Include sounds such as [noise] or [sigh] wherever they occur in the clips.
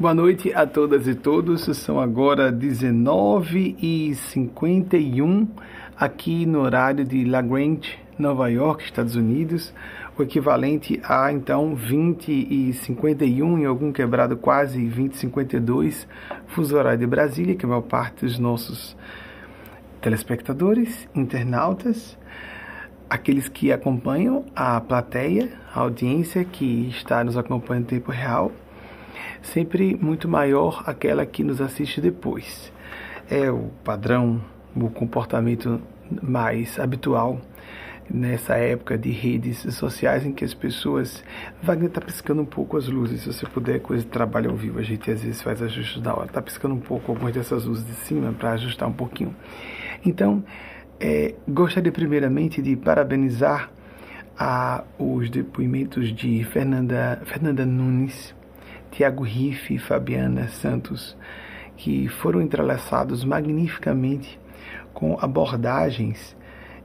Boa noite a todas e todos. São agora 19h51 aqui no horário de La Grange, Nova York, Estados Unidos. O equivalente a então 20 e 51 em algum quebrado quase 20 e 52 fuso horário de Brasília, que é a maior parte dos nossos telespectadores, internautas, aqueles que acompanham a plateia, a audiência que está nos acompanhando em tempo real sempre muito maior aquela que nos assiste depois. É o padrão, o comportamento mais habitual nessa época de redes sociais em que as pessoas. Wagner está piscando um pouco as luzes, se você puder, coisa de trabalho ao vivo, a gente às vezes faz ajustes na hora. Está piscando um pouco algumas dessas luzes de cima para ajustar um pouquinho. Então, é, gostaria primeiramente de parabenizar a, os depoimentos de Fernanda, Fernanda Nunes Tiago Riff e Fabiana Santos, que foram entrelaçados magnificamente com abordagens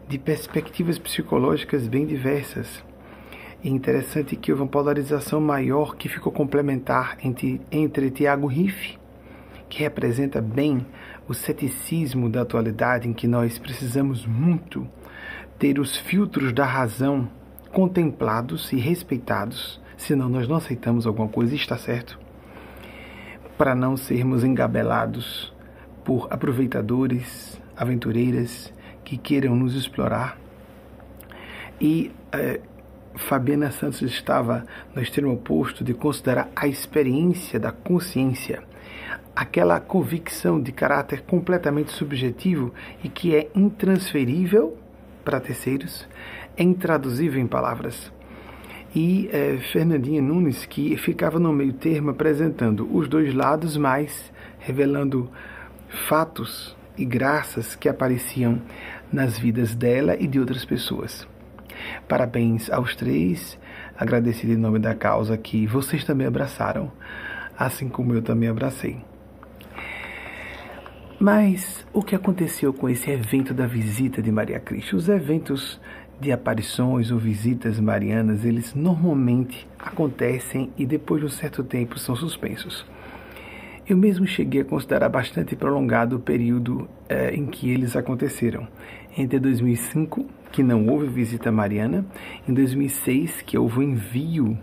de perspectivas psicológicas bem diversas. É interessante que houve uma polarização maior que ficou complementar entre, entre Tiago Riff, que representa bem o ceticismo da atualidade em que nós precisamos muito ter os filtros da razão contemplados e respeitados senão nós não aceitamos alguma coisa e está certo. Para não sermos engabelados por aproveitadores, aventureiras que queiram nos explorar. E é, Fabiana Santos estava no extremo oposto de considerar a experiência da consciência, aquela convicção de caráter completamente subjetivo e que é intransferível para terceiros, é intraduzível em palavras e é, Fernandinha Nunes, que ficava no meio termo apresentando os dois lados, mas revelando fatos e graças que apareciam nas vidas dela e de outras pessoas. Parabéns aos três, agradecido em nome da causa que vocês também abraçaram, assim como eu também abracei. Mas o que aconteceu com esse evento da visita de Maria Cristo? Os eventos de aparições ou visitas marianas, eles normalmente acontecem e depois de um certo tempo são suspensos. Eu mesmo cheguei a considerar bastante prolongado o período eh, em que eles aconteceram. Entre 2005, que não houve visita mariana, em 2006, que houve o envio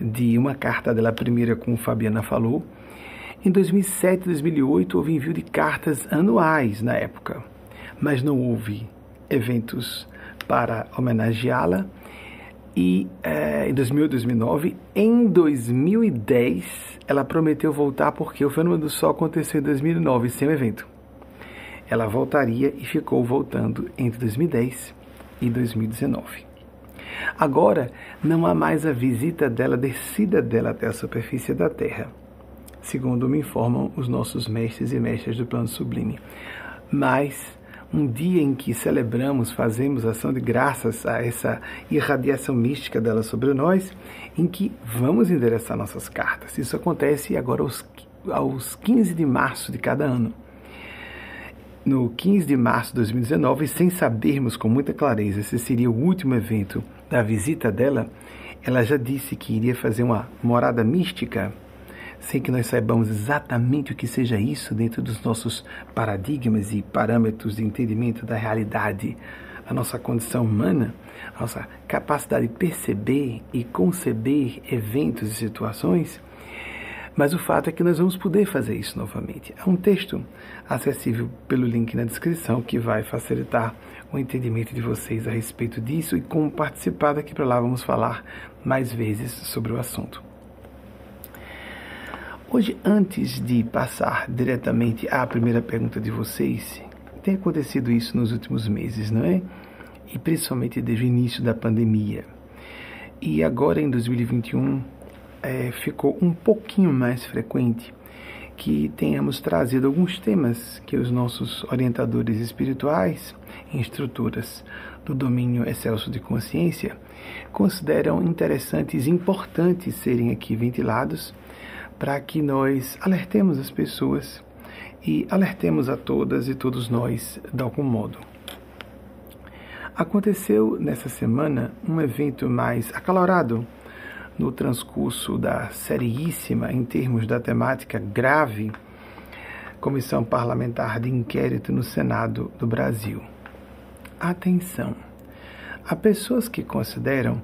de uma carta dela primeira, como Fabiana falou, em 2007 e 2008 houve envio de cartas anuais na época, mas não houve eventos para homenageá-la. E é, em 2008, 2009, em 2010, ela prometeu voltar porque o fenômeno do Sol aconteceu em 2009 sem o evento. Ela voltaria e ficou voltando entre 2010 e 2019. Agora, não há mais a visita dela, a descida dela até a superfície da Terra, segundo me informam os nossos mestres e mestras do plano sublime. Mas um dia em que celebramos, fazemos ação de graças a essa irradiação mística dela sobre nós, em que vamos endereçar nossas cartas. Isso acontece agora aos, aos 15 de março de cada ano. No 15 de março de 2019, sem sabermos com muita clareza se seria o último evento da visita dela, ela já disse que iria fazer uma morada mística sem que nós saibamos exatamente o que seja isso dentro dos nossos paradigmas e parâmetros de entendimento da realidade, a nossa condição humana, a nossa capacidade de perceber e conceber eventos e situações. Mas o fato é que nós vamos poder fazer isso novamente. Há um texto acessível pelo link na descrição que vai facilitar o entendimento de vocês a respeito disso e como participar daqui para lá vamos falar mais vezes sobre o assunto. Hoje, antes de passar diretamente à primeira pergunta de vocês, tem acontecido isso nos últimos meses, não é? E principalmente desde o início da pandemia. E agora, em 2021, é, ficou um pouquinho mais frequente que tenhamos trazido alguns temas que os nossos orientadores espirituais, instrutoras do domínio excelso de consciência, consideram interessantes e importantes serem aqui ventilados para que nós alertemos as pessoas e alertemos a todas e todos nós de algum modo. Aconteceu nessa semana um evento mais acalorado no transcurso da seríssima, em termos da temática grave, Comissão Parlamentar de Inquérito no Senado do Brasil. Atenção! Há pessoas que consideram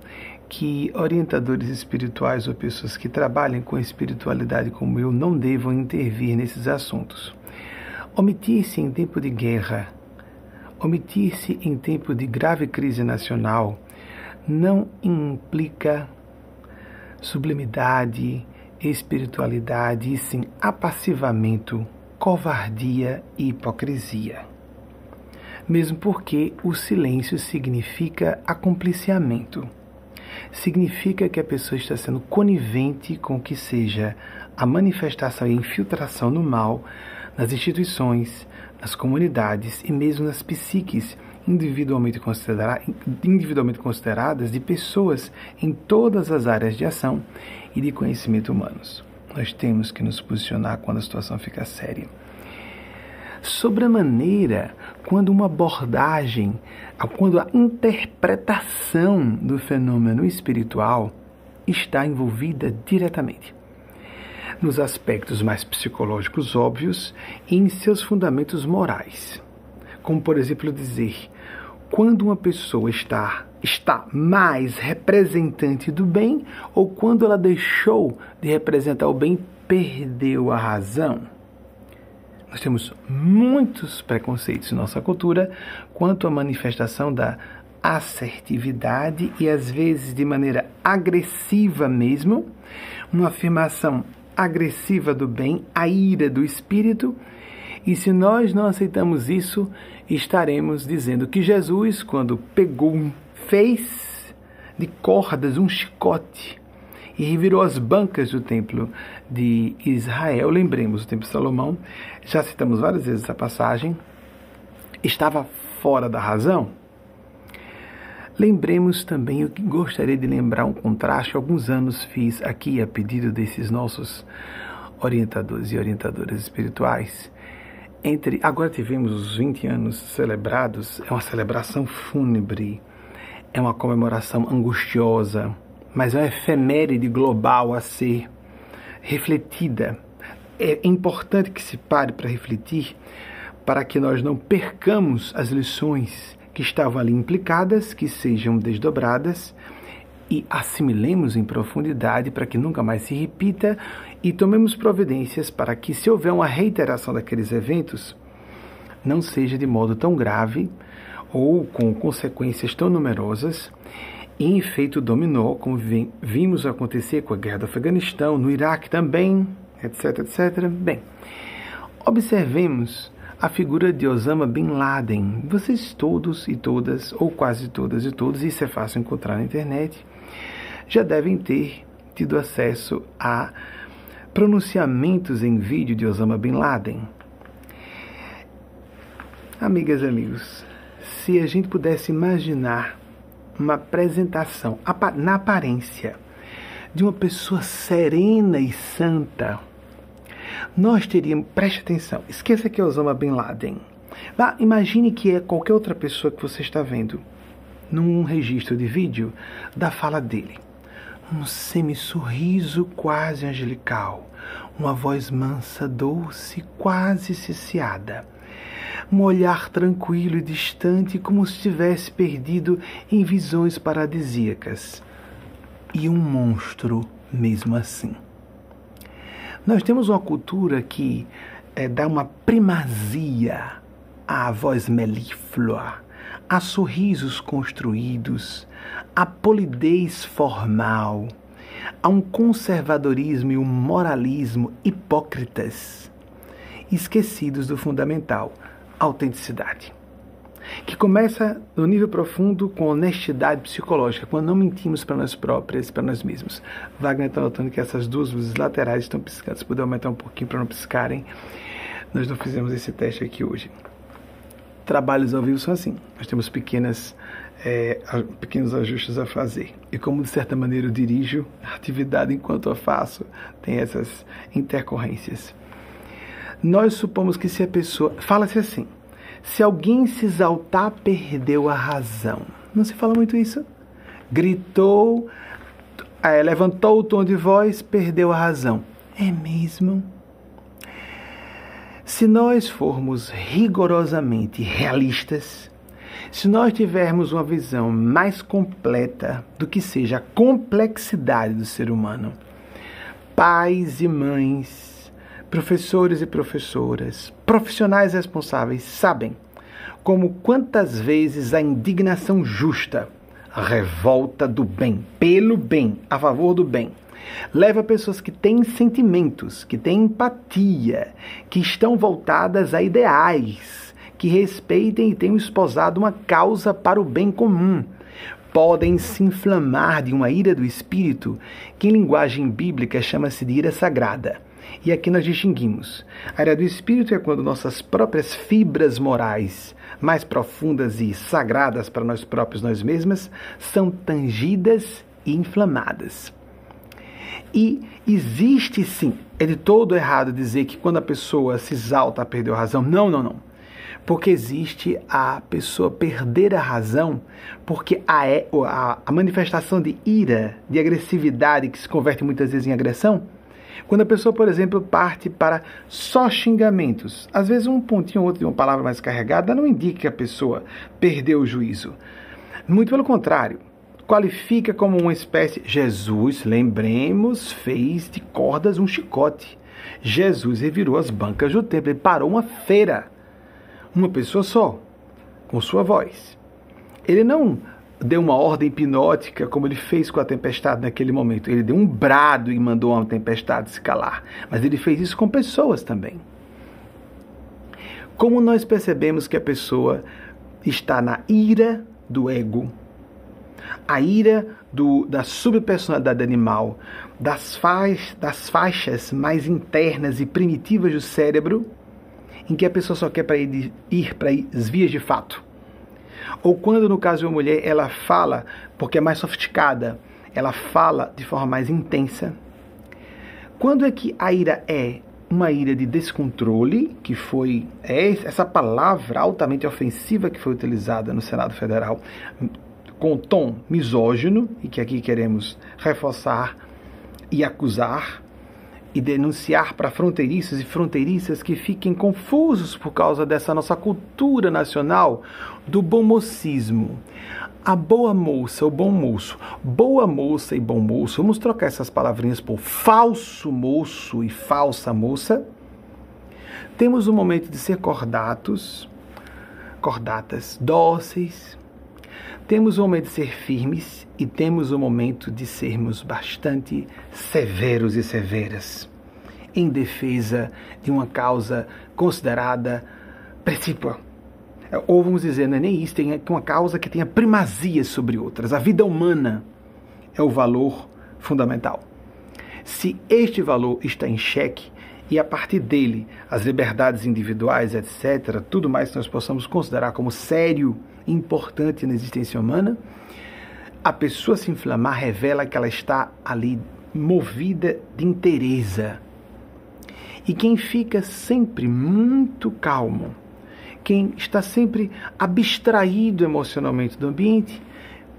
que orientadores espirituais ou pessoas que trabalhem com espiritualidade como eu não devam intervir nesses assuntos. Omitir-se em tempo de guerra, omitir-se em tempo de grave crise nacional, não implica sublimidade, espiritualidade, e sim apassivamento, covardia e hipocrisia. Mesmo porque o silêncio significa acompliciamento significa que a pessoa está sendo conivente com o que seja a manifestação e infiltração no mal nas instituições, nas comunidades e mesmo nas psiques individualmente, considera individualmente consideradas de pessoas em todas as áreas de ação e de conhecimento humanos. Nós temos que nos posicionar quando a situação fica séria. Sobremaneira, quando uma abordagem, quando a interpretação do fenômeno espiritual está envolvida diretamente nos aspectos mais psicológicos óbvios e em seus fundamentos morais. Como, por exemplo, dizer: quando uma pessoa está está mais representante do bem ou quando ela deixou de representar o bem, perdeu a razão. Nós temos muitos preconceitos em nossa cultura quanto à manifestação da assertividade e às vezes de maneira agressiva mesmo, uma afirmação agressiva do bem, a ira do espírito. E se nós não aceitamos isso, estaremos dizendo que Jesus, quando pegou, fez de cordas um chicote e revirou as bancas do templo de Israel. Lembremos, o templo de Salomão, já citamos várias vezes essa passagem, estava fora da razão. Lembremos também o que gostaria de lembrar um contraste. Alguns anos fiz aqui a pedido desses nossos orientadores e orientadoras espirituais. Entre agora tivemos os 20 anos celebrados, é uma celebração fúnebre, é uma comemoração angustiosa, mas é uma efeméride global a ser refletida. É importante que se pare para refletir para que nós não percamos as lições que estavam ali implicadas, que sejam desdobradas e assimilemos em profundidade para que nunca mais se repita e tomemos providências para que, se houver uma reiteração daqueles eventos, não seja de modo tão grave ou com consequências tão numerosas. Em efeito dominó, como vimos acontecer com a guerra do Afeganistão, no Iraque também, etc, etc. Bem, observemos a figura de Osama Bin Laden. Vocês todos e todas, ou quase todas e todos, isso é fácil encontrar na internet, já devem ter tido acesso a pronunciamentos em vídeo de Osama Bin Laden. Amigas e amigos, se a gente pudesse imaginar uma apresentação na aparência de uma pessoa serena e santa, nós teríamos, preste atenção, esqueça que é Osama Bin Laden. Vá, imagine que é qualquer outra pessoa que você está vendo num registro de vídeo da fala dele. Um semi-sorriso quase angelical, uma voz mansa, doce, quase ciciada um olhar tranquilo e distante, como se estivesse perdido em visões paradisíacas. E um monstro mesmo assim. Nós temos uma cultura que é, dá uma primazia à voz melíflua, a sorrisos construídos, a polidez formal, a um conservadorismo e um moralismo hipócritas, esquecidos do fundamental, autenticidade. Que começa no nível profundo com honestidade psicológica, quando não mentimos para nós próprios, para nós mesmos. Wagner está notando que essas duas luzes laterais estão piscando. Se puder aumentar um pouquinho para não piscarem, nós não fizemos esse teste aqui hoje. Trabalhos ao vivo são assim. Nós temos pequenas, é, pequenos ajustes a fazer. E como de certa maneira eu dirijo a atividade enquanto eu faço, tem essas intercorrências nós supomos que se a pessoa. Fala-se assim: se alguém se exaltar, perdeu a razão. Não se fala muito isso? Gritou, Aí levantou o tom de voz, perdeu a razão. É mesmo? Se nós formos rigorosamente realistas, se nós tivermos uma visão mais completa do que seja a complexidade do ser humano, pais e mães, professores e professoras, profissionais responsáveis sabem como quantas vezes a indignação justa, a revolta do bem, pelo bem, a favor do bem, leva pessoas que têm sentimentos, que têm empatia, que estão voltadas a ideais, que respeitem e tenham esposado uma causa para o bem comum. Podem se inflamar de uma ira do espírito, que em linguagem bíblica chama-se de ira sagrada. E aqui nós distinguimos. A ira do espírito é quando nossas próprias fibras morais, mais profundas e sagradas para nós próprios, nós mesmas, são tangidas e inflamadas. E existe sim, é de todo errado dizer que quando a pessoa se exalta, perdeu a razão. Não, não, não. Porque existe a pessoa perder a razão, porque a, é, a, a manifestação de ira, de agressividade, que se converte muitas vezes em agressão, quando a pessoa, por exemplo, parte para só xingamentos, às vezes um pontinho ou outro de uma palavra mais carregada não indica que a pessoa perdeu o juízo. Muito pelo contrário, qualifica como uma espécie. Jesus, lembremos, fez de cordas um chicote. Jesus revirou as bancas do templo, ele parou uma feira. Uma pessoa só, com sua voz. Ele não deu uma ordem hipnótica, como ele fez com a tempestade naquele momento. Ele deu um brado e mandou a tempestade se calar. Mas ele fez isso com pessoas também. Como nós percebemos que a pessoa está na ira do ego, a ira do, da subpersonalidade animal, das, faz, das faixas mais internas e primitivas do cérebro, em que a pessoa só quer para ir, ir para as vias de fato. Ou quando, no caso de uma mulher, ela fala, porque é mais sofisticada, ela fala de forma mais intensa. Quando é que a ira é uma ira de descontrole, que foi é essa palavra altamente ofensiva que foi utilizada no Senado Federal, com tom misógino, e que aqui queremos reforçar e acusar, e denunciar para fronteiriços e fronteiriças que fiquem confusos por causa dessa nossa cultura nacional do bom mocismo. A boa moça, o bom moço. Boa moça e bom moço. Vamos trocar essas palavrinhas por falso moço e falsa moça. Temos o momento de ser cordatos, cordatas, dóceis, temos o momento de ser firmes e temos o momento de sermos bastante severos e severas em defesa de uma causa considerada precípua. Ou vamos dizer, não é nem isso, tem uma causa que tenha primazia sobre outras. A vida humana é o valor fundamental. Se este valor está em xeque, e a partir dele as liberdades individuais, etc., tudo mais que nós possamos considerar como sério importante na existência humana, a pessoa se inflamar revela que ela está ali movida de interesa. E quem fica sempre muito calmo, quem está sempre abstraído emocionalmente do ambiente,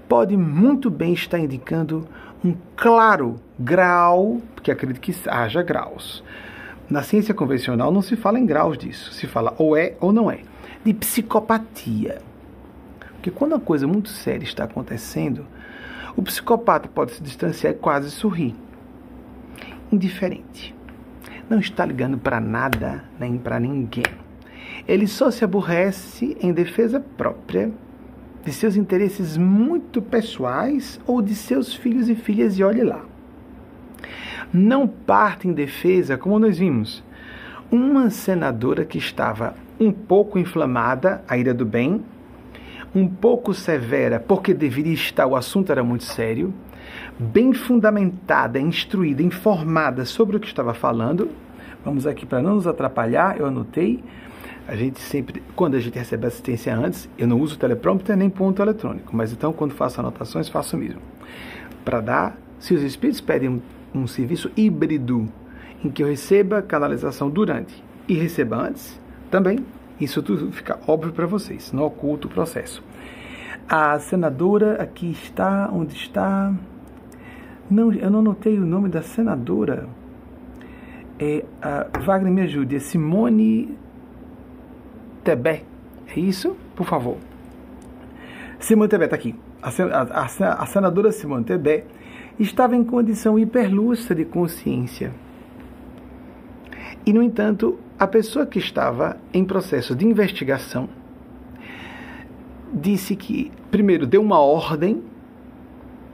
pode muito bem estar indicando um claro grau, porque acredito que haja graus. Na ciência convencional não se fala em graus disso, se fala ou é ou não é, de psicopatia. Porque quando uma coisa muito séria está acontecendo, o psicopata pode se distanciar e quase sorrir. Indiferente. Não está ligando para nada nem para ninguém. Ele só se aborrece em defesa própria de seus interesses muito pessoais ou de seus filhos e filhas, e olhe lá. Não parte em defesa, como nós vimos. Uma senadora que estava um pouco inflamada, a ira do bem, um pouco severa, porque deveria estar, o assunto era muito sério, bem fundamentada, instruída, informada sobre o que estava falando. Vamos aqui para não nos atrapalhar, eu anotei. A gente sempre, quando a gente recebe assistência antes, eu não uso teleprompter nem ponto eletrônico, mas então quando faço anotações, faço mesmo. Para dar, se os espíritos pedem um, um serviço híbrido, em que eu receba canalização durante e receba antes, também isso tudo fica óbvio para vocês, não oculto o processo. A senadora aqui está, onde está? Não, eu não notei o nome da senadora. É, Wagner, me ajude. É Simone Tebet. É isso? Por favor. Simone Tebet está aqui. A, a, a, senadora Simone Tebet estava em condição hiperlúcida de consciência. E, no entanto, a pessoa que estava em processo de investigação disse que, primeiro, deu uma ordem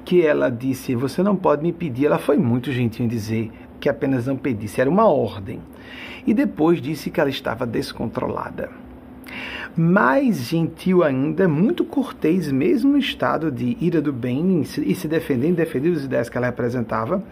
que ela disse: Você não pode me pedir. Ela foi muito gentil em dizer que apenas não pedisse, era uma ordem. E depois disse que ela estava descontrolada. Mais gentil ainda, muito cortês, mesmo no estado de ira do bem e se defendendo, defendendo as ideias que ela representava,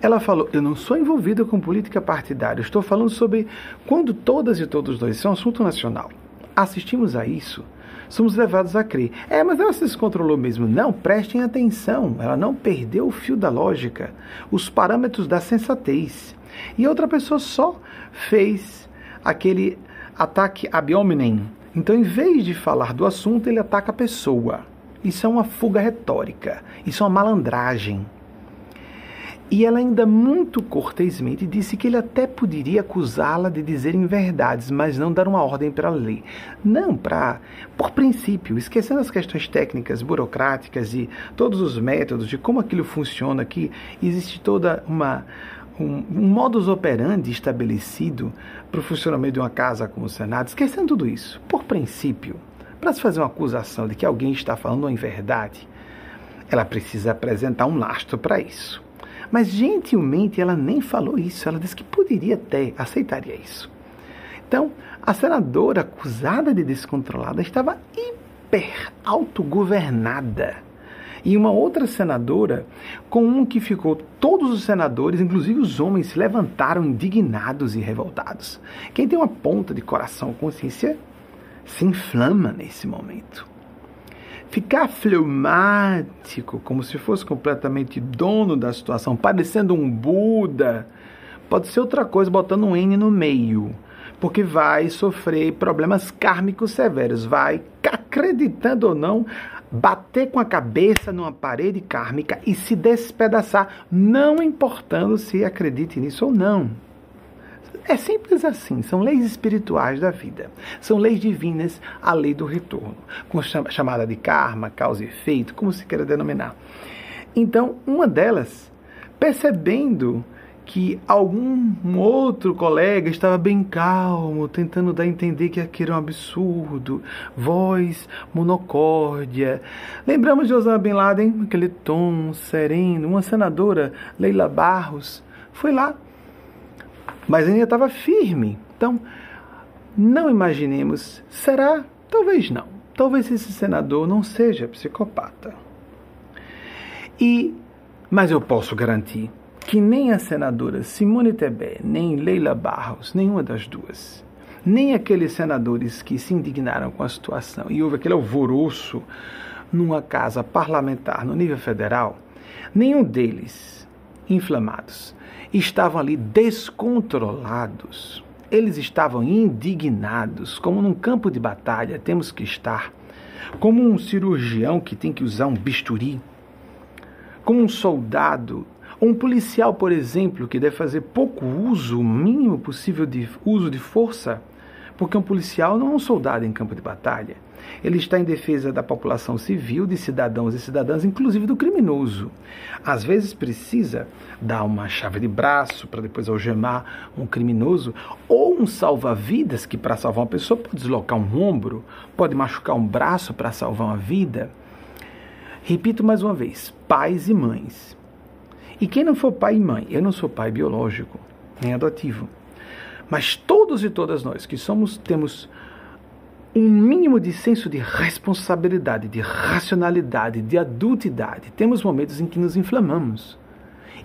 ela falou: Eu não sou envolvida com política partidária, estou falando sobre quando todas e todos dois, isso é assunto nacional. Assistimos a isso somos levados a crer. É, mas ela se descontrolou mesmo. Não, prestem atenção, ela não perdeu o fio da lógica, os parâmetros da sensatez. E outra pessoa só fez aquele ataque ab hominem. Então, em vez de falar do assunto, ele ataca a pessoa. Isso é uma fuga retórica, isso é uma malandragem. E ela ainda muito cortesmente disse que ele até poderia acusá-la de dizer inverdades, mas não dar uma ordem para ler. Não, para por princípio, esquecendo as questões técnicas, burocráticas e todos os métodos de como aquilo funciona, que existe toda uma um, um modus operandi estabelecido para o funcionamento de uma casa como o Senado, esquecendo tudo isso, por princípio, para se fazer uma acusação de que alguém está falando uma inverdade, ela precisa apresentar um lastro para isso. Mas gentilmente ela nem falou isso, ela disse que poderia até, aceitaria isso. Então, a senadora acusada de descontrolada estava hiper autogovernada. E uma outra senadora, com um que ficou, todos os senadores, inclusive os homens, se levantaram indignados e revoltados. Quem tem uma ponta de coração, consciência, se inflama nesse momento. Ficar fleumático, como se fosse completamente dono da situação, parecendo um Buda, pode ser outra coisa botando um N no meio, porque vai sofrer problemas kármicos severos, vai, acreditando ou não, bater com a cabeça numa parede kármica e se despedaçar, não importando se acredite nisso ou não. É simples assim, são leis espirituais da vida. São leis divinas, a lei do retorno, chamada de karma, causa e efeito, como se queira denominar. Então, uma delas, percebendo que algum outro colega estava bem calmo, tentando dar a entender que aquilo era um absurdo, voz monocórdia. Lembramos de Osama Bin Laden, aquele tom sereno, uma senadora, Leila Barros, foi lá mas ainda estava firme. Então, não imaginemos, será? Talvez não. Talvez esse senador não seja psicopata. E, mas eu posso garantir que nem a senadora Simone Tebet, nem Leila Barros, nenhuma das duas, nem aqueles senadores que se indignaram com a situação e houve aquele alvoroço numa casa parlamentar no nível federal, nenhum deles inflamados estavam ali descontrolados. Eles estavam indignados, como num campo de batalha temos que estar, como um cirurgião que tem que usar um bisturi, como um soldado, um policial, por exemplo, que deve fazer pouco uso, o mínimo possível de uso de força, porque um policial não é um soldado em campo de batalha. Ele está em defesa da população civil, de cidadãos e cidadãs, inclusive do criminoso. Às vezes precisa dar uma chave de braço para depois algemar um criminoso, ou um salva-vidas que para salvar uma pessoa pode deslocar um ombro, pode machucar um braço para salvar uma vida. Repito mais uma vez: pais e mães. E quem não for pai e mãe, eu não sou pai biológico, nem adotivo. Mas todos e todas nós que somos temos um mínimo de senso de responsabilidade, de racionalidade, de adultidade. Temos momentos em que nos inflamamos.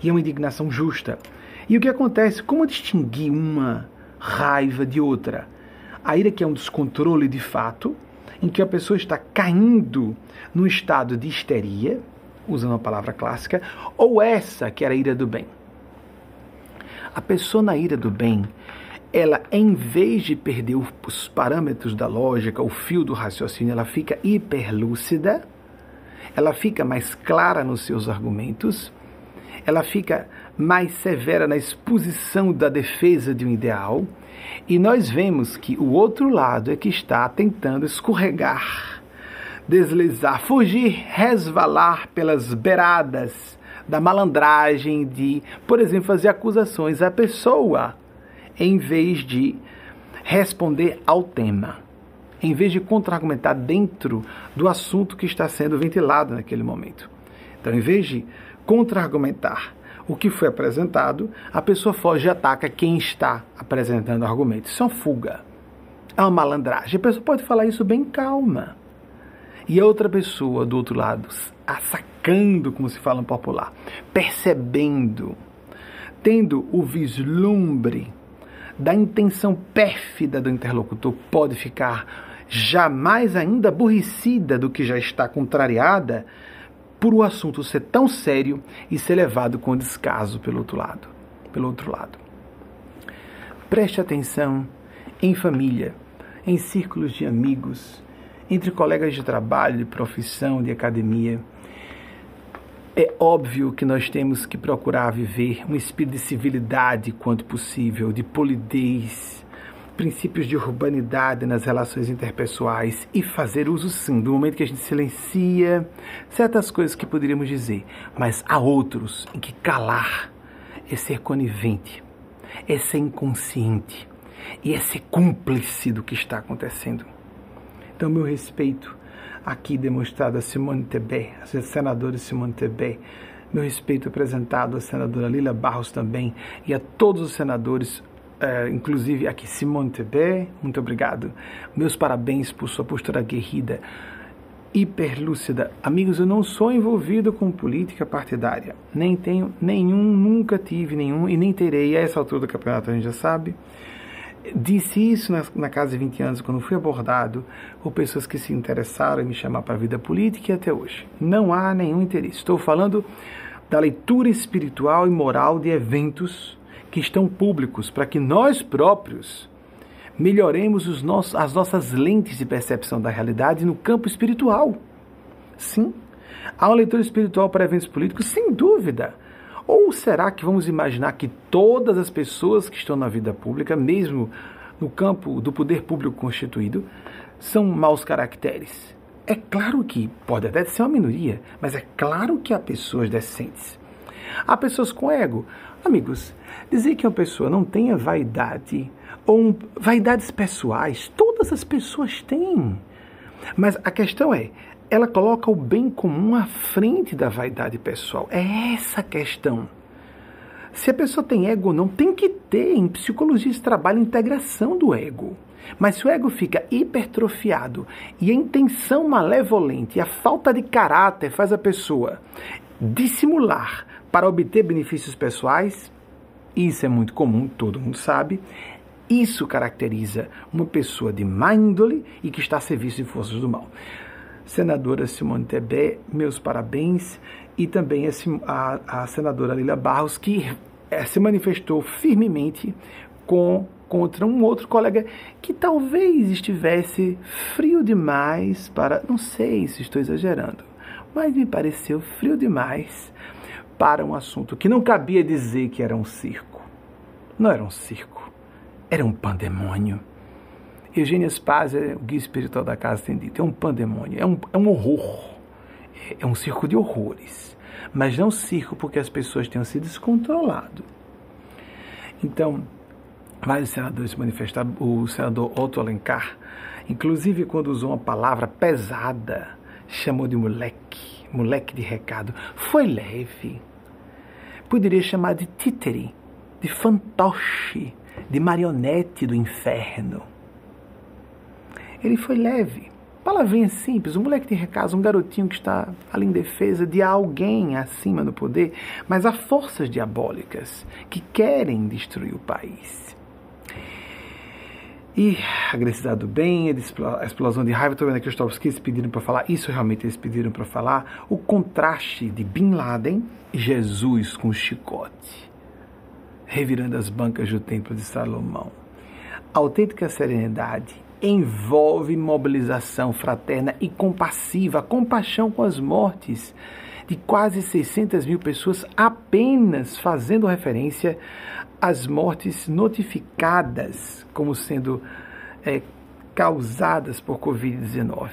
E é uma indignação justa. E o que acontece? Como distinguir uma raiva de outra? A ira que é um descontrole de fato, em que a pessoa está caindo num estado de histeria, usando a palavra clássica, ou essa que era a ira do bem. A pessoa na ira do bem, ela, em vez de perder os parâmetros da lógica, o fio do raciocínio, ela fica hiperlúcida, ela fica mais clara nos seus argumentos ela fica mais severa na exposição da defesa de um ideal, e nós vemos que o outro lado é que está tentando escorregar, deslizar, fugir, resvalar pelas beiradas da malandragem de, por exemplo, fazer acusações à pessoa, em vez de responder ao tema, em vez de contra-argumentar dentro do assunto que está sendo ventilado naquele momento. Então, em vez de contra-argumentar o que foi apresentado, a pessoa foge e ataca quem está apresentando o argumento. Isso é uma fuga. É uma malandragem. A pessoa pode falar isso bem calma. E a outra pessoa do outro lado, assacando, como se fala no popular, percebendo, tendo o vislumbre da intenção pérfida do interlocutor, pode ficar jamais ainda aborrecida do que já está contrariada por o assunto ser tão sério e ser levado com descaso pelo outro lado. Pelo outro lado. Preste atenção em família, em círculos de amigos, entre colegas de trabalho, de profissão, de academia. É óbvio que nós temos que procurar viver um espírito de civilidade quanto possível, de polidez, princípios de urbanidade nas relações interpessoais e fazer uso sim do momento que a gente silencia certas coisas que poderíamos dizer, mas há outros em que calar é ser conivente, é ser inconsciente e é ser cúmplice do que está acontecendo. Então, meu respeito aqui demonstrado a Simone Tebet, a senadora Simone Tebet, meu respeito apresentado à senadora Lila Barros também e a todos os senadores, eh, inclusive aqui Simone Tebet, muito obrigado. Meus parabéns por sua postura aguerrida, hiperlúcida. Amigos, eu não sou envolvido com política partidária, nem tenho nenhum, nunca tive nenhum e nem terei a essa altura do campeonato, a gente já sabe. Disse isso na, na casa de 20 anos, quando fui abordado por pessoas que se interessaram em me chamar para a vida política e até hoje. Não há nenhum interesse. Estou falando da leitura espiritual e moral de eventos que estão públicos, para que nós próprios melhoremos os nossos, as nossas lentes de percepção da realidade no campo espiritual. Sim, há uma leitura espiritual para eventos políticos, sem dúvida. Ou será que vamos imaginar que todas as pessoas que estão na vida pública, mesmo no campo do poder público constituído, são maus caracteres? É claro que pode até ser uma minoria, mas é claro que há pessoas decentes. Há pessoas com ego. Amigos, dizer que uma pessoa não tenha vaidade ou um, vaidades pessoais, todas as pessoas têm. Mas a questão é, ela coloca o bem comum à frente da vaidade pessoal. É essa a questão. Se a pessoa tem ego ou não, tem que ter. Em psicologia se trabalha integração do ego. Mas se o ego fica hipertrofiado e a intenção malevolente e a falta de caráter faz a pessoa dissimular para obter benefícios pessoais, isso é muito comum, todo mundo sabe. Isso caracteriza uma pessoa de má índole e que está a serviço de forças do mal senadora Simone Tebet, meus parabéns, e também a, a, a senadora Lila Barros, que é, se manifestou firmemente com, contra um outro colega que talvez estivesse frio demais para. Não sei se estou exagerando, mas me pareceu frio demais para um assunto que não cabia dizer que era um circo. Não era um circo, era um pandemônio. Eugênia Spaz, é o guia espiritual da casa, tem dito, é um pandemônio, é um, é um horror, é, é um circo de horrores, mas não circo porque as pessoas tenham se descontrolado. Então, vários senadores se manifestaram, o senador Otto Alencar, inclusive quando usou uma palavra pesada, chamou de moleque, moleque de recado, foi leve. Poderia chamar de títere, de fantoche, de marionete do inferno. Ele foi leve. Palavrinha simples, um moleque de recado, um garotinho que está ali em defesa de alguém acima do poder, mas há forças diabólicas que querem destruir o país. E agressividade do bem, a explosão de raiva, estou vendo aqui os tópicos que eles pediram para falar, isso realmente eles pediram para falar, o contraste de Bin Laden e Jesus com o chicote, revirando as bancas do templo de Salomão. A autêntica serenidade envolve mobilização fraterna e compassiva, compaixão com as mortes de quase 600 mil pessoas apenas fazendo referência às mortes notificadas como sendo é, causadas por Covid-19.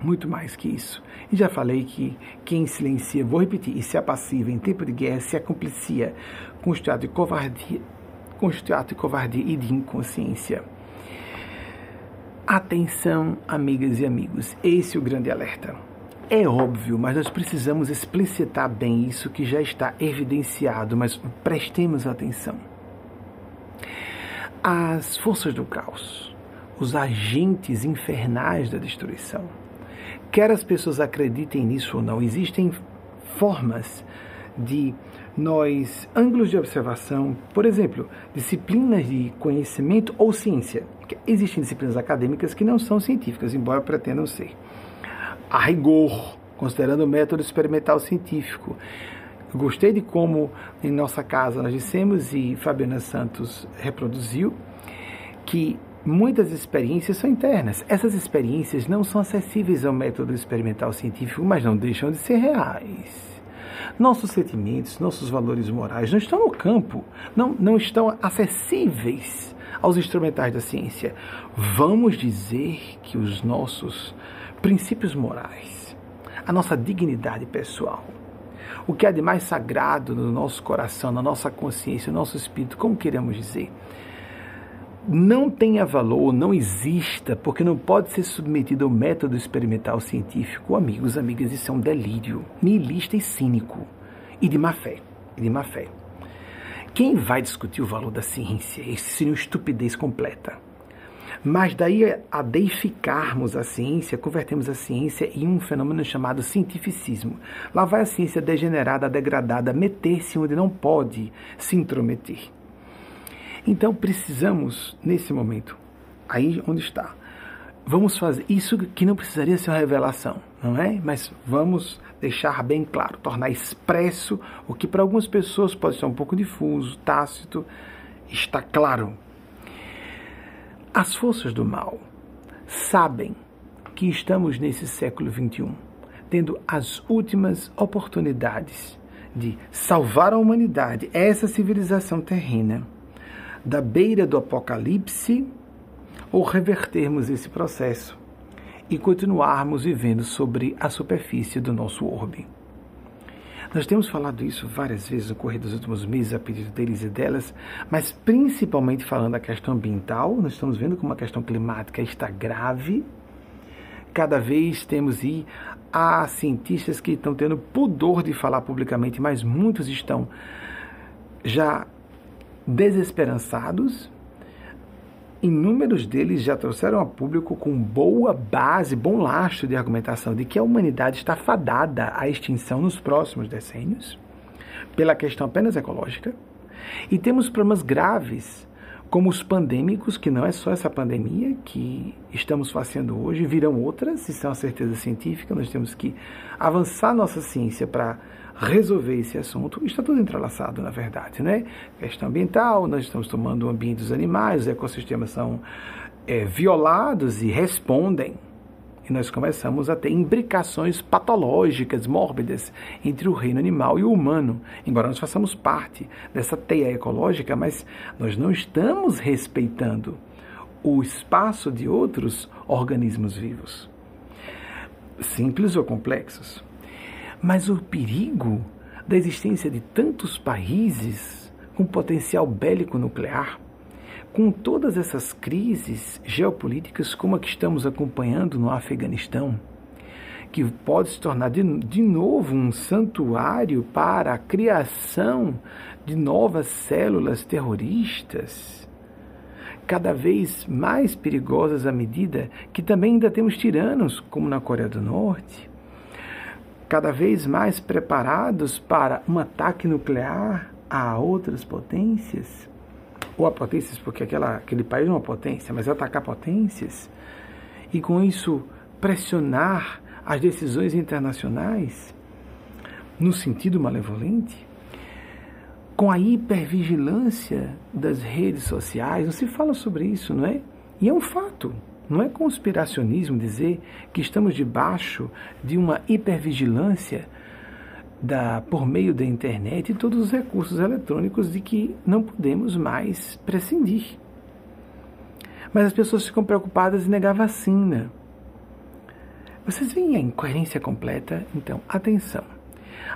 Muito mais que isso. E já falei que quem silencia, vou repetir, e se apassiva em tempo de guerra, se acomplicia com o estado de covardia, com o estado de covardia e de inconsciência. Atenção, amigas e amigos, esse é o grande alerta. É óbvio, mas nós precisamos explicitar bem isso que já está evidenciado, mas prestemos atenção. As forças do caos, os agentes infernais da destruição, quer as pessoas acreditem nisso ou não, existem formas de nós, ângulos de observação, por exemplo, disciplinas de conhecimento ou ciência. Existem disciplinas acadêmicas que não são científicas, embora pretendam ser. A rigor, considerando o método experimental científico. Gostei de como em nossa casa nós dissemos e Fabiana Santos reproduziu que muitas experiências são internas. Essas experiências não são acessíveis ao método experimental científico, mas não deixam de ser reais. Nossos sentimentos, nossos valores morais não estão no campo, não, não estão acessíveis aos instrumentais da ciência. Vamos dizer que os nossos princípios morais, a nossa dignidade pessoal, o que há de mais sagrado no nosso coração, na nossa consciência, no nosso espírito, como queremos dizer, não tenha valor, não exista, porque não pode ser submetido ao método experimental científico. Amigos, amigas, isso é um delírio nihilista e cínico e de má fé. E de má fé. Quem vai discutir o valor da ciência? Isso seria uma estupidez completa. Mas daí a deificarmos a ciência, convertemos a ciência em um fenômeno chamado cientificismo. Lá vai a ciência degenerada, degradada, meter-se onde não pode se intrometer. Então precisamos, nesse momento, aí onde está, vamos fazer isso que não precisaria ser uma revelação, não é? Mas vamos deixar bem claro, tornar expresso o que para algumas pessoas pode ser um pouco difuso, tácito, está claro. As forças do mal sabem que estamos nesse século XXI, tendo as últimas oportunidades de salvar a humanidade, essa civilização terrena da beira do apocalipse ou revertermos esse processo e continuarmos vivendo sobre a superfície do nosso orbe. Nós temos falado isso várias vezes no correr dos últimos meses a pedido deles e delas, mas principalmente falando da questão ambiental, nós estamos vendo como a questão climática está grave. Cada vez temos aí há cientistas que estão tendo pudor de falar publicamente, mas muitos estão já desesperançados. Inúmeros deles já trouxeram a público com boa base, bom lastro de argumentação de que a humanidade está fadada à extinção nos próximos decênios, pela questão apenas ecológica. E temos problemas graves, como os pandêmicos, que não é só essa pandemia que estamos fazendo hoje, virão outras, isso é uma certeza científica, nós temos que avançar nossa ciência para resolver esse assunto. Está tudo entrelaçado, na verdade, né? Questão ambiental, nós estamos tomando o ambiente dos animais, os ecossistemas são é, violados e respondem. E nós começamos a ter imbricações patológicas, mórbidas, entre o reino animal e o humano. Embora nós façamos parte dessa teia ecológica, mas nós não estamos respeitando o espaço de outros organismos vivos, simples ou complexos. Mas o perigo da existência de tantos países com potencial bélico nuclear, com todas essas crises geopolíticas como a que estamos acompanhando no Afeganistão, que pode se tornar de, de novo um santuário para a criação de novas células terroristas, cada vez mais perigosas à medida que também ainda temos tiranos, como na Coreia do Norte, cada vez mais preparados para um ataque nuclear a outras potências, ou a potências, porque aquela, aquele país é uma potência, mas atacar potências, e com isso pressionar as decisões internacionais? No sentido malevolente, com a hipervigilância das redes sociais, não se fala sobre isso, não é? E é um fato. Não é conspiracionismo dizer que estamos debaixo de uma hipervigilância da, por meio da internet e todos os recursos eletrônicos de que não podemos mais prescindir. Mas as pessoas ficam preocupadas em negar vacina. Vocês veem a incoerência completa? Então, atenção.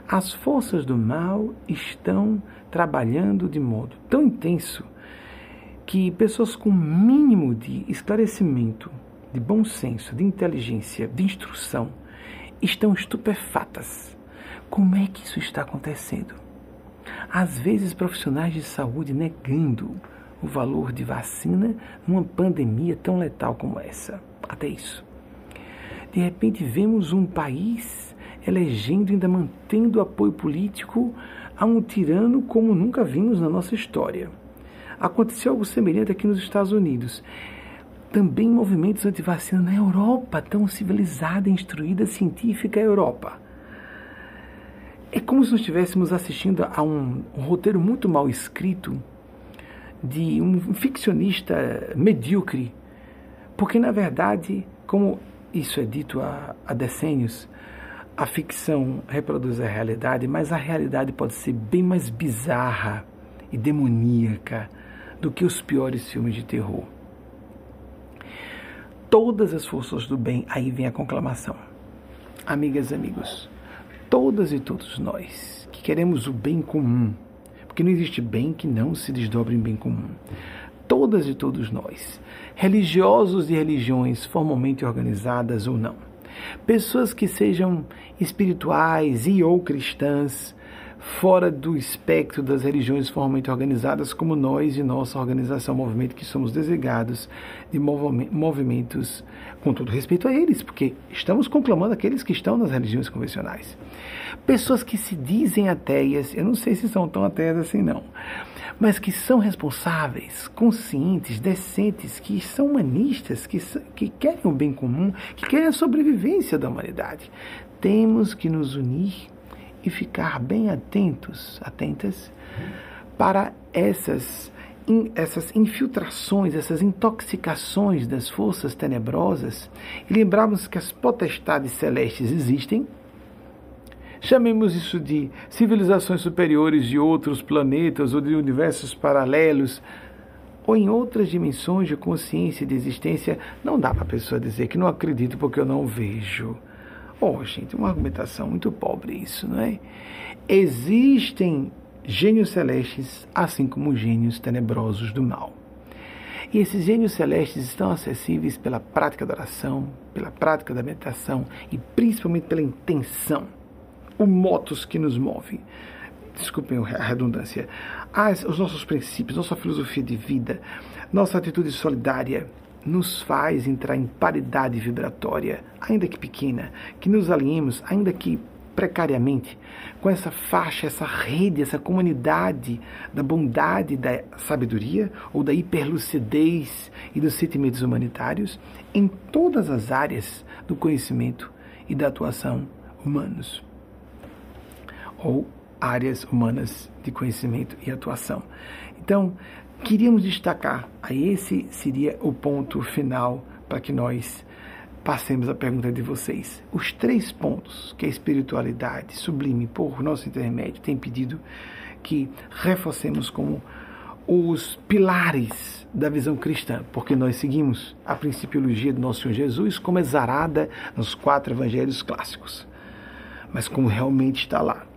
As forças do mal estão trabalhando de modo tão intenso que pessoas com mínimo de esclarecimento, de bom senso, de inteligência, de instrução, estão estupefatas. Como é que isso está acontecendo? Às vezes, profissionais de saúde negando o valor de vacina numa pandemia tão letal como essa. Até isso. De repente, vemos um país elegendo, ainda mantendo apoio político a um tirano como nunca vimos na nossa história. Aconteceu algo semelhante aqui nos Estados Unidos. Também movimentos anti-vacina na Europa, tão civilizada, instruída, científica Europa. É como se nós estivéssemos assistindo a um, um roteiro muito mal escrito de um ficcionista medíocre, porque na verdade, como isso é dito há, há decênios, a ficção reproduz a realidade, mas a realidade pode ser bem mais bizarra e demoníaca do que os piores filmes de terror. Todas as forças do bem, aí vem a conclamação. Amigas e amigos, todas e todos nós que queremos o bem comum, porque não existe bem que não se desdobre em bem comum. Todas e todos nós, religiosos e religiões formalmente organizadas ou não, pessoas que sejam espirituais e ou cristãs, fora do espectro das religiões formalmente organizadas, como nós e nossa organização Movimento, que somos desligados de movimentos, com todo respeito a eles, porque estamos conclamando aqueles que estão nas religiões convencionais. Pessoas que se dizem ateias, eu não sei se são tão ateias assim não, mas que são responsáveis, conscientes, decentes, que são humanistas, que, que querem o bem comum, que querem a sobrevivência da humanidade. Temos que nos unir e ficar bem atentos, atentas para essas essas infiltrações, essas intoxicações das forças tenebrosas e lembrarmos que as potestades celestes existem. Chamemos isso de civilizações superiores de outros planetas ou de universos paralelos ou em outras dimensões de consciência e de existência. Não dá para a pessoa dizer que não acredito porque eu não vejo. Oh, gente, uma argumentação muito pobre isso, não é? Existem gênios celestes, assim como gênios tenebrosos do mal. E esses gênios celestes estão acessíveis pela prática da oração, pela prática da meditação e principalmente pela intenção, o motus que nos move. Desculpem a redundância. As, os nossos princípios, nossa filosofia de vida, nossa atitude solidária, nos faz entrar em paridade vibratória, ainda que pequena, que nos alinhemos, ainda que precariamente, com essa faixa, essa rede, essa comunidade da bondade, da sabedoria ou da hiperlucidez e dos sentimentos humanitários em todas as áreas do conhecimento e da atuação humanos. Ou áreas humanas de conhecimento e atuação. Então, queríamos destacar, aí esse seria o ponto final para que nós passemos a pergunta de vocês. Os três pontos que a espiritualidade sublime, por nosso intermédio, tem pedido que reforcemos como os pilares da visão cristã, porque nós seguimos a principiologia do nosso Senhor Jesus como exarada nos quatro evangelhos clássicos, mas como realmente está lá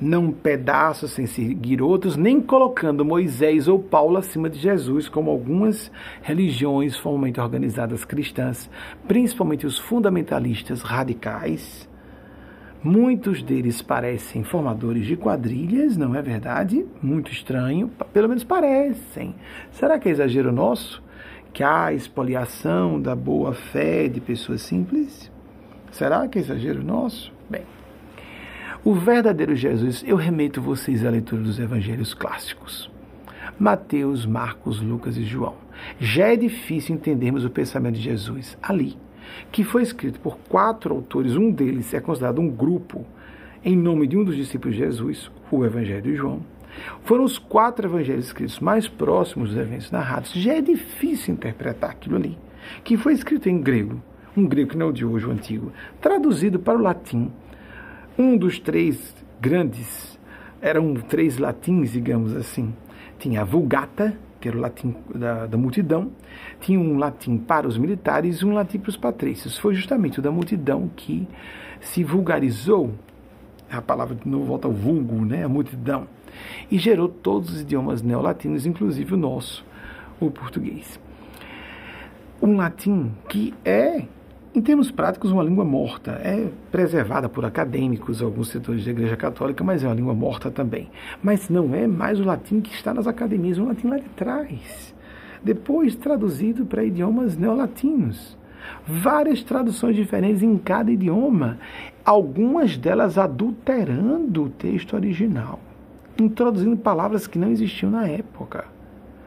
não pedaços sem seguir outros, nem colocando Moisés ou Paulo acima de Jesus, como algumas religiões formalmente organizadas cristãs, principalmente os fundamentalistas radicais. Muitos deles parecem formadores de quadrilhas, não é verdade? Muito estranho, pelo menos parecem. Será que é exagero nosso? Que há expoliação da boa fé de pessoas simples? Será que é exagero nosso? O verdadeiro Jesus, eu remeto vocês à leitura dos evangelhos clássicos. Mateus, Marcos, Lucas e João. Já é difícil entendermos o pensamento de Jesus ali, que foi escrito por quatro autores, um deles é considerado um grupo, em nome de um dos discípulos de Jesus, o Evangelho de João. Foram os quatro evangelhos escritos mais próximos dos eventos narrados. Já é difícil interpretar aquilo ali. que foi escrito em grego, um grego que não é o de hoje, o antigo, traduzido para o latim. Um dos três grandes, eram três latins, digamos assim. Tinha a Vulgata, que era o latim da, da, multidão, tinha um latim para os militares e um latim para os patrícios. Foi justamente o da multidão que se vulgarizou, a palavra de novo volta ao vulgo, né, a multidão, e gerou todos os idiomas neolatinos, inclusive o nosso, o português. Um latim que é em termos práticos, uma língua morta. É preservada por acadêmicos, alguns setores da Igreja Católica, mas é uma língua morta também. Mas não é mais o latim que está nas academias, o latim lá de trás. Depois traduzido para idiomas neolatinos. Várias traduções diferentes em cada idioma, algumas delas adulterando o texto original, introduzindo palavras que não existiam na época.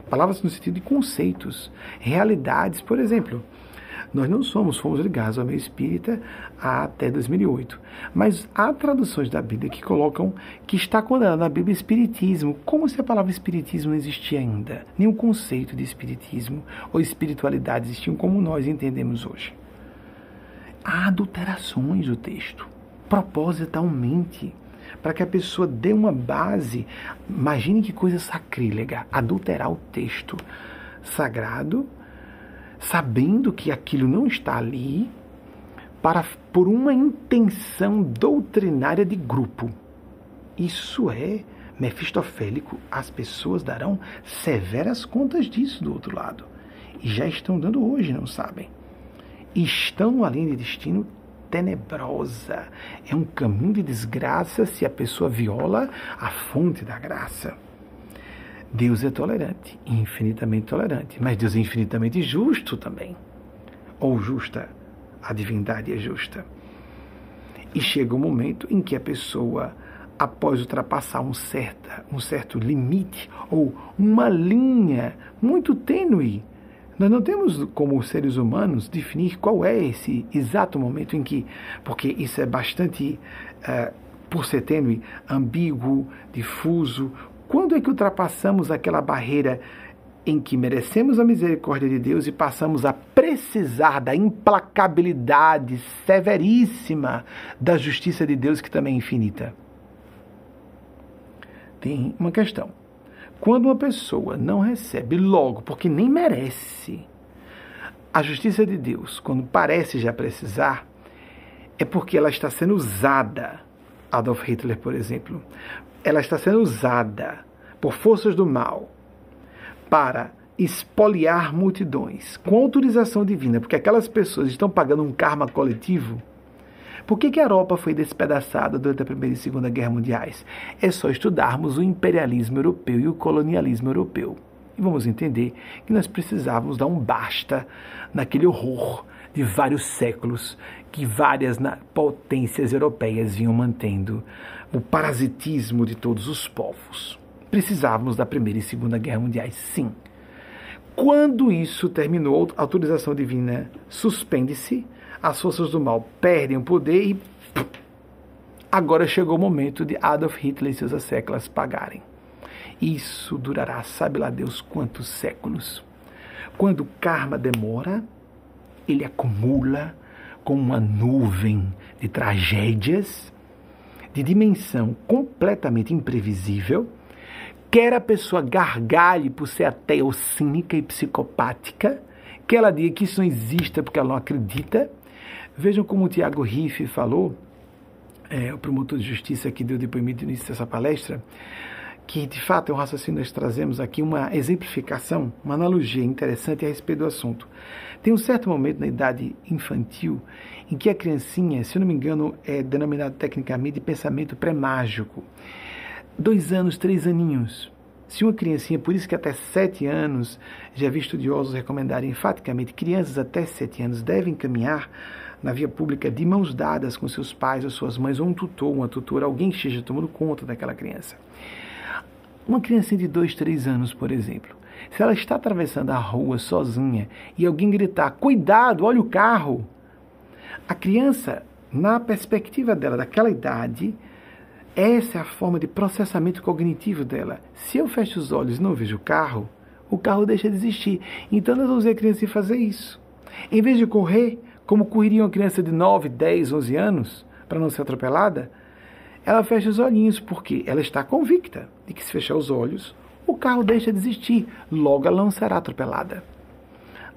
Palavras no sentido de conceitos, realidades, por exemplo. Nós não somos, fomos ligados ao meio espírita até 2008. Mas há traduções da Bíblia que colocam que está condenado na Bíblia espiritismo, como se a palavra espiritismo não existia ainda. Nenhum conceito de espiritismo ou espiritualidade existiam como nós entendemos hoje. Há adulterações do texto, propositalmente, para que a pessoa dê uma base. Imagine que coisa sacrílega, adulterar o texto sagrado sabendo que aquilo não está ali, para, por uma intenção doutrinária de grupo. Isso é mefistofélico. As pessoas darão severas contas disso do outro lado. E já estão dando hoje, não sabem. Estão numa linha de destino tenebrosa. É um caminho de desgraça se a pessoa viola a fonte da graça. Deus é tolerante, infinitamente tolerante, mas Deus é infinitamente justo também. Ou justa, a divindade é justa. E chega um momento em que a pessoa, após ultrapassar um, certa, um certo limite ou uma linha muito tênue, nós não temos como seres humanos definir qual é esse exato momento em que, porque isso é bastante, uh, por ser tênue, ambíguo, difuso, quando é que ultrapassamos aquela barreira em que merecemos a misericórdia de Deus e passamos a precisar da implacabilidade severíssima da justiça de Deus, que também é infinita? Tem uma questão. Quando uma pessoa não recebe logo, porque nem merece, a justiça de Deus, quando parece já precisar, é porque ela está sendo usada. Adolf Hitler, por exemplo, ela está sendo usada por forças do mal para espoliar multidões com autorização divina, porque aquelas pessoas estão pagando um karma coletivo. Por que, que a Europa foi despedaçada durante a Primeira e Segunda Guerra Mundiais? É só estudarmos o imperialismo europeu e o colonialismo europeu. E vamos entender que nós precisávamos dar um basta naquele horror de vários séculos que várias potências europeias vinham mantendo o parasitismo de todos os povos. Precisávamos da Primeira e Segunda Guerra Mundiais, sim. Quando isso terminou, a autorização divina suspende-se, as forças do mal perdem o poder e agora chegou o momento de Adolf Hitler e seus séculos pagarem. Isso durará, sabe lá Deus quantos séculos. Quando o karma demora, ele acumula com uma nuvem de tragédias de dimensão completamente imprevisível, quer a pessoa gargalhe por ser ateia ou cínica e psicopática, que ela diga que isso não existe porque ela não acredita. Vejam como o Tiago Riff falou, é, o promotor de justiça que deu depoimento no início dessa palestra, que de fato é um raciocínio nós trazemos aqui uma exemplificação, uma analogia interessante a respeito do assunto. Tem um certo momento na idade infantil em que a criancinha, se eu não me engano, é denominado tecnicamente de pensamento pré-mágico. Dois anos, três aninhos. Se uma criancinha, por isso que até sete anos, já vi estudiosos recomendarem enfaticamente, crianças até sete anos devem caminhar na via pública de mãos dadas com seus pais ou suas mães, ou um tutor, uma tutora, alguém que esteja tomando conta daquela criança. Uma criancinha de dois, três anos, por exemplo, se ela está atravessando a rua sozinha e alguém gritar: Cuidado, olha o carro! A criança, na perspectiva dela, daquela idade, essa é a forma de processamento cognitivo dela. Se eu fecho os olhos e não vejo o carro, o carro deixa de existir. Então nós vamos ver a criança fazer isso. Em vez de correr, como correria uma criança de 9, 10, 11 anos, para não ser atropelada, ela fecha os olhinhos porque ela está convicta de que se fechar os olhos, o carro deixa de existir, logo ela não será atropelada.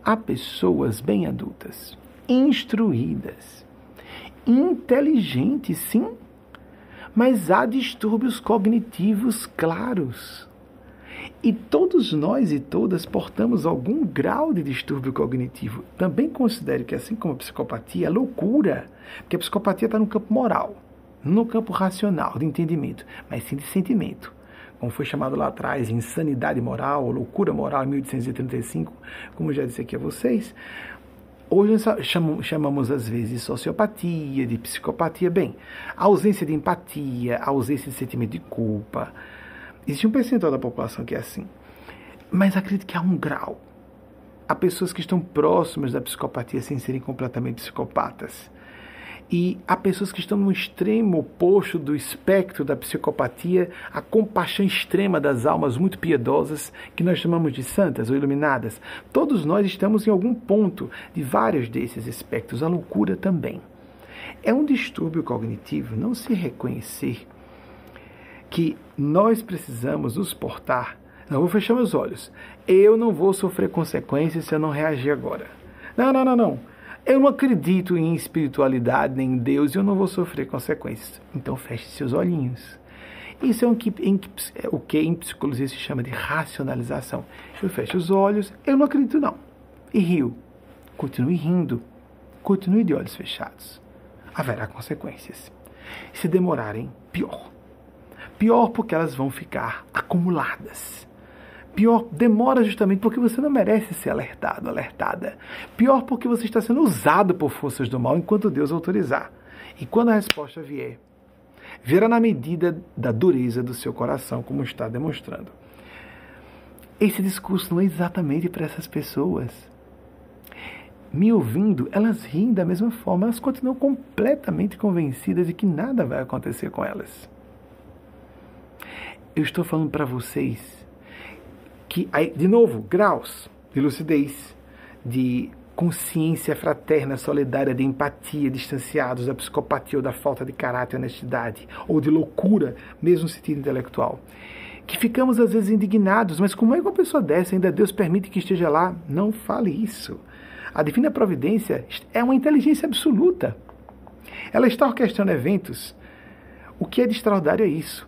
Há pessoas bem adultas, instruídas, inteligentes, sim, mas há distúrbios cognitivos claros. E todos nós e todas portamos algum grau de distúrbio cognitivo. Também considero que, assim como a psicopatia, é loucura, porque a psicopatia está no campo moral, no campo racional, de entendimento, mas sim de sentimento como foi chamado lá atrás, insanidade moral, ou loucura moral, em 1835, como já disse aqui a vocês. Hoje chamamos, chamamos às vezes de sociopatia, de psicopatia. Bem, a ausência de empatia, a ausência de sentimento de culpa. Existe um percentual da população que é assim. Mas acredito que há um grau. Há pessoas que estão próximas da psicopatia sem serem completamente psicopatas. E há pessoas que estão no extremo oposto do espectro da psicopatia, a compaixão extrema das almas muito piedosas, que nós chamamos de santas ou iluminadas. Todos nós estamos em algum ponto de vários desses espectros, a loucura também. É um distúrbio cognitivo não se reconhecer que nós precisamos nos portar. Não vou fechar meus olhos. Eu não vou sofrer consequências se eu não reagir agora. Não, não, não, não. Eu não acredito em espiritualidade nem em Deus e eu não vou sofrer consequências. Então feche seus olhinhos. Isso é, um que, em, é o que em psicologia se chama de racionalização. Eu fecho os olhos, eu não acredito não. E rio. Continue rindo. Continue de olhos fechados. Haverá consequências. Se demorarem, pior. Pior porque elas vão ficar acumuladas. Pior, demora justamente porque você não merece ser alertado, alertada. Pior porque você está sendo usado por forças do mal enquanto Deus autorizar. E quando a resposta vier, virá na medida da dureza do seu coração, como está demonstrando. Esse discurso não é exatamente para essas pessoas. Me ouvindo, elas riem da mesma forma, elas continuam completamente convencidas de que nada vai acontecer com elas. Eu estou falando para vocês que, de novo, graus de lucidez, de consciência fraterna, solidária, de empatia, distanciados da psicopatia ou da falta de caráter honestidade, ou de loucura, mesmo no sentido intelectual. Que ficamos às vezes indignados, mas como é que uma pessoa dessa ainda Deus permite que esteja lá? Não fale isso. A divina providência é uma inteligência absoluta. Ela está orquestrando eventos. O que é de extraordinário é isso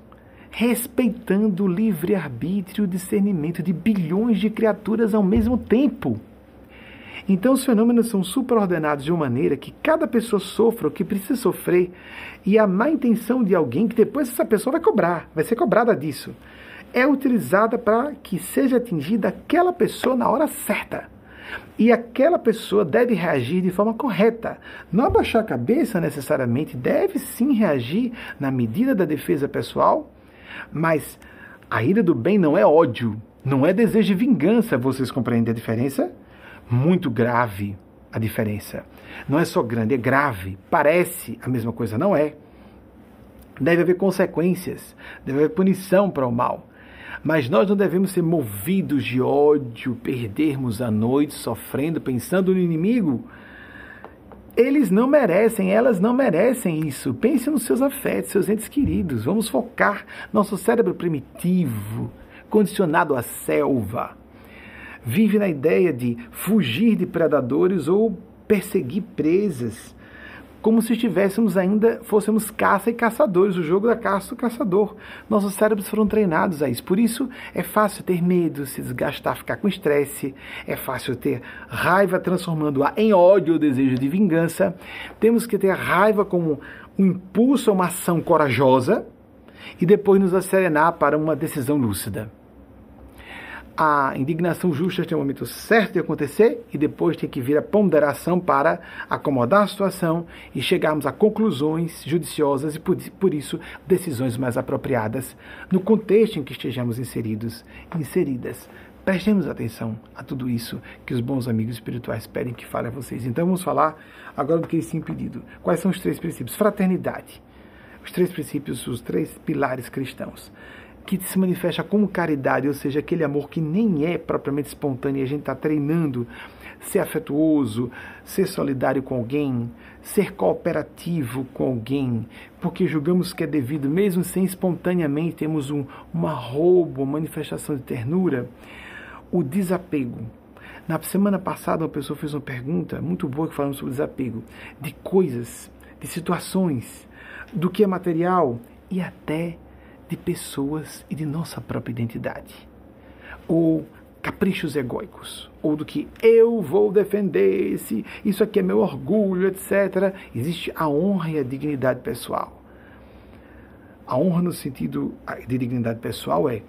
respeitando o livre-arbítrio e o discernimento de bilhões de criaturas ao mesmo tempo. Então os fenômenos são superordenados de uma maneira que cada pessoa sofra o que precisa sofrer e a má intenção de alguém que depois essa pessoa vai cobrar, vai ser cobrada disso, é utilizada para que seja atingida aquela pessoa na hora certa. E aquela pessoa deve reagir de forma correta. Não abaixar a cabeça necessariamente, deve sim reagir na medida da defesa pessoal mas a ira do bem não é ódio, não é desejo de vingança. Vocês compreendem a diferença? Muito grave a diferença. Não é só grande, é grave. Parece a mesma coisa, não é. Deve haver consequências, deve haver punição para o mal. Mas nós não devemos ser movidos de ódio, perdermos a noite sofrendo, pensando no inimigo. Eles não merecem, elas não merecem isso. Pense nos seus afetos, seus entes queridos. Vamos focar nosso cérebro primitivo, condicionado à selva. Vive na ideia de fugir de predadores ou perseguir presas como se estivéssemos ainda, fôssemos caça e caçadores, o jogo da caça do caçador. Nossos cérebros foram treinados a isso. Por isso é fácil ter medo, se desgastar, ficar com estresse. É fácil ter raiva transformando-a em ódio ou desejo de vingança. Temos que ter raiva como um impulso a uma ação corajosa e depois nos acerenar para uma decisão lúcida a indignação justa tem um momento certo de acontecer e depois tem que vir a ponderação para acomodar a situação e chegarmos a conclusões judiciosas e, por isso, decisões mais apropriadas no contexto em que estejamos inseridos, inseridas. Prestemos atenção a tudo isso que os bons amigos espirituais pedem que fale a vocês. Então vamos falar agora do que eles têm pedido. Quais são os três princípios? Fraternidade. Os três princípios, os três pilares cristãos que se manifesta como caridade, ou seja, aquele amor que nem é propriamente espontâneo, a gente está treinando ser afetuoso, ser solidário com alguém, ser cooperativo com alguém, porque julgamos que é devido, mesmo sem espontaneamente temos um, uma roubo, uma manifestação de ternura, o desapego. Na semana passada, uma pessoa fez uma pergunta muito boa que falamos sobre desapego, de coisas, de situações, do que é material e até de pessoas e de nossa própria identidade. Ou caprichos egóicos, ou do que eu vou defender, esse, isso aqui é meu orgulho, etc. Existe a honra e a dignidade pessoal. A honra no sentido de dignidade pessoal é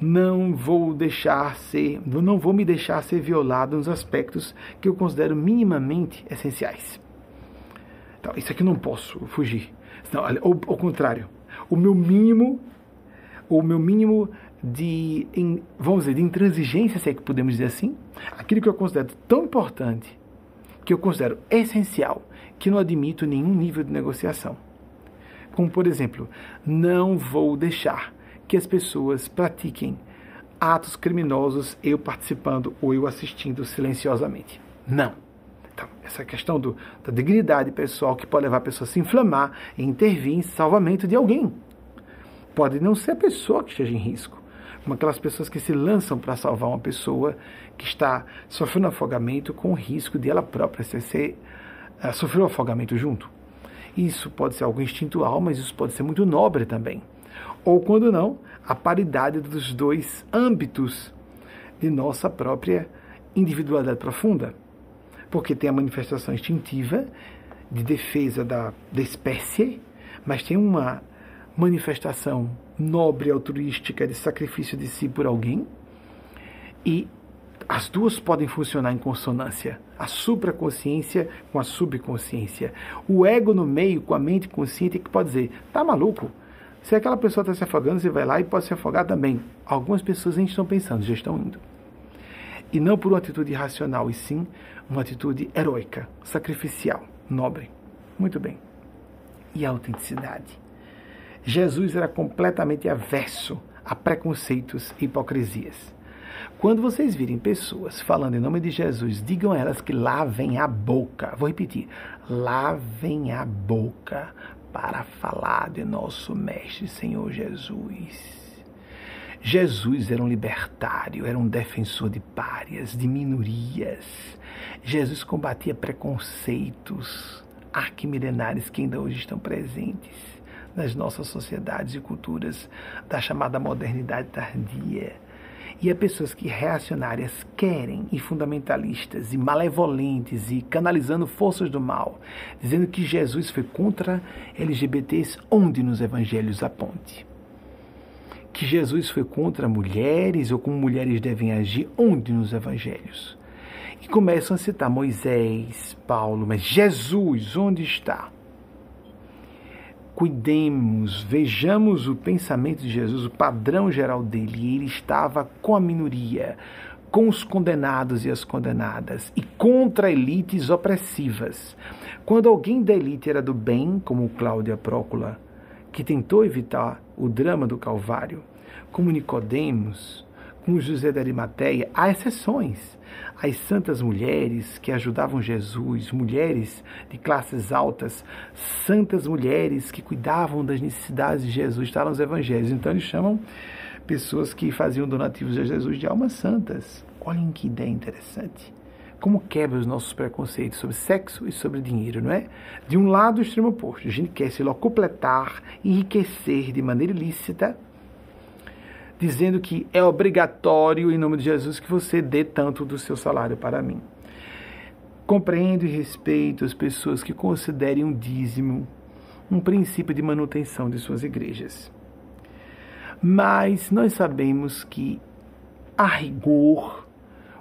não vou deixar ser, não vou me deixar ser violado nos aspectos que eu considero minimamente essenciais. Então, isso aqui não posso fugir. Não, ou ao contrário, o meu mínimo, o meu mínimo de, vamos dizer, de intransigência, se é que podemos dizer assim, aquilo que eu considero tão importante, que eu considero essencial, que não admito nenhum nível de negociação. Como, por exemplo, não vou deixar que as pessoas pratiquem atos criminosos eu participando ou eu assistindo silenciosamente. Não. Então, essa questão do, da dignidade pessoal que pode levar a pessoa a se inflamar e intervir em salvamento de alguém. Pode não ser a pessoa que esteja em risco, como aquelas pessoas que se lançam para salvar uma pessoa que está sofrendo afogamento com o risco de ela própria ser, ser, uh, sofrer o afogamento junto. Isso pode ser algo instintual, mas isso pode ser muito nobre também ou quando não, a paridade dos dois âmbitos de nossa própria individualidade profunda. Porque tem a manifestação instintiva de defesa da, da espécie, mas tem uma manifestação nobre, altruística de sacrifício de si por alguém. E as duas podem funcionar em consonância. A supraconsciência com a subconsciência. O ego no meio com a mente consciente que pode dizer: tá maluco? Se aquela pessoa está se afogando, você vai lá e pode se afogar também. Algumas pessoas nem estão pensando, já estão indo. E não por uma atitude irracional, e sim uma atitude heróica, sacrificial, nobre. Muito bem. E a autenticidade? Jesus era completamente averso a preconceitos e hipocrisias. Quando vocês virem pessoas falando em nome de Jesus, digam a elas que lavem a boca. Vou repetir: lavem a boca para falar de nosso Mestre Senhor Jesus. Jesus era um libertário, era um defensor de párias, de minorias. Jesus combatia preconceitos arquimilenares que ainda hoje estão presentes nas nossas sociedades e culturas da chamada modernidade tardia. E há pessoas que reacionárias querem, e fundamentalistas, e malevolentes, e canalizando forças do mal, dizendo que Jesus foi contra LGBTs, onde nos evangelhos aponte. Que Jesus foi contra mulheres, ou como mulheres devem agir, onde nos evangelhos. E começam a citar Moisés, Paulo, mas Jesus, onde está? Cuidemos, vejamos o pensamento de Jesus, o padrão geral dele. Ele estava com a minoria, com os condenados e as condenadas, e contra elites opressivas. Quando alguém da elite era do bem, como Cláudia Prócula, que tentou evitar o drama do Calvário, como Nicodemos, como José de Arimateia, há exceções as santas mulheres que ajudavam Jesus, mulheres de classes altas, santas mulheres que cuidavam das necessidades de Jesus, está nos evangelhos. Então eles chamam pessoas que faziam donativos a Jesus de almas santas. Olhem que ideia interessante. Como quebra os nossos preconceitos sobre sexo e sobre dinheiro, não é? De um lado, o extremo oposto. A gente quer se locupletar, enriquecer de maneira ilícita dizendo que é obrigatório, em nome de Jesus, que você dê tanto do seu salário para mim. Compreendo e respeito as pessoas que considerem um dízimo um princípio de manutenção de suas igrejas. Mas nós sabemos que, a rigor,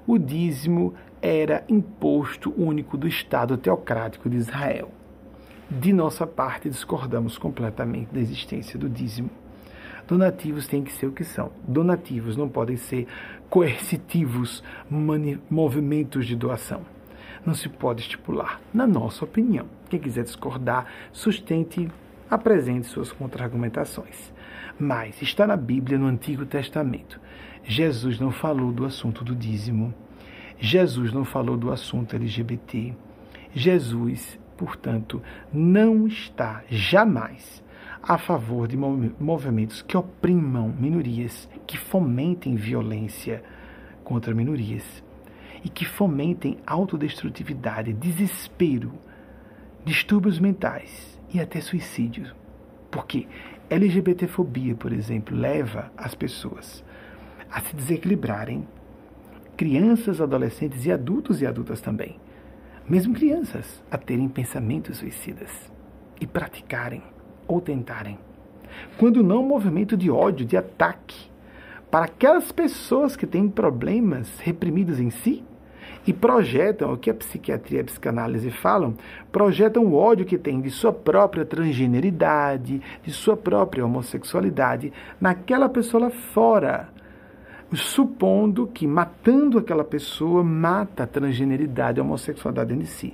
o dízimo era imposto único do Estado teocrático de Israel. De nossa parte, discordamos completamente da existência do dízimo. Donativos têm que ser o que são. Donativos não podem ser coercitivos movimentos de doação. Não se pode estipular, na nossa opinião. Quem quiser discordar, sustente apresente suas contra-argumentações. Mas está na Bíblia, no Antigo Testamento. Jesus não falou do assunto do dízimo. Jesus não falou do assunto LGBT. Jesus, portanto, não está jamais a favor de movimentos que oprimam minorias, que fomentem violência contra minorias e que fomentem autodestrutividade, desespero, distúrbios mentais e até suicídio. Porque LGBTfobia, por exemplo, leva as pessoas a se desequilibrarem, crianças, adolescentes e adultos e adultas também, mesmo crianças, a terem pensamentos suicidas e praticarem ou tentarem. Quando não, um movimento de ódio, de ataque para aquelas pessoas que têm problemas reprimidos em si e projetam o que a psiquiatria e a psicanálise falam, projetam o ódio que tem de sua própria transgeneridade, de sua própria homossexualidade naquela pessoa lá fora, supondo que matando aquela pessoa mata a transgeneridade, a homossexualidade em si.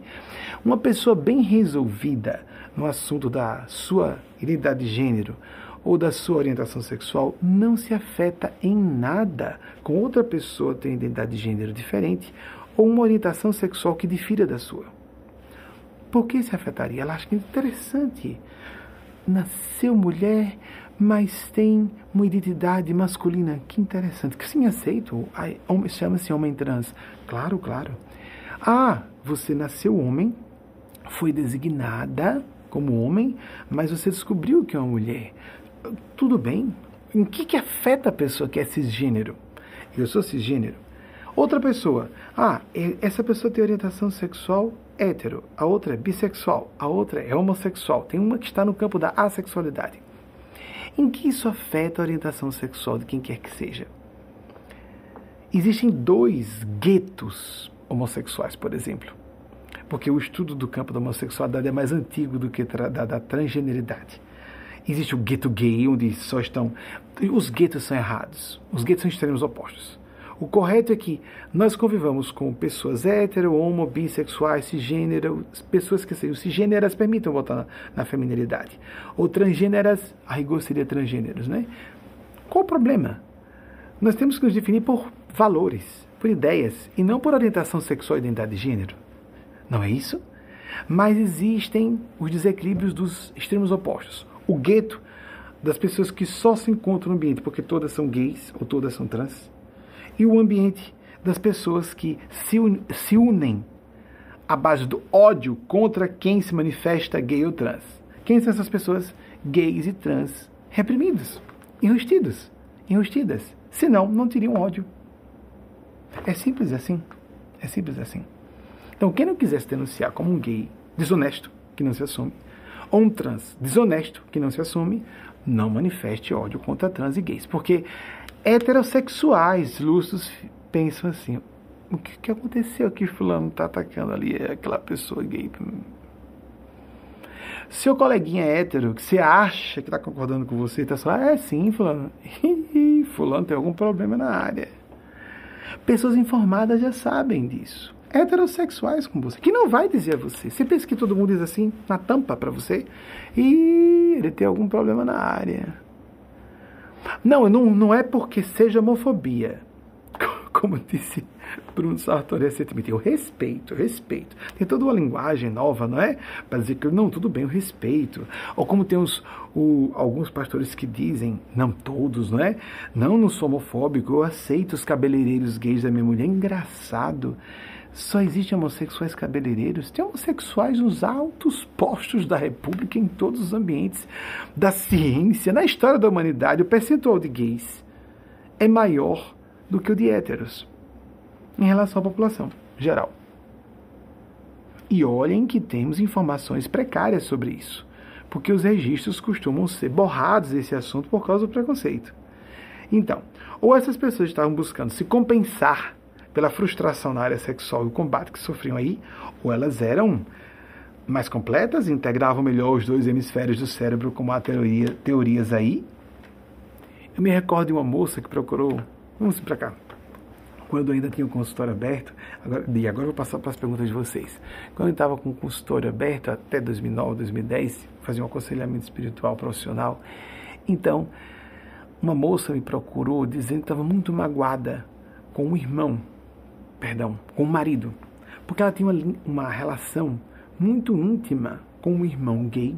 Uma pessoa bem resolvida no assunto da sua identidade de gênero ou da sua orientação sexual não se afeta em nada com outra pessoa tem identidade de gênero diferente ou uma orientação sexual que difira da sua. Por que se afetaria? Ela acha que é interessante. Nasceu mulher, mas tem uma identidade masculina. Que interessante. Que sim, aceito. Chama-se homem trans. Claro, claro. Ah, você nasceu homem, foi designada como homem, mas você descobriu que é uma mulher. Tudo bem. Em que, que afeta a pessoa que é cisgênero? Eu sou cisgênero. Outra pessoa, ah, essa pessoa tem orientação sexual hétero, a outra é bissexual, a outra é homossexual, tem uma que está no campo da assexualidade. Em que isso afeta a orientação sexual de quem quer que seja? Existem dois guetos homossexuais, por exemplo, porque o estudo do campo da homossexualidade é mais antigo do que da, da transgeneridade. Existe o gueto gay, onde só estão. Os guetos são errados. Os guetos são extremos opostos. O correto é que nós convivamos com pessoas hétero, homo, bissexuais, cisgênero, pessoas que sejam cisgêneras, permitam voltar na, na feminilidade. Ou transgêneras, a rigor seria transgêneros, né? Qual o problema? Nós temos que nos definir por valores, por ideias, e não por orientação sexual e identidade de gênero. Não é isso? Mas existem os desequilíbrios dos extremos opostos. O gueto das pessoas que só se encontram no ambiente porque todas são gays ou todas são trans e o ambiente das pessoas que se, un se unem à base do ódio contra quem se manifesta gay ou trans. Quem são essas pessoas gays e trans reprimidos, enrustidos, enrustidas? Senão, não teriam ódio. É simples assim. É simples assim. Então, quem não quiser se denunciar como um gay desonesto, que não se assume, ou um trans desonesto, que não se assume, não manifeste ódio contra trans e gays. Porque heterossexuais lustros pensam assim: o que, que aconteceu que fulano está atacando ali aquela pessoa gay? Seu coleguinha é hétero, que você acha que está concordando com você, está só, é sim, fulano. [laughs] fulano tem algum problema na área. Pessoas informadas já sabem disso. Heterossexuais com você, que não vai dizer a você. Você pensa que todo mundo diz assim, na tampa para você, e ele tem algum problema na área. Não, não, não é porque seja homofobia. [laughs] Como disse Bruno Sartori recentemente, eu respeito, eu respeito. Tem toda uma linguagem nova, não é? Para dizer que não, tudo bem, eu respeito. Ou como tem os, o, alguns pastores que dizem, não todos, não é? Não, não sou homofóbico, eu aceito os cabeleireiros gays da minha mulher. Engraçado. Só existem homossexuais cabeleireiros. Tem homossexuais nos altos postos da República, em todos os ambientes da ciência. Na história da humanidade, o percentual de gays é maior do que o de héteros em relação à população geral. E olhem que temos informações precárias sobre isso, porque os registros costumam ser borrados desse assunto por causa do preconceito. Então, ou essas pessoas estavam buscando se compensar pela frustração na área sexual e o combate que sofriam aí, ou elas eram mais completas, integravam melhor os dois hemisférios do cérebro, como há teoria, teorias aí. Eu me recordo de uma moça que procurou, vamos para cá, quando eu ainda tinha o consultório aberto, agora, e agora eu vou passar para as perguntas de vocês. Quando eu estava com o consultório aberto até 2009, 2010, fazer um aconselhamento espiritual profissional. Então, uma moça me procurou dizendo que estava muito magoada com o irmão, perdão, com o marido, porque ela tinha uma, uma relação muito íntima com um irmão gay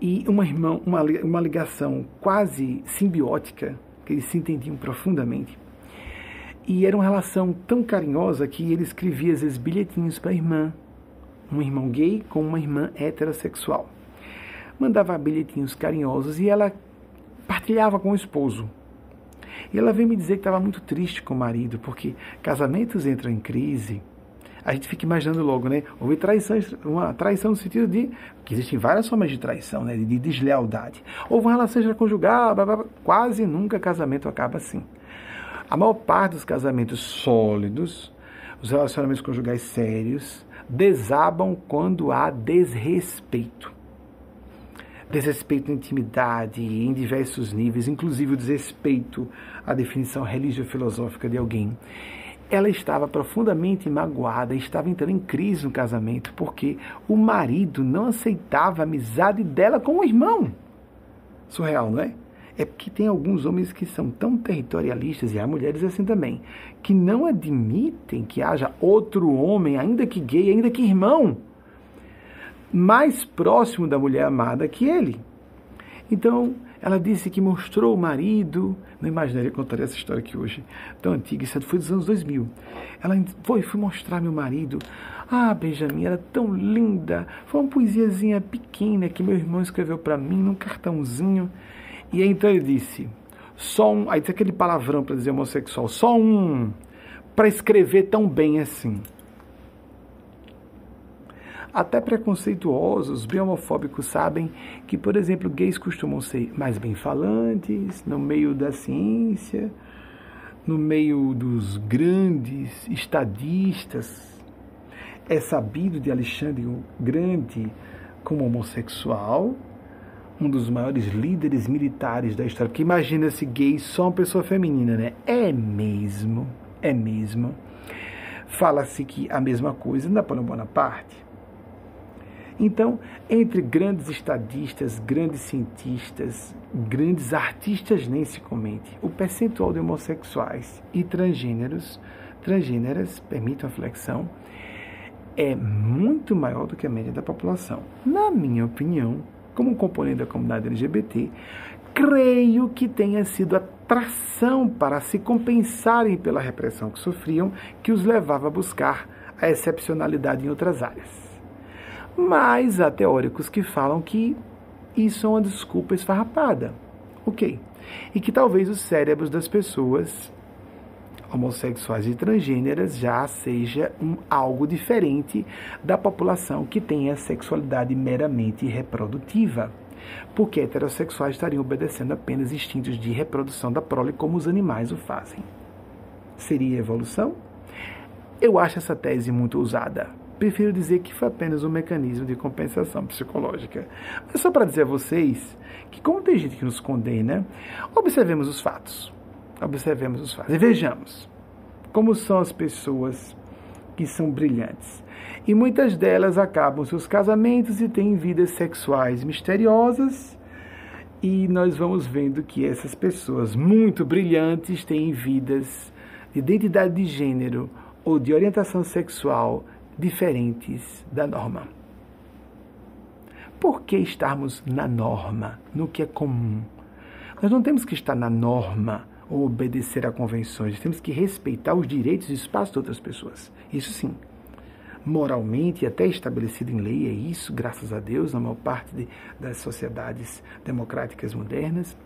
e uma, irmã, uma, uma ligação quase simbiótica, que eles se entendiam profundamente. E era uma relação tão carinhosa que ele escrevia às vezes bilhetinhos para a irmã, um irmão gay com uma irmã heterossexual. Mandava bilhetinhos carinhosos e ela partilhava com o esposo. E ela veio me dizer que estava muito triste com o marido, porque casamentos entram em crise. A gente fica imaginando logo, né? Houve traição, uma traição no sentido de que existem várias formas de traição, né? De deslealdade. Houve uma relação extraconjugal, blá, blá, blá. quase nunca casamento acaba assim. A maior parte dos casamentos sólidos, os relacionamentos conjugais sérios, desabam quando há desrespeito. Desrespeito à intimidade em diversos níveis, inclusive o desrespeito à definição religio-filosófica de alguém. Ela estava profundamente magoada, estava entrando em crise no casamento, porque o marido não aceitava a amizade dela com o irmão. Surreal, não é? é porque tem alguns homens que são tão territorialistas, e há mulheres assim também, que não admitem que haja outro homem, ainda que gay, ainda que irmão, mais próximo da mulher amada que ele. Então, ela disse que mostrou o marido, não imaginaria contar essa história aqui hoje, tão antiga, isso foi dos anos 2000. Ela foi, fui mostrar meu marido. Ah, Benjamin, era tão linda. Foi uma poesiazinha pequena que meu irmão escreveu para mim num cartãozinho. E então ele disse: só um. Aí disse aquele palavrão para dizer homossexual: só um para escrever tão bem assim. Até preconceituosos, bem homofóbicos sabem que, por exemplo, gays costumam ser mais bem falantes no meio da ciência, no meio dos grandes estadistas. É sabido de Alexandre o Grande como homossexual, um dos maiores líderes militares da história. Porque imagina se gay só uma pessoa feminina, né? É mesmo, é mesmo. Fala-se que a mesma coisa Napoleão Bonaparte. Então, entre grandes estadistas, grandes cientistas, grandes artistas nem se comente, o percentual de homossexuais e transgêneros, transgêneras, permitam a flexão, é muito maior do que a média da população. Na minha opinião, como componente da comunidade LGBT, creio que tenha sido a tração para se compensarem pela repressão que sofriam que os levava a buscar a excepcionalidade em outras áreas. Mas há teóricos que falam que isso é uma desculpa esfarrapada. Ok. E que talvez os cérebros das pessoas homossexuais e transgêneras já seja um, algo diferente da população que tem a sexualidade meramente reprodutiva. Porque heterossexuais estariam obedecendo apenas instintos de reprodução da prole como os animais o fazem. Seria evolução? Eu acho essa tese muito usada. Prefiro dizer que foi apenas um mecanismo de compensação psicológica. Mas só para dizer a vocês que, como tem gente que nos condena, observemos os fatos. Observemos os fatos e vejamos como são as pessoas que são brilhantes. E muitas delas acabam seus casamentos e têm vidas sexuais misteriosas. E nós vamos vendo que essas pessoas muito brilhantes têm vidas de identidade de gênero ou de orientação sexual diferentes da norma. Por que estarmos na norma, no que é comum? Nós não temos que estar na norma ou obedecer a convenções, temos que respeitar os direitos e espaços de outras pessoas. Isso sim. Moralmente, até estabelecido em lei, é isso, graças a Deus, na maior parte de, das sociedades democráticas modernas,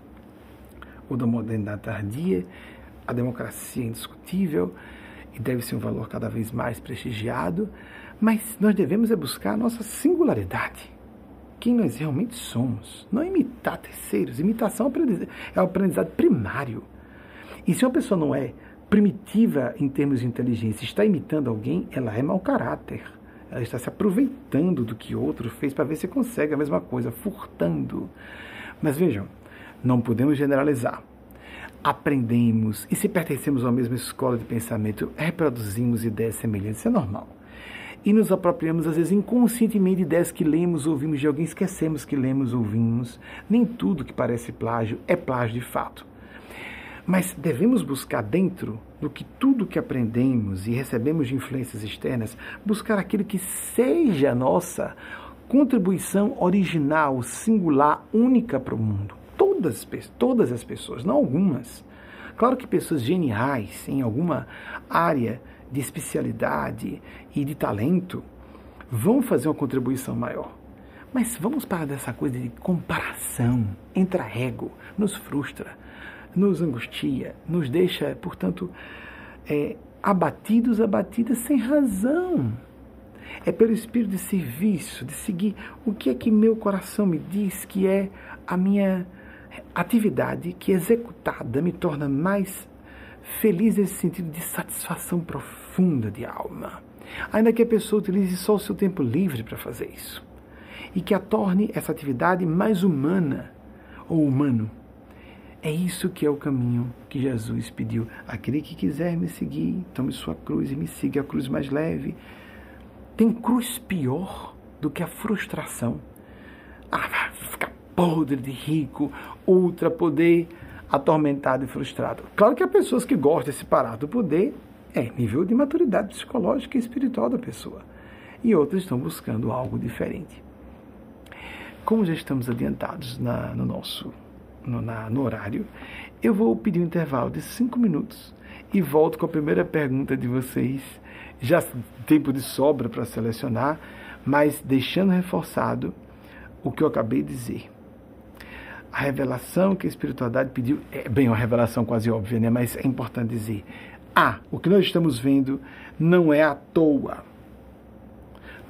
ou da modernidade tardia, a democracia é indiscutível e deve ser um valor cada vez mais prestigiado, mas nós devemos é buscar a nossa singularidade quem nós realmente somos. Não imitar terceiros. Imitação é o aprendizado primário. E se uma pessoa não é primitiva em termos de inteligência, está imitando alguém, ela é mau caráter. Ela está se aproveitando do que outro fez para ver se consegue a mesma coisa, furtando. Mas vejam, não podemos generalizar. Aprendemos e se pertencemos à mesma escola de pensamento, reproduzimos ideias semelhantes, isso é normal. e nos apropriamos, às vezes, inconscientemente de ideias que lemos, ouvimos de alguém, esquecemos que lemos, ouvimos. Nem tudo que parece plágio é plágio de fato. Mas devemos buscar dentro do que tudo que aprendemos e recebemos de influências externas, buscar aquilo que seja nossa contribuição original, singular, única para o mundo. Todas, todas as pessoas, não algumas. Claro que pessoas geniais em alguma área de especialidade e de talento vão fazer uma contribuição maior. Mas vamos parar dessa coisa de comparação, entra ego, nos frustra, nos angustia, nos deixa, portanto, é, abatidos, abatidas sem razão. É pelo espírito de serviço, de seguir o que é que meu coração me diz que é a minha atividade que executada me torna mais feliz nesse sentido de satisfação profunda de alma. Ainda que a pessoa utilize só o seu tempo livre para fazer isso. E que a torne essa atividade mais humana ou humano. É isso que é o caminho que Jesus pediu. Aquele que quiser me seguir, tome sua cruz e me siga a cruz mais leve. Tem cruz pior do que a frustração. Ah, ficar podre de rico, ultra poder atormentado e frustrado. Claro que há pessoas que gostam de se parar do poder, é nível de maturidade psicológica e espiritual da pessoa. E outras estão buscando algo diferente. Como já estamos adiantados na, no nosso no, na, no horário, eu vou pedir um intervalo de cinco minutos e volto com a primeira pergunta de vocês. Já tempo de sobra para selecionar, mas deixando reforçado o que eu acabei de dizer a revelação que a espiritualidade pediu, é bem uma revelação quase óbvia, né? mas é importante dizer. Ah, o que nós estamos vendo não é à toa.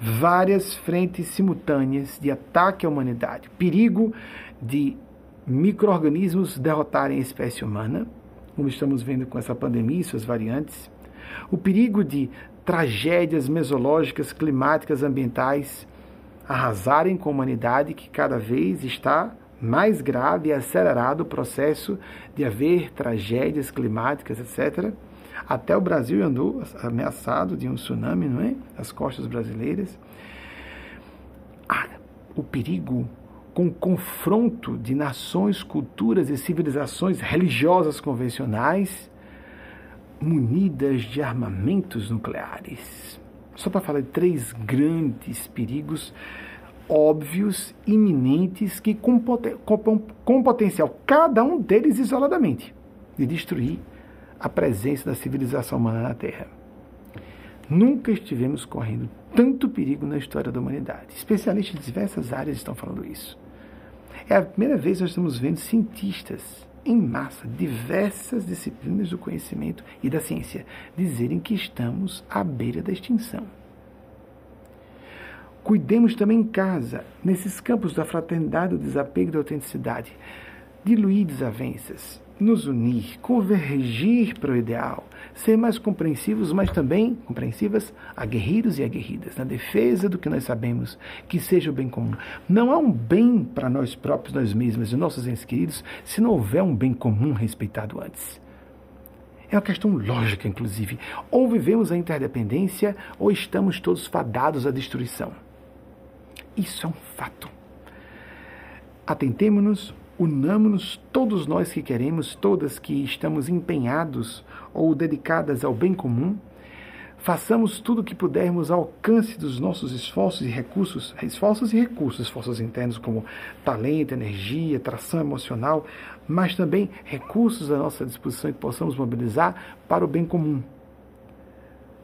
Várias frentes simultâneas de ataque à humanidade. Perigo de micro-organismos derrotarem a espécie humana, como estamos vendo com essa pandemia e suas variantes. O perigo de tragédias mesológicas, climáticas, ambientais arrasarem com a humanidade que cada vez está mais grave e acelerado o processo de haver tragédias climáticas, etc. Até o Brasil andou ameaçado de um tsunami, não é? As costas brasileiras. Ah, o perigo com o confronto de nações, culturas e civilizações religiosas convencionais munidas de armamentos nucleares. Só para falar de três grandes perigos óbvios, iminentes, que com, com, com potencial, cada um deles isoladamente, de destruir a presença da civilização humana na Terra. Nunca estivemos correndo tanto perigo na história da humanidade. Especialistas de diversas áreas estão falando isso. É a primeira vez que nós estamos vendo cientistas em massa, diversas disciplinas do conhecimento e da ciência, dizerem que estamos à beira da extinção. Cuidemos também em casa, nesses campos da fraternidade, do desapego e da autenticidade. Diluir desavenças, nos unir, convergir para o ideal, ser mais compreensivos, mas também compreensivas, aguerridos e aguerridas, na defesa do que nós sabemos que seja o bem comum. Não há um bem para nós próprios, nós mesmos e nossos entes queridos, se não houver um bem comum respeitado antes. É uma questão lógica, inclusive. Ou vivemos a interdependência, ou estamos todos fadados à destruição. Isso é um fato. Atentemo-nos, unamos-nos, todos nós que queremos, todas que estamos empenhados ou dedicadas ao bem comum, façamos tudo o que pudermos ao alcance dos nossos esforços e recursos, esforços e recursos, esforços internos como talento, energia, tração emocional, mas também recursos à nossa disposição que possamos mobilizar para o bem comum.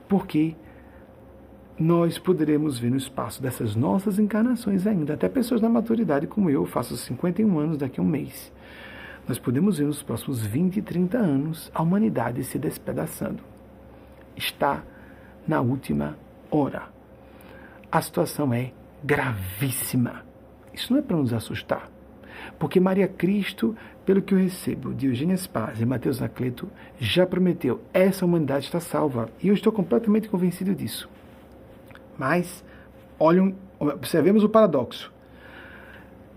Porque nós poderemos ver no espaço dessas nossas encarnações ainda, até pessoas na maturidade como eu, faço 51 anos daqui a um mês. Nós podemos ver nos próximos 20 e 30 anos a humanidade se despedaçando. Está na última hora. A situação é gravíssima. Isso não é para nos assustar. Porque Maria Cristo, pelo que eu recebo de Eugênia Spaz e Mateus Nacleto, já prometeu: essa humanidade está salva. E eu estou completamente convencido disso. Mas, olhem, observemos o paradoxo.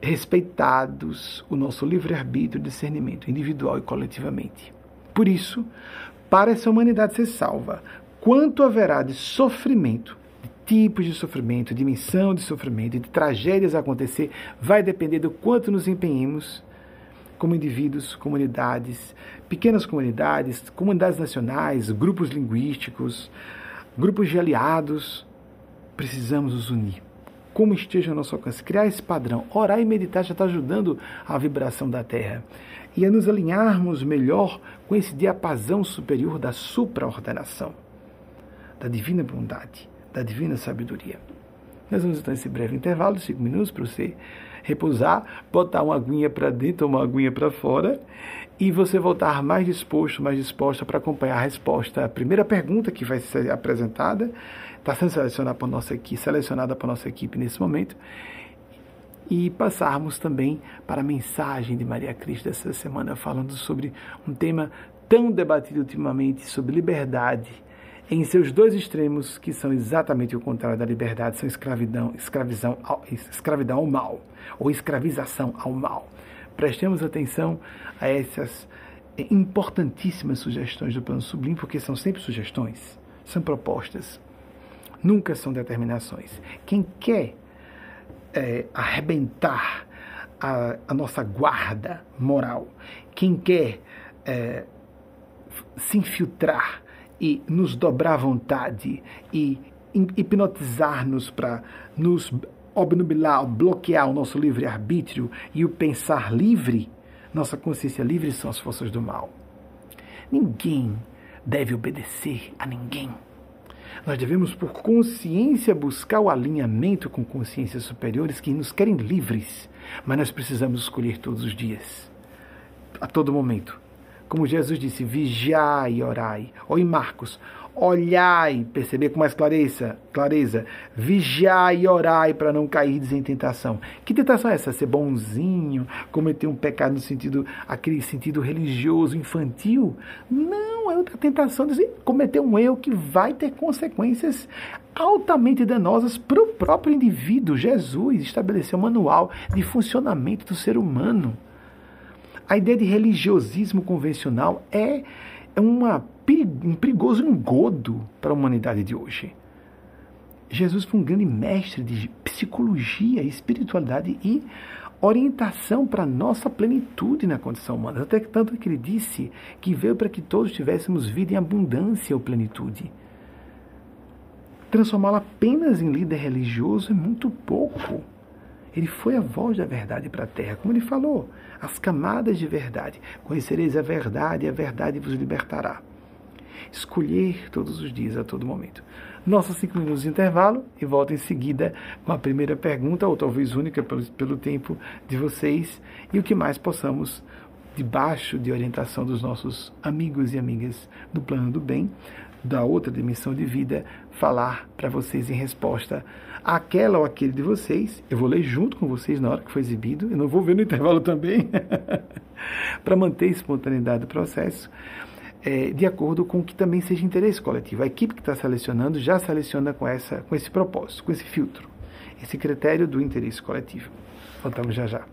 Respeitados o nosso livre-arbítrio e discernimento, individual e coletivamente. Por isso, para essa humanidade ser salva, quanto haverá de sofrimento, de tipos de sofrimento, dimensão de sofrimento, de tragédias acontecer, vai depender do quanto nos empenhemos como indivíduos, comunidades, pequenas comunidades, comunidades nacionais, grupos linguísticos, grupos de aliados. Precisamos nos unir. Como esteja ao nosso alcance, criar esse padrão. Orar e meditar já está ajudando a vibração da Terra. E a nos alinharmos melhor com esse diapasão superior da supraordenação, da divina bondade, da divina sabedoria. Nós vamos então esse breve intervalo, cinco minutos, para você repousar, botar uma aguinha para dentro, uma aguinha para fora, e você voltar mais disposto, mais disposta para acompanhar a resposta. A primeira pergunta que vai ser apresentada está sendo selecionada por nossa equipe, selecionada por nossa equipe nesse momento. E passarmos também para a mensagem de Maria Cristo dessa semana, falando sobre um tema tão debatido ultimamente sobre liberdade em seus dois extremos, que são exatamente o contrário da liberdade, são escravidão, escravidão, escravidão ao mal, ou escravização ao mal. Prestemos atenção a essas importantíssimas sugestões do plano sublime, porque são sempre sugestões, são propostas, nunca são determinações. Quem quer é, arrebentar a, a, nossa guarda moral, quem quer é, se infiltrar e nos dobrar a vontade e hipnotizar-nos para nos obnubilar, bloquear o nosso livre-arbítrio e o pensar livre, nossa consciência livre são as forças do mal. Ninguém deve obedecer a ninguém. Nós devemos, por consciência, buscar o alinhamento com consciências superiores que nos querem livres, mas nós precisamos escolher todos os dias, a todo momento, como Jesus disse, vigiai e orai. Ou em Marcos, olhai, perceber com mais clareza, clareza, vigiai e orai para não cair em tentação. Que tentação é essa? Ser bonzinho, cometer um pecado no sentido, aquele sentido religioso, infantil? Não, é outra tentação de cometer um erro que vai ter consequências altamente danosas para o próprio indivíduo. Jesus estabeleceu um manual de funcionamento do ser humano. A ideia de religiosismo convencional é, é uma, um perigoso engodo para a humanidade de hoje. Jesus foi um grande mestre de psicologia, espiritualidade e orientação para a nossa plenitude na condição humana. Até tanto que ele disse que veio para que todos tivéssemos vida em abundância ou plenitude. Transformá-lo apenas em líder religioso é muito pouco. Ele foi a voz da verdade para a terra, como ele falou, as camadas de verdade. Conhecereis a verdade e a verdade vos libertará. Escolher todos os dias, a todo momento. Nossos cinco minutos de intervalo e volto em seguida com a primeira pergunta, ou talvez única pelo, pelo tempo de vocês, e o que mais possamos, debaixo de orientação dos nossos amigos e amigas do plano do bem, da outra dimensão de vida, falar para vocês em resposta aquela ou aquele de vocês. Eu vou ler junto com vocês na hora que for exibido, eu não vou ver no intervalo também, [laughs] para manter a espontaneidade do processo, é, de acordo com o que também seja interesse coletivo. A equipe que está selecionando já seleciona com, essa, com esse propósito, com esse filtro, esse critério do interesse coletivo. Voltamos já já.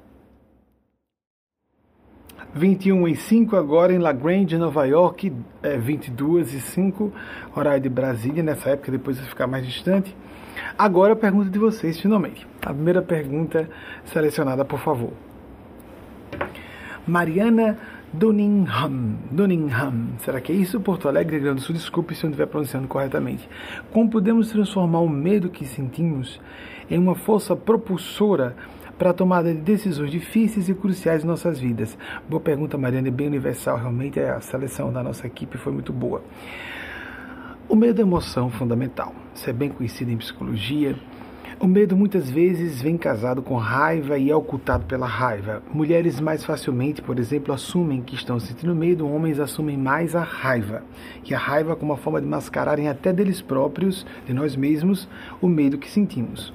21 e 5 agora em La Grande, Nova York, é, 22 e 5, horário de Brasília, nessa época depois vai ficar mais distante. Agora a pergunta de vocês, finalmente. A primeira pergunta selecionada, por favor. Mariana Dunningham. Dunningham. Será que é isso? Porto Alegre, Rio Grande do Sul. Desculpe se eu não estiver pronunciando corretamente. Como podemos transformar o medo que sentimos em uma força propulsora para a tomada de decisões difíceis e cruciais em nossas vidas? Boa pergunta, Mariana, é bem universal. Realmente a seleção da nossa equipe foi muito boa. O medo é emoção fundamental. Isso é bem conhecido em psicologia. O medo muitas vezes vem casado com raiva e é ocultado pela raiva. Mulheres mais facilmente, por exemplo, assumem que estão sentindo medo, homens assumem mais a raiva. E a raiva como uma forma de mascararem até deles próprios, de nós mesmos, o medo que sentimos.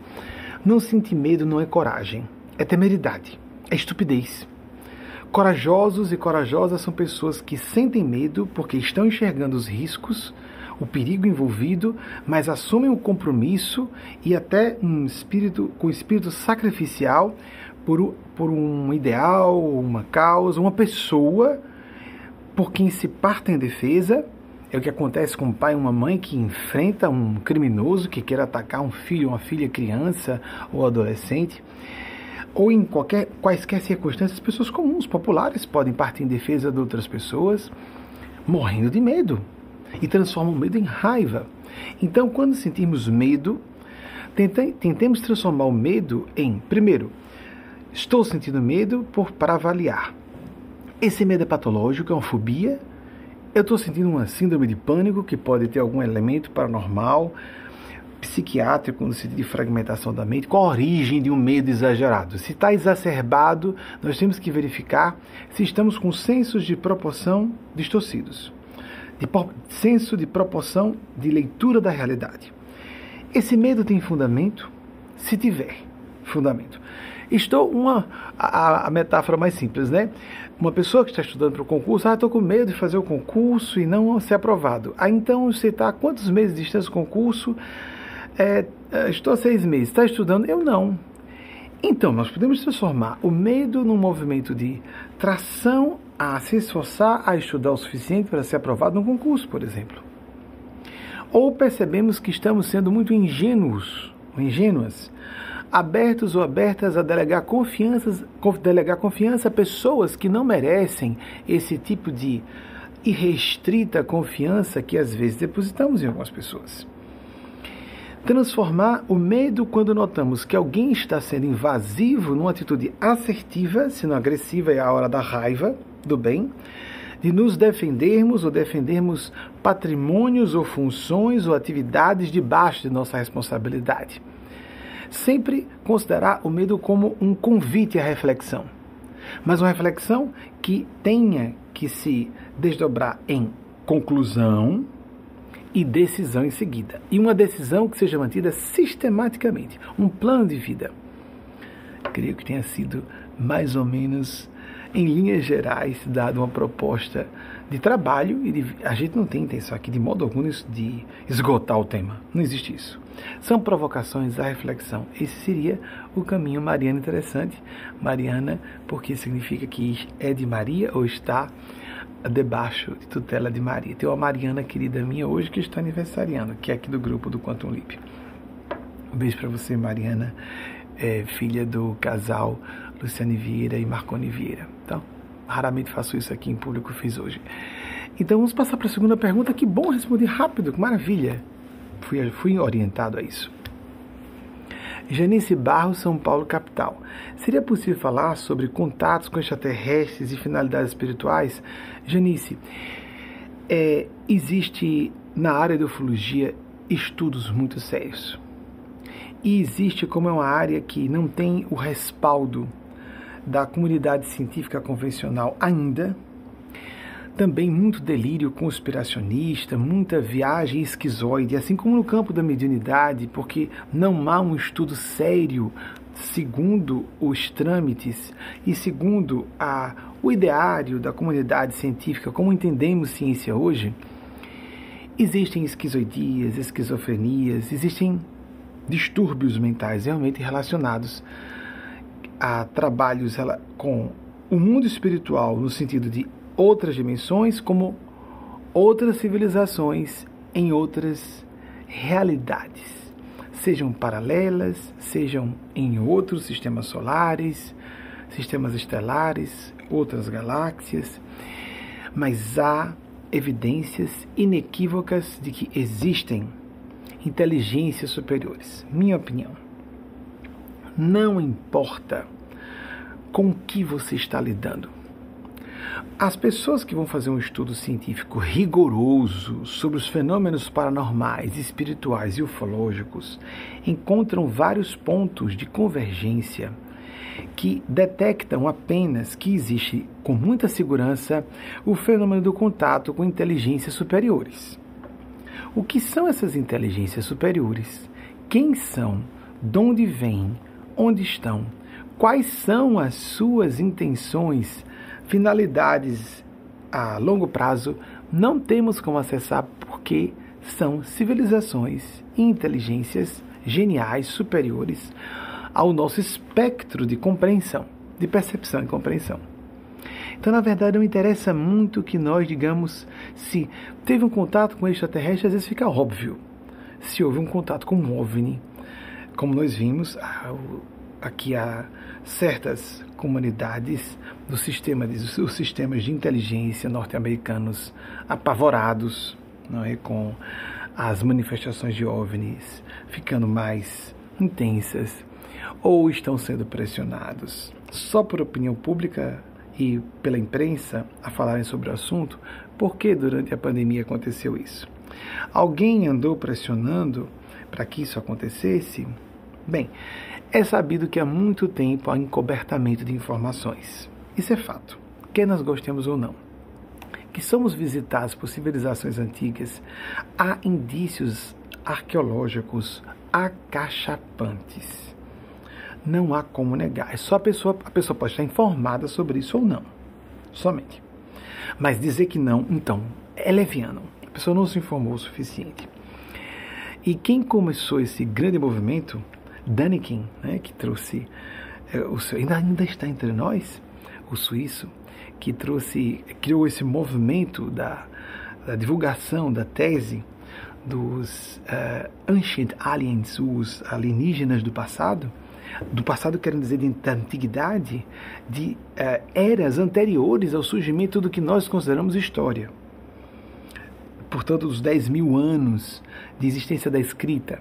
Não sentir medo não é coragem, é temeridade, é estupidez. Corajosos e corajosas são pessoas que sentem medo porque estão enxergando os riscos o perigo envolvido, mas assumem o compromisso e até um espírito com espírito sacrificial por, por um ideal, uma causa, uma pessoa por quem se partem em defesa. É o que acontece com um pai e uma mãe que enfrenta um criminoso que quer atacar um filho, uma filha, criança ou adolescente. Ou em qualquer, quaisquer circunstâncias, pessoas comuns, populares, podem partir em defesa de outras pessoas, morrendo de medo e transformam o medo em raiva. Então, quando sentirmos medo, tentemos transformar o medo em, primeiro, estou sentindo medo por, para avaliar. Esse medo é patológico, é uma fobia, eu estou sentindo uma síndrome de pânico que pode ter algum elemento paranormal, psiquiátrico, no sentido de fragmentação da mente. Qual a origem de um medo exagerado? Se está exacerbado, nós temos que verificar se estamos com sensos de proporção distorcidos, de senso de proporção de leitura da realidade. Esse medo tem fundamento? Se tiver fundamento. Estou uma a, a, metáfora mais simples, né? Uma pessoa que está estudando para o concurso, ah, estou com medo de fazer o concurso e não ser aprovado. Aí então você está quantos meses de distância do concurso? É, é estou há seis meses. Está estudando? Eu não. Então, nós podemos transformar o medo num movimento de tração a se esforçar a estudar o suficiente para ser aprovado no concurso, por exemplo. Ou percebemos que estamos sendo muito ingênuos, ingênuas, abertos ou abertas a delegar, confianças, delegar confiança a pessoas que não merecem esse tipo de irrestrita confiança que às vezes depositamos em algumas pessoas. Transformar o medo quando notamos que alguém está sendo invasivo numa atitude assertiva, se não agressiva, é a hora da raiva, do bem, de nos defendermos ou defendermos patrimônios ou funções ou atividades debaixo de nossa responsabilidade. Sempre considerar o medo como um convite à reflexão, mas uma reflexão que tenha que se desdobrar em conclusão e decisão em seguida. E uma decisão que seja mantida sistematicamente, um plano de vida. Creio que tenha sido mais ou menos em linhas gerais, dado uma proposta de trabalho e de, a gente não tem intenção aqui de modo algum de esgotar o tema. Não existe isso. São provocações à reflexão. Esse seria o caminho Mariana interessante. Mariana, porque significa que é de Maria ou está debaixo de tutela de Maria. Tem uma Mariana querida minha hoje que está aniversariando, que é aqui do grupo do Quantum Leap. Um beijo para você, Mariana, é, filha do casal Luciane Vieira e Marconi Vieira. Raramente faço isso aqui em público, fiz hoje. Então, vamos passar para a segunda pergunta. Que bom responder rápido, que maravilha fui, fui orientado a isso. Janice Barros, São Paulo, capital. Seria possível falar sobre contatos com extraterrestres e finalidades espirituais? Janice, é, existe na área da ufologia estudos muito sérios. E existe como é uma área que não tem o respaldo da comunidade científica convencional ainda, também muito delírio conspiracionista, muita viagem esquizoide, assim como no campo da mediunidade, porque não há um estudo sério segundo os trâmites e segundo a, o ideário da comunidade científica, como entendemos ciência hoje, existem esquizoidias, esquizofrenias, existem distúrbios mentais realmente relacionados a trabalhos com o mundo espiritual no sentido de outras dimensões, como outras civilizações em outras realidades, sejam paralelas, sejam em outros sistemas solares, sistemas estelares, outras galáxias, mas há evidências inequívocas de que existem inteligências superiores. Minha opinião. Não importa com o que você está lidando as pessoas que vão fazer um estudo científico rigoroso sobre os fenômenos paranormais, espirituais e ufológicos encontram vários pontos de convergência que detectam apenas que existe com muita segurança o fenômeno do contato com inteligências superiores. O que são essas inteligências superiores? Quem são? De onde vêm? Onde estão? Quais são as suas intenções? finalidades a longo prazo, não temos como acessar porque são civilizações e inteligências geniais superiores ao nosso espectro de compreensão, de percepção e compreensão. Então, na verdade, não interessa muito que nós digamos se teve um contato com extraterrestre, às vezes fica óbvio. Se houve um contato com um OVNI, como nós vimos, aqui há certas comunidades do sistema, dos sistemas de inteligência norte-americanos apavorados não é, com as manifestações de OVNIs ficando mais intensas ou estão sendo pressionados só por opinião pública e pela imprensa a falarem sobre o assunto, por que durante a pandemia aconteceu isso? Alguém andou pressionando para que isso acontecesse? Bem, é sabido que há muito tempo há encobertamento de informações. Isso é fato, quer nós gostemos ou não. Que somos visitados por civilizações antigas, há indícios arqueológicos acachapantes não há como negar. É só a pessoa, a pessoa pode estar informada sobre isso ou não. Somente. Mas dizer que não, então, é leviano. A pessoa não se informou o suficiente. E quem começou esse grande movimento, Daniken, né, que trouxe, é, o ainda, ainda está entre nós, o suíço, que trouxe, criou esse movimento da, da divulgação da tese dos uh, Ancient Aliens, os alienígenas do passado, do passado, querendo dizer da antiguidade, de uh, eras anteriores ao surgimento do que nós consideramos história. Portanto, dos 10 mil anos de existência da escrita.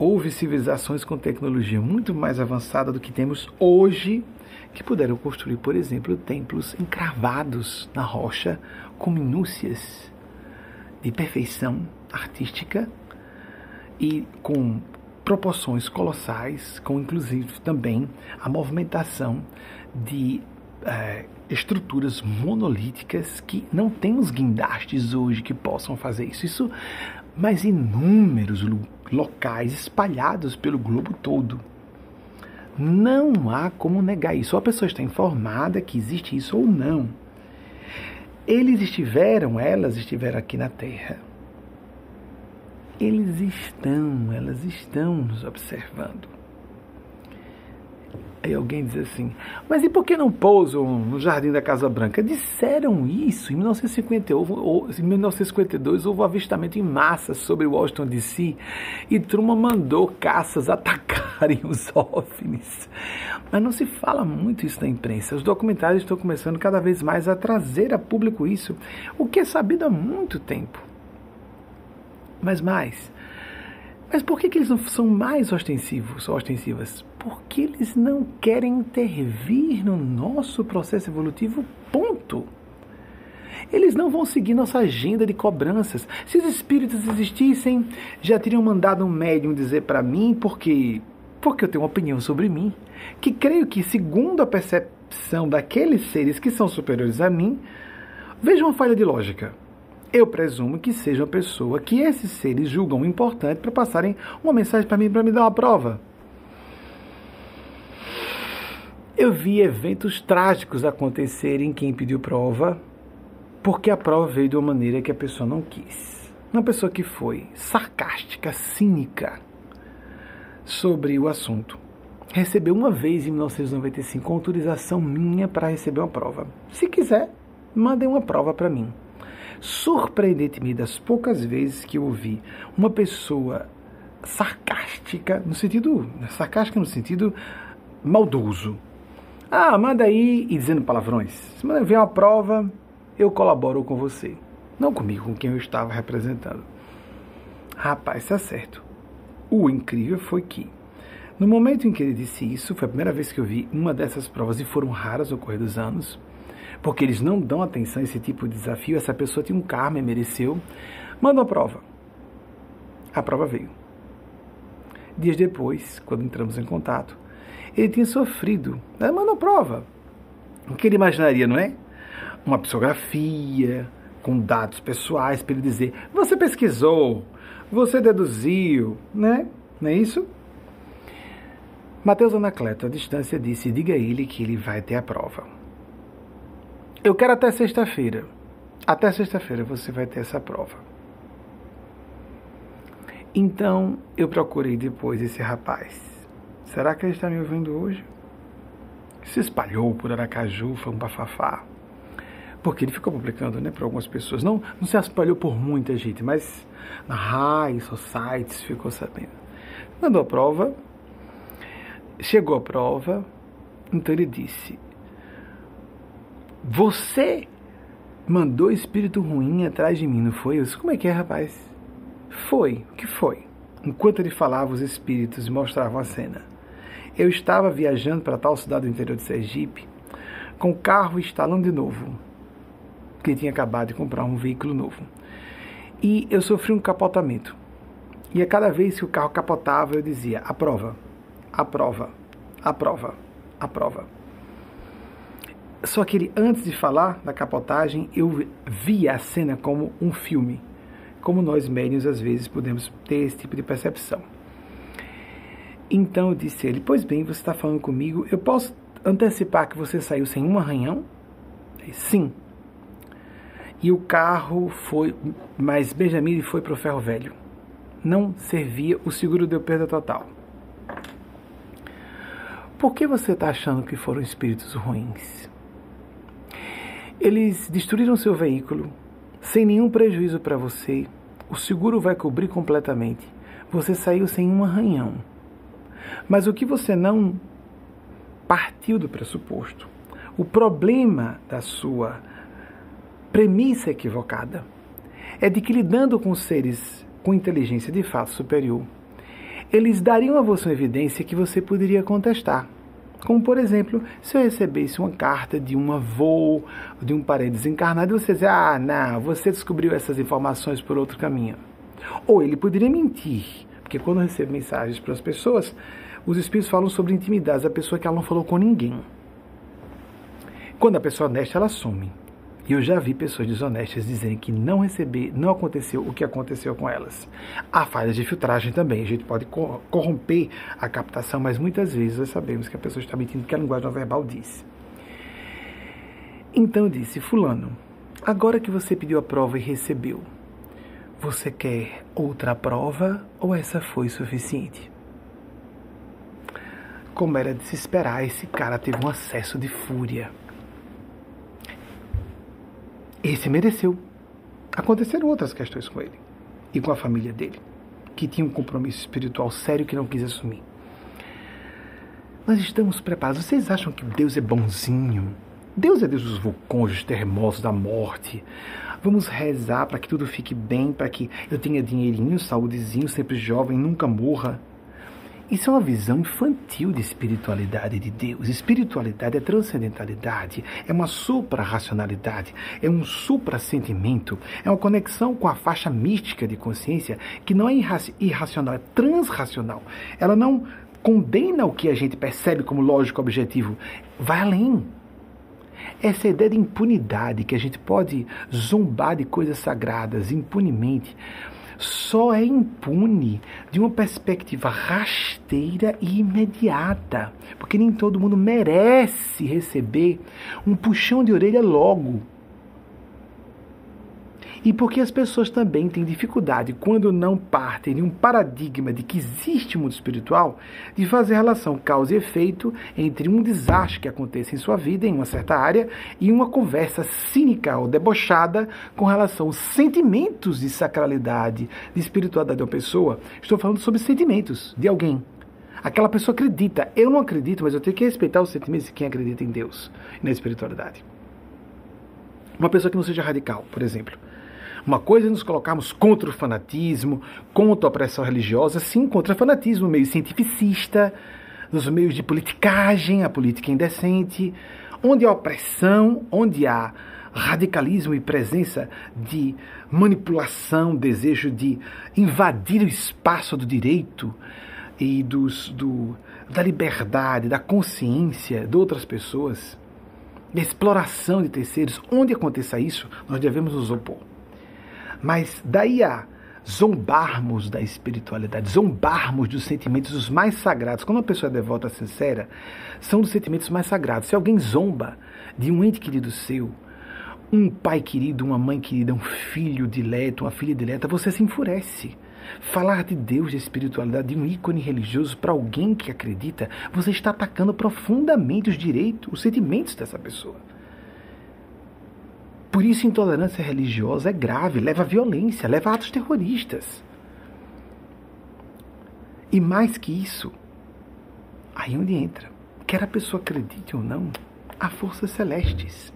Houve civilizações com tecnologia muito mais avançada do que temos hoje, que puderam construir, por exemplo, templos encravados na rocha com minúcias de perfeição artística e com proporções colossais, com inclusive também a movimentação de é, estruturas monolíticas que não tem os guindastes hoje que possam fazer isso. Isso, mas inúmeros locais espalhados pelo globo todo. Não há como negar isso. A pessoa está informada que existe isso ou não. Eles estiveram, elas estiveram aqui na Terra eles estão, elas estão nos observando. Aí alguém diz assim, mas e por que não pousam no Jardim da Casa Branca? Disseram isso em 1952, em 1952 houve um avistamento em massa sobre Washington DC e Truman mandou caças [laughs] atacarem os OVNIs. Mas não se fala muito isso na imprensa. Os documentários estão começando cada vez mais a trazer a público isso, o que é sabido há muito tempo mas mais. Mas por que, que eles não são mais ostensivos ostensivas? Porque eles não querem intervir no nosso processo evolutivo, ponto. Eles não vão seguir nossa agenda de cobranças. Se os espíritos existissem, já teriam mandado um médium dizer para mim, porque, porque eu tenho uma opinião sobre mim, que creio que, segundo a percepção daqueles seres que são superiores a mim, vejo uma falha de lógica eu presumo que seja uma pessoa que esses seres julgam importante para passarem uma mensagem para mim, para me dar uma prova. Eu vi eventos trágicos acontecerem em quem pediu prova, porque a prova veio de uma maneira que a pessoa não quis. Uma pessoa que foi sarcástica, cínica sobre o assunto. Recebeu uma vez em 1995 autorização minha para receber uma prova. Se quiser, mandem uma prova para mim surpreendentemente das poucas vezes que eu ouvi uma pessoa sarcástica, no sentido, sarcástica no sentido maldoso. Ah, manda aí e dizendo palavrões. Se manda ver uma prova, eu colaboro com você. Não comigo, com quem eu estava representando. Rapaz, tá certo. O incrível foi que, no momento em que ele disse isso, foi a primeira vez que eu vi uma dessas provas, e foram raras ao correr dos anos, porque eles não dão atenção a esse tipo de desafio. Essa pessoa tinha um karma e mereceu. Manda uma prova. A prova veio. Dias depois, quando entramos em contato, ele tinha sofrido. Ela mandou prova. O que ele imaginaria, não é? Uma psicografia com dados pessoais para ele dizer: você pesquisou, você deduziu, né? Não é isso? Mateus Anacleto, à distância, disse: diga a ele que ele vai ter a prova. Eu quero até sexta-feira. Até sexta-feira você vai ter essa prova. Então eu procurei depois esse rapaz. Será que ele está me ouvindo hoje? Se espalhou por Aracaju, foi um bafafá. Porque ele ficou publicando né, para algumas pessoas. Não, não se espalhou por muita gente, mas na high societies ficou sabendo. Mandou a prova, chegou a prova, então ele disse: Você mandou espírito ruim atrás de mim, não foi? Eu disse, como é que é, rapaz? Foi, o que foi? Enquanto ele falava, os espíritos mostravam a cena. Eu estava viajando para tal cidade do interior de Sergipe, com o carro instalando de novo, porque tinha acabado de comprar um veículo novo. E eu sofri um capotamento. E a cada vez que o carro capotava, eu dizia: aprova, aprova, aprova, aprova. Só que ele, antes de falar da capotagem, eu via a cena como um filme. Como nós médios às vezes podemos ter esse tipo de percepção. Então eu disse ele: Pois bem, você está falando comigo, eu posso antecipar que você saiu sem um arranhão? Sim. E o carro foi, mas Benjamin foi para o ferro velho. Não servia, o seguro deu perda total. Por que você está achando que foram espíritos ruins? Eles destruíram seu veículo sem nenhum prejuízo para você. O seguro vai cobrir completamente. Você saiu sem um arranhão. Mas o que você não partiu do pressuposto? O problema da sua premissa equivocada é de que lidando com seres com inteligência de fato superior, eles dariam a você uma evidência que você poderia contestar. Como, por exemplo, se eu recebesse uma carta de um avô, de um parente desencarnado, e você dizer, ah, não, você descobriu essas informações por outro caminho. Ou ele poderia mentir, porque quando eu recebo mensagens para as pessoas, os espíritos falam sobre intimidades da pessoa que ela não falou com ninguém. Quando a pessoa é honesta, ela some. E eu já vi pessoas desonestas dizerem que não receber, não aconteceu o que aconteceu com elas. Há falhas de filtragem também, a gente pode corromper a captação, mas muitas vezes nós sabemos que a pessoa está mentindo que a linguagem não verbal diz. Então eu disse, fulano, agora que você pediu a prova e recebeu, você quer outra prova ou essa foi suficiente? Como era de se esperar, esse cara teve um acesso de fúria. Esse mereceu. Aconteceram outras questões com ele e com a família dele, que tinha um compromisso espiritual sério que não quis assumir. Nós estamos preparados. Vocês acham que Deus é bonzinho? Deus é Deus dos vulcões, dos terremotos, da morte. Vamos rezar para que tudo fique bem, para que eu tenha dinheirinho, saúdezinho, sempre jovem, nunca morra. Isso é uma visão infantil de espiritualidade de Deus. Espiritualidade é transcendentalidade, é uma supra-racionalidade, é um supra-sentimento, é uma conexão com a faixa mística de consciência que não é irracional, é transracional. Ela não condena o que a gente percebe como lógico objetivo, vai além. Essa ideia de impunidade, que a gente pode zombar de coisas sagradas impunemente, só é impune de uma perspectiva rasteira e imediata, porque nem todo mundo merece receber um puxão de orelha logo. E porque as pessoas também têm dificuldade, quando não partem de um paradigma de que existe mundo espiritual, de fazer relação causa e efeito entre um desastre que aconteça em sua vida, em uma certa área, e uma conversa cínica ou debochada com relação aos sentimentos de sacralidade, de espiritualidade de uma pessoa. Estou falando sobre sentimentos de alguém. Aquela pessoa acredita. Eu não acredito, mas eu tenho que respeitar os sentimentos de quem acredita em Deus e na espiritualidade. Uma pessoa que não seja radical, por exemplo uma coisa é nos colocarmos contra o fanatismo, contra a opressão religiosa, sim, contra o fanatismo meio cientificista, nos meios de politicagem, a política indecente, onde há opressão, onde há radicalismo e presença de manipulação, desejo de invadir o espaço do direito e dos, do, da liberdade, da consciência de outras pessoas, da exploração de terceiros, onde aconteça isso, nós devemos nos opor. Mas daí a zombarmos da espiritualidade, zombarmos dos sentimentos os mais sagrados. Quando uma pessoa é devota sincera, são dos sentimentos mais sagrados. Se alguém zomba de um ente querido seu, um pai querido, uma mãe querida, um filho dileto, uma filha dileta, você se enfurece. Falar de Deus, de espiritualidade, de um ícone religioso para alguém que acredita, você está atacando profundamente os direitos, os sentimentos dessa pessoa. Por isso, intolerância religiosa é grave, leva a violência, leva a atos terroristas. E mais que isso, aí onde entra, quer a pessoa acredite ou não, há forças celestes.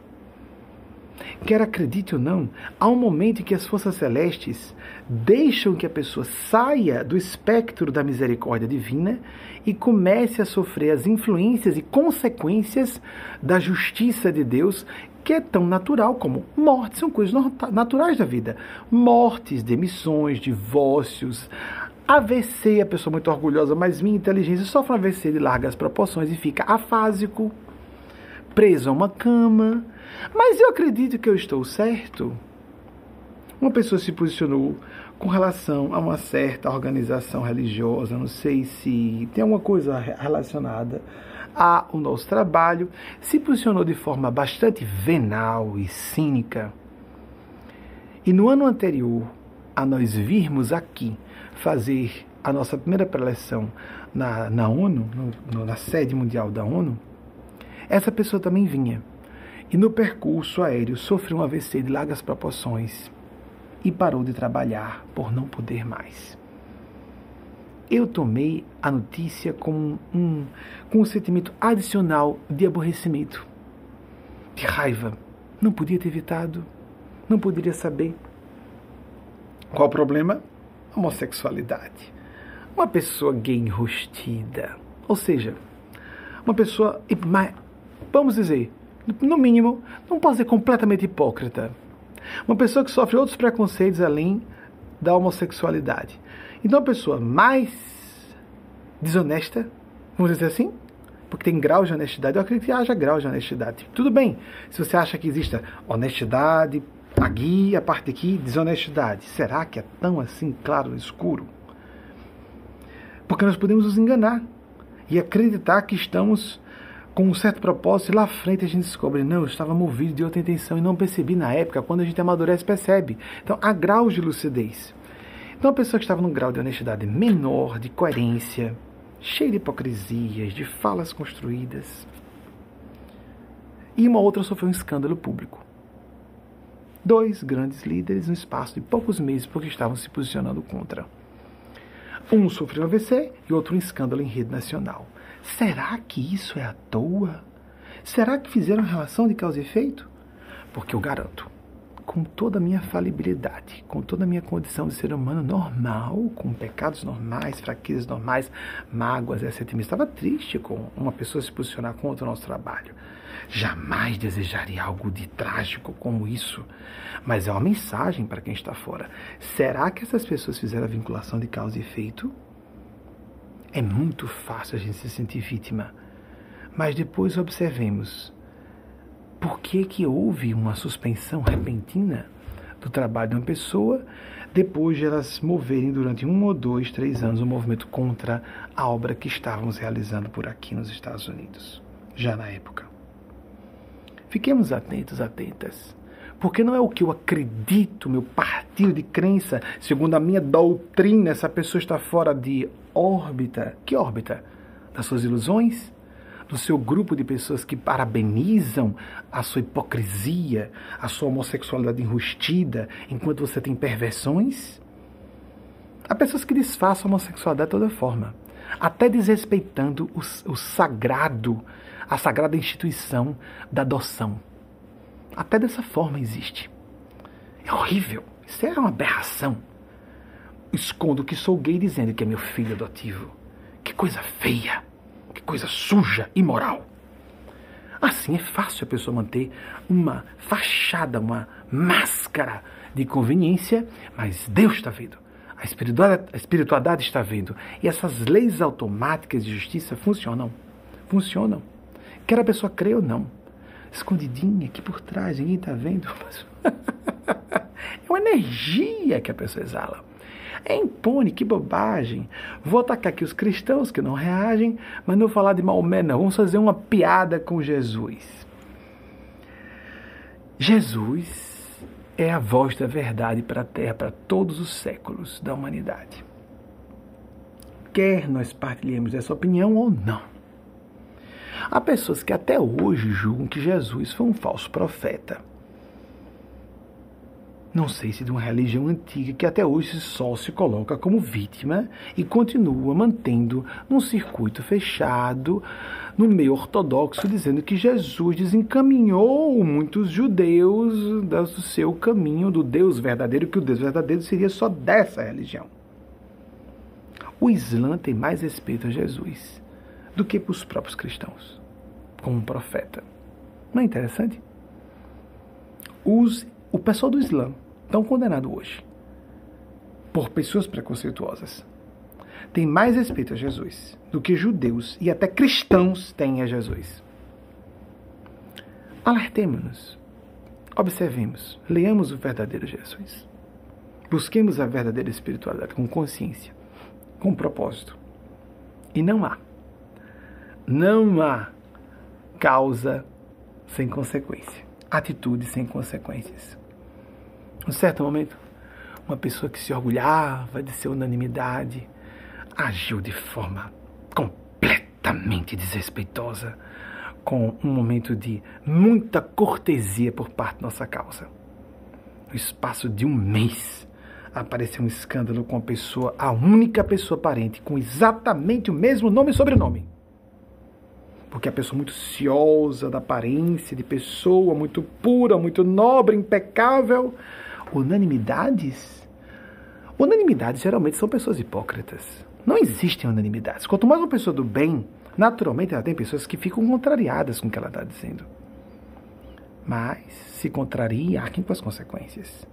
Quer acredite ou não, há um momento em que as forças celestes deixam que a pessoa saia do espectro da misericórdia divina e comece a sofrer as influências e consequências da justiça de Deus, que é tão natural como morte, são coisas naturais da vida. Mortes, demissões, divórcios, AVC, a pessoa muito orgulhosa, mas minha inteligência sofre um AVC de largas proporções e fica afásico, preso a uma cama. Mas eu acredito que eu estou certo. Uma pessoa se posicionou com relação a uma certa organização religiosa, não sei se tem alguma coisa relacionada ao nosso trabalho, se posicionou de forma bastante venal e cínica. E no ano anterior a nós virmos aqui fazer a nossa primeira preleção na, na ONU, no, na sede mundial da ONU, essa pessoa também vinha. E no percurso aéreo sofreu um AVC de largas proporções e parou de trabalhar por não poder mais. Eu tomei a notícia com um, com um sentimento adicional de aborrecimento, de raiva. Não podia ter evitado, não poderia saber. Qual o problema? Homossexualidade. Uma pessoa gay enrustida. Ou seja, uma pessoa. Vamos dizer, no mínimo, não pode ser completamente hipócrita. Uma pessoa que sofre outros preconceitos além da homossexualidade. Então, a pessoa mais desonesta, vamos dizer assim, porque tem graus de honestidade, eu acredito que haja graus de honestidade. Tudo bem, se você acha que exista honestidade, aqui, a parte aqui, desonestidade. Será que é tão assim claro no escuro? Porque nós podemos nos enganar e acreditar que estamos com um certo propósito, e lá à frente a gente descobre, não, eu estava movido de outra intenção e não percebi na época, quando a gente amadurece, percebe. Então, há graus de lucidez. Então, a pessoa que estava num grau de honestidade menor, de coerência, cheia de hipocrisias, de falas construídas, e uma outra sofreu um escândalo público. Dois grandes líderes no espaço de poucos meses porque estavam se posicionando contra. Um sofreu AVC e outro um escândalo em rede nacional. Será que isso é à toa? Será que fizeram relação de causa e efeito? Porque eu garanto, com toda a minha falibilidade, com toda a minha condição de ser humano normal, com pecados normais, fraquezas normais, mágoas, etc. Estava triste com uma pessoa se posicionar contra o nosso trabalho. Jamais desejaria algo de trágico como isso. Mas é uma mensagem para quem está fora. Será que essas pessoas fizeram a vinculação de causa e efeito? É muito fácil a gente se sentir vítima. Mas depois observemos por que, que houve uma suspensão repentina do trabalho de uma pessoa depois de elas moverem durante um ou dois, três anos o um movimento contra a obra que estávamos realizando por aqui nos Estados Unidos, já na época. Fiquemos atentos, atentas. Porque não é o que eu acredito, meu partido de crença, segundo a minha doutrina, essa pessoa está fora de órbita. Que órbita? Das suas ilusões? Do seu grupo de pessoas que parabenizam a sua hipocrisia, a sua homossexualidade enrustida, enquanto você tem perversões? Há pessoas que disfarçam a homossexualidade de toda forma, até desrespeitando o, o sagrado, a sagrada instituição da adoção. Até dessa forma existe. É horrível. Isso é uma aberração. Escondo que sou gay dizendo que é meu filho adotivo. Que coisa feia. Que coisa suja, imoral. Assim é fácil a pessoa manter uma fachada, uma máscara de conveniência, mas Deus está vendo. A espiritualidade, a espiritualidade está vendo. E essas leis automáticas de justiça funcionam. Funcionam. Quer a pessoa crer ou não escondidinha aqui por trás, ninguém está vendo. [laughs] é uma energia que a pessoa exala. É impune, que bobagem. Vou atacar aqui os cristãos que não reagem, mas não falar de Maomé, não. Vamos fazer uma piada com Jesus. Jesus é a voz da verdade para a Terra, para todos os séculos da humanidade. Quer nós partilhemos dessa opinião ou não. Há pessoas que até hoje julgam que Jesus foi um falso profeta não sei se de uma religião antiga que até hoje só se coloca como vítima e continua mantendo num circuito fechado no meio ortodoxo, dizendo que Jesus desencaminhou muitos judeus do seu caminho do Deus verdadeiro, que o Deus verdadeiro seria só dessa religião. O Islã tem mais respeito a Jesus do que para os próprios cristãos, como um profeta. Não é interessante? Os, o pessoal do Islã tão condenado hoje por pessoas preconceituosas tem mais respeito a Jesus do que judeus e até cristãos têm a Jesus. Alertemos-nos, observemos, leamos o verdadeiro Jesus. Busquemos a verdadeira espiritualidade com consciência, com propósito. E não há, não há causa sem consequência, atitude sem consequências. Em certo momento, uma pessoa que se orgulhava de ser unanimidade agiu de forma completamente desrespeitosa, com um momento de muita cortesia por parte da nossa causa. No espaço de um mês, apareceu um escândalo com a pessoa, a única pessoa parente, com exatamente o mesmo nome e sobrenome. Porque a pessoa muito ciosa da aparência de pessoa, muito pura, muito nobre, impecável, unanimidades? Unanimidades geralmente são pessoas hipócritas. Não existem unanimidades. Quanto mais uma pessoa do bem, naturalmente ela tem pessoas que ficam contrariadas com o que ela está dizendo. Mas se contraria, arquem com as consequências.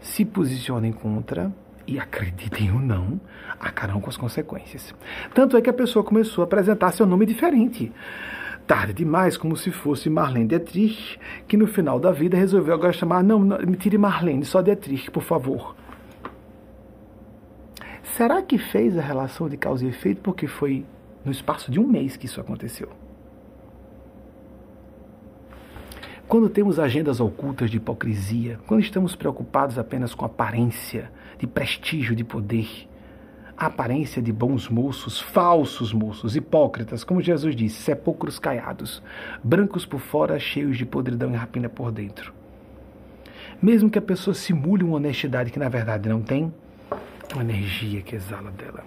Se posicionem contra, e acreditem ou não, arcarão com as consequências. Tanto é que a pessoa começou a apresentar seu nome diferente tarde demais, como se fosse Marlene Dietrich, que no final da vida resolveu agora chamar, não, não me tire Marlene, só Dietrich, por favor. Será que fez a relação de causa e efeito porque foi no espaço de um mês que isso aconteceu? Quando temos agendas ocultas de hipocrisia, quando estamos preocupados apenas com aparência, de prestígio, de poder, aparência de bons moços, falsos moços, hipócritas, como Jesus disse, sepulcros caiados, brancos por fora, cheios de podridão e rapina por dentro. Mesmo que a pessoa simule uma honestidade que na verdade não tem, é uma energia que exala dela.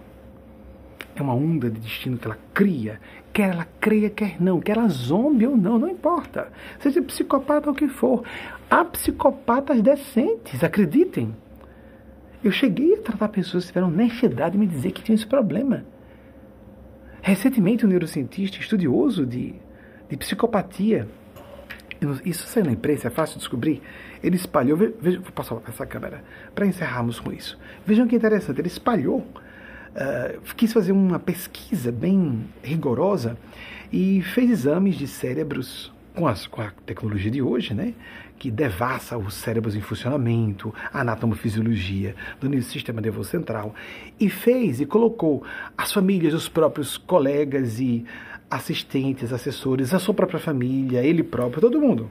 É uma onda de destino que ela cria, quer ela creia, quer não, quer ela zombe ou não, não importa. Seja psicopata ou o que for. Há psicopatas decentes, acreditem. Eu cheguei a tratar pessoas que tiveram honestidade de me dizer que tinham esse problema. Recentemente, um neurocientista estudioso de, de psicopatia, isso saiu na imprensa, é fácil de descobrir, ele espalhou, veja, vou passar essa câmera para encerrarmos com isso. Vejam que interessante, ele espalhou, uh, quis fazer uma pesquisa bem rigorosa e fez exames de cérebros com, as, com a tecnologia de hoje, né? Que devassa os cérebros em funcionamento, a anatomofisiologia do sistema nervoso central, e fez e colocou as famílias, os próprios colegas e assistentes, assessores, a sua própria família, ele próprio, todo mundo.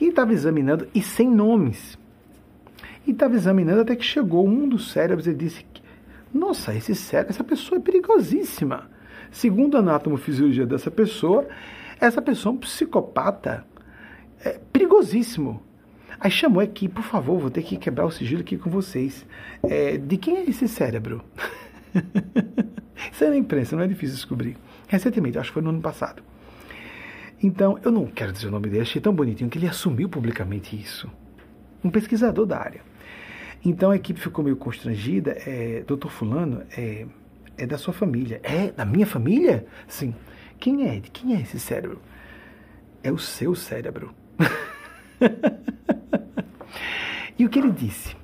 E estava examinando, e sem nomes. E estava examinando até que chegou um dos cérebros e disse: Nossa, esse cérebro, essa pessoa é perigosíssima. Segundo a anatomofisiologia dessa pessoa, essa pessoa é um psicopata é, perigosíssimo. Aí chamou aqui, por favor, vou ter que quebrar o sigilo aqui com vocês. É, de quem é esse cérebro? [laughs] Isso é na imprensa, não é difícil descobrir. Recentemente, acho que foi no ano passado. Então, eu não quero dizer o nome dele, achei tão bonitinho que ele assumiu publicamente isso. Um pesquisador da área. Então a equipe ficou meio constrangida. É, Doutor Fulano é, é da sua família. É da minha família? Sim. Quem é? De quem é esse cérebro? É o seu cérebro. [laughs] e o que ele disse?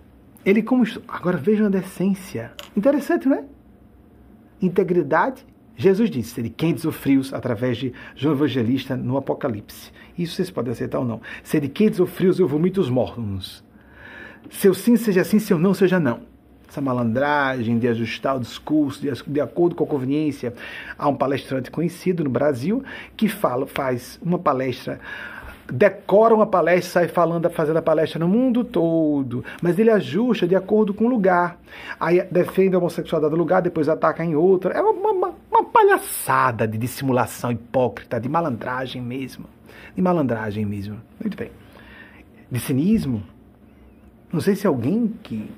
Ele como agora vejam a decência. Interessante, não é? Integridade. Jesus disse: quentes ou frios, através de João Evangelista no Apocalipse. Isso vocês podem aceitar ou não. de quentes ou frios, eu vomito os mortos. Seu sim seja sim, seu não seja não essa malandragem de ajustar o discurso de, de, acordo com a conveniência. Há um palestrante conhecido no Brasil que fala, faz uma palestra decora uma palestra, sai falando, fazendo a palestra no mundo todo, mas ele ajusta de acordo com o lugar. Aí defende a homossexualidade do lugar, depois ataca em outro. É uma, uma, uma palhaçada de dissimulação hipócrita, de malandragem mesmo. De malandragem mesmo. Muito bem. De cinismo. Não sei se alguém que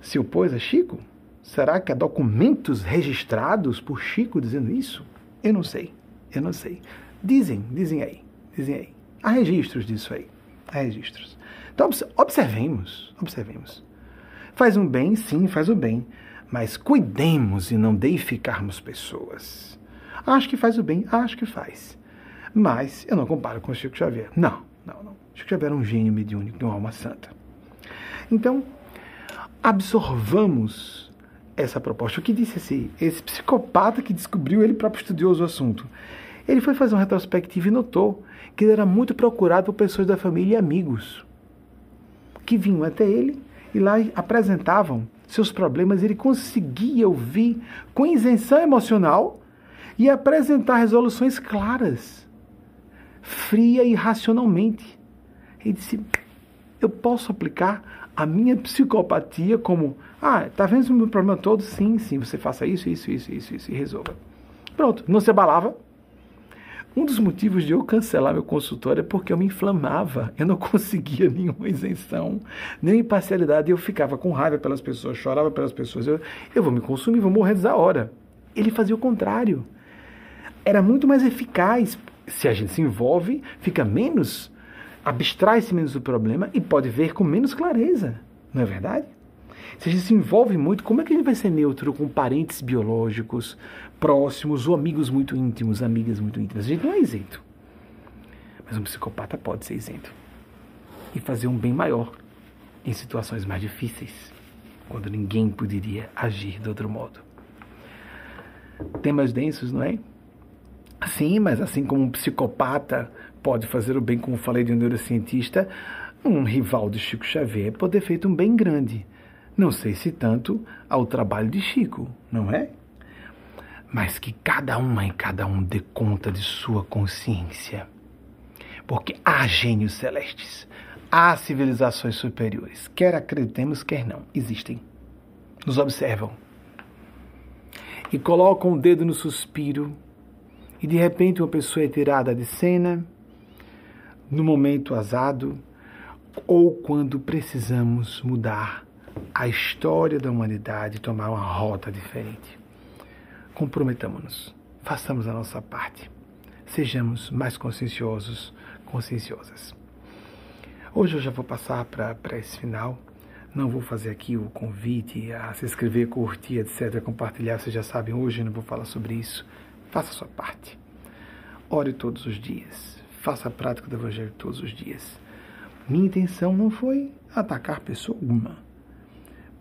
se opôs a Chico. Será que há documentos registrados por Chico dizendo isso? Eu não sei. Eu não sei. Dizem, dizem aí. Aí. Há registros disso aí. Há registros. Então, observemos, observemos. Faz um bem, sim, faz o bem. Mas cuidemos e não deificarmos pessoas. Acho que faz o bem, acho que faz. Mas eu não comparo com o Chico Xavier. Não, não, não. Chico Xavier era um gênio mediúnico de uma alma santa. Então, absorvamos essa proposta. O que disse esse, esse psicopata que descobriu, ele próprio estudioso o assunto. Ele foi fazer uma retrospectiva e notou que ele era muito procurado por pessoas da família e amigos que vinham até ele e lá apresentavam seus problemas. Ele conseguia ouvir com isenção emocional e apresentar resoluções claras, fria e racionalmente. Ele disse: Eu posso aplicar a minha psicopatia como ah, tá vendo o meu problema todo? Sim, sim, você faça isso, isso, isso, isso, isso e resolva. Pronto, não se abalava. Um dos motivos de eu cancelar meu consultório é porque eu me inflamava, eu não [laughs] conseguia nenhuma isenção, nem imparcialidade, eu ficava com raiva pelas pessoas, chorava pelas pessoas, eu, eu vou me consumir, vou morrer da hora. Ele fazia o contrário. Era muito mais eficaz. Se a gente se envolve, fica menos, abstrai-se menos do problema e pode ver com menos clareza. Não é verdade? Se a gente se envolve muito, como é que a gente vai ser neutro com parentes biológicos próximos ou amigos muito íntimos, amigas muito íntimas? A gente não é isento. Mas um psicopata pode ser isento e fazer um bem maior em situações mais difíceis, quando ninguém poderia agir de outro modo. Temas densos, não é? Sim, mas assim como um psicopata pode fazer o bem, como falei de um neurocientista, um rival de Chico Xavier pode ter feito um bem grande. Não sei se tanto ao trabalho de Chico, não é? Mas que cada uma e cada um dê conta de sua consciência. Porque há gênios celestes, há civilizações superiores, quer acreditemos, quer não, existem. Nos observam. E colocam o dedo no suspiro, e de repente uma pessoa é tirada de cena, no momento azado, ou quando precisamos mudar a história da humanidade tomar uma rota diferente. Comprometamos-nos, façamos a nossa parte, sejamos mais conscienciosos, conscienciosas. Hoje eu já vou passar para esse final. Não vou fazer aqui o convite a se inscrever, curtir, etc., compartilhar. Vocês já sabem, hoje não vou falar sobre isso. Faça a sua parte. Ore todos os dias. Faça a prática do Evangelho todos os dias. Minha intenção não foi atacar pessoa alguma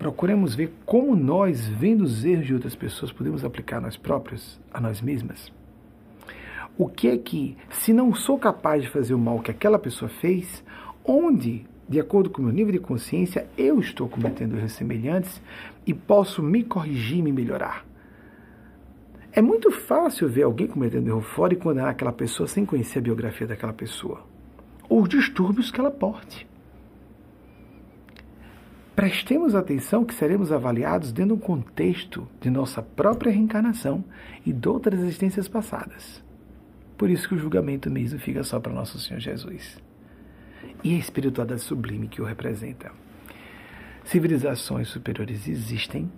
procuremos ver como nós, vendo os erros de outras pessoas, podemos aplicar nós próprios, a nós mesmas. O que é que, se não sou capaz de fazer o mal que aquela pessoa fez, onde, de acordo com o meu nível de consciência, eu estou cometendo erros semelhantes e posso me corrigir me melhorar? É muito fácil ver alguém cometendo erro fora e condenar aquela pessoa sem conhecer a biografia daquela pessoa, ou os distúrbios que ela porte. Prestemos atenção que seremos avaliados dentro de um contexto de nossa própria reencarnação e de outras existências passadas. Por isso que o julgamento mesmo fica só para nosso Senhor Jesus. E a espiritualidade sublime que o representa. Civilizações superiores existem,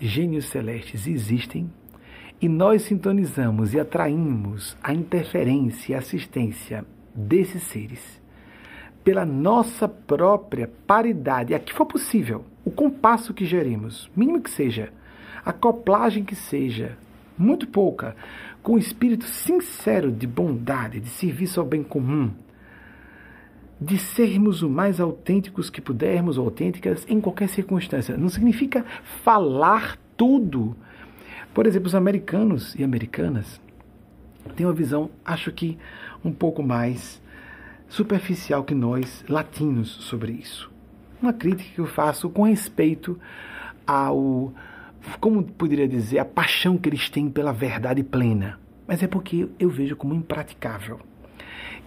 gênios celestes existem, e nós sintonizamos e atraímos a interferência e assistência desses seres pela nossa própria paridade, a que for possível, o compasso que geremos, mínimo que seja, a acoplagem que seja, muito pouca, com o espírito sincero de bondade, de serviço ao bem comum, de sermos o mais autênticos que pudermos, ou autênticas, em qualquer circunstância. Não significa falar tudo. Por exemplo, os americanos e americanas têm uma visão, acho que um pouco mais superficial que nós, latinos, sobre isso. Uma crítica que eu faço com respeito ao, como poderia dizer, a paixão que eles têm pela verdade plena. Mas é porque eu vejo como impraticável.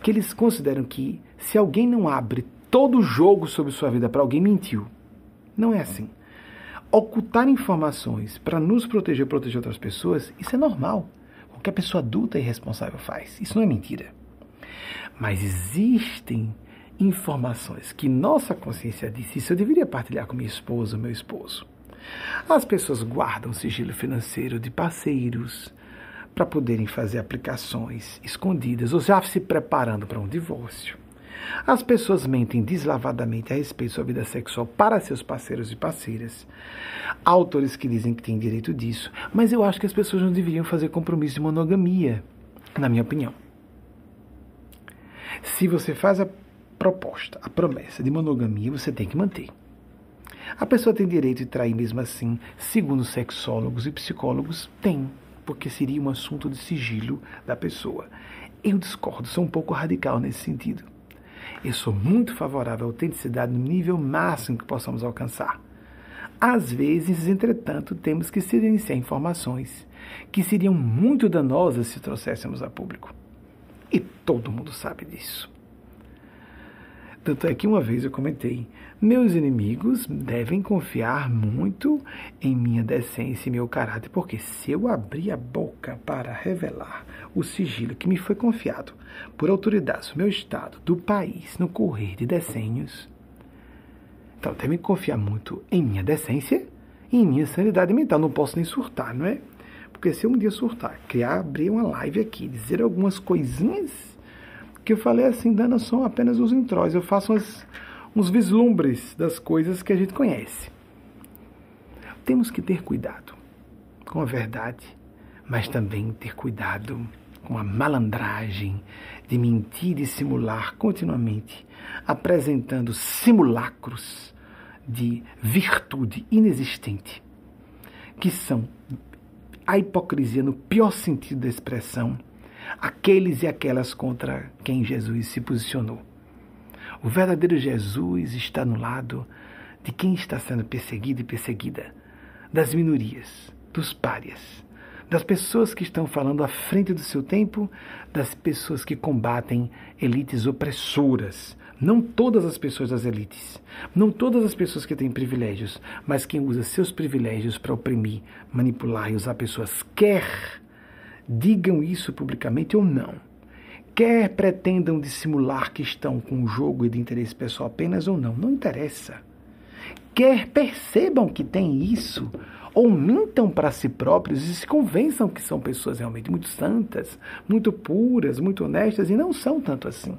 que eles consideram que se alguém não abre todo o jogo sobre sua vida para alguém, mentiu. Não é assim. Ocultar informações para nos proteger, proteger outras pessoas, isso é normal. Qualquer pessoa adulta e responsável faz. Isso não é mentira. Mas existem informações que nossa consciência disse, isso eu deveria partilhar com minha esposa, meu esposo. As pessoas guardam sigilo financeiro de parceiros para poderem fazer aplicações escondidas ou já se preparando para um divórcio. As pessoas mentem deslavadamente a respeito da sua vida sexual para seus parceiros e parceiras. Há autores que dizem que têm direito disso, mas eu acho que as pessoas não deveriam fazer compromisso de monogamia, na minha opinião. Se você faz a proposta, a promessa de monogamia, você tem que manter. A pessoa tem direito de trair mesmo assim, segundo sexólogos e psicólogos, tem, porque seria um assunto de sigilo da pessoa. Eu discordo, sou um pouco radical nesse sentido. Eu sou muito favorável à autenticidade no nível máximo que possamos alcançar. Às vezes, entretanto, temos que silenciar informações que seriam muito danosas se trouxéssemos a público. E todo mundo sabe disso. Tanto é que uma vez eu comentei: meus inimigos devem confiar muito em minha decência e meu caráter, porque se eu abrir a boca para revelar o sigilo que me foi confiado por autoridades do meu estado, do país, no correr de decênios, então devem confiar muito em minha decência e em minha sanidade mental. Não posso nem surtar, não é? Porque se um dia surtar, criar, abrir uma live aqui, dizer algumas coisinhas que eu falei assim, dando são apenas os intros. Eu faço umas, uns vislumbres das coisas que a gente conhece. Temos que ter cuidado com a verdade, mas também ter cuidado com a malandragem de mentir e simular continuamente, apresentando simulacros de virtude inexistente, que são a hipocrisia no pior sentido da expressão aqueles e aquelas contra quem Jesus se posicionou. O verdadeiro Jesus está no lado de quem está sendo perseguido e perseguida, das minorias, dos párias, das pessoas que estão falando à frente do seu tempo, das pessoas que combatem elites opressoras. Não todas as pessoas das elites, não todas as pessoas que têm privilégios, mas quem usa seus privilégios para oprimir, manipular e usar pessoas, quer digam isso publicamente ou não, quer pretendam dissimular que estão com um jogo de interesse pessoal apenas ou não, não interessa. Quer percebam que tem isso, ou mintam para si próprios e se convençam que são pessoas realmente muito santas, muito puras, muito honestas e não são tanto assim.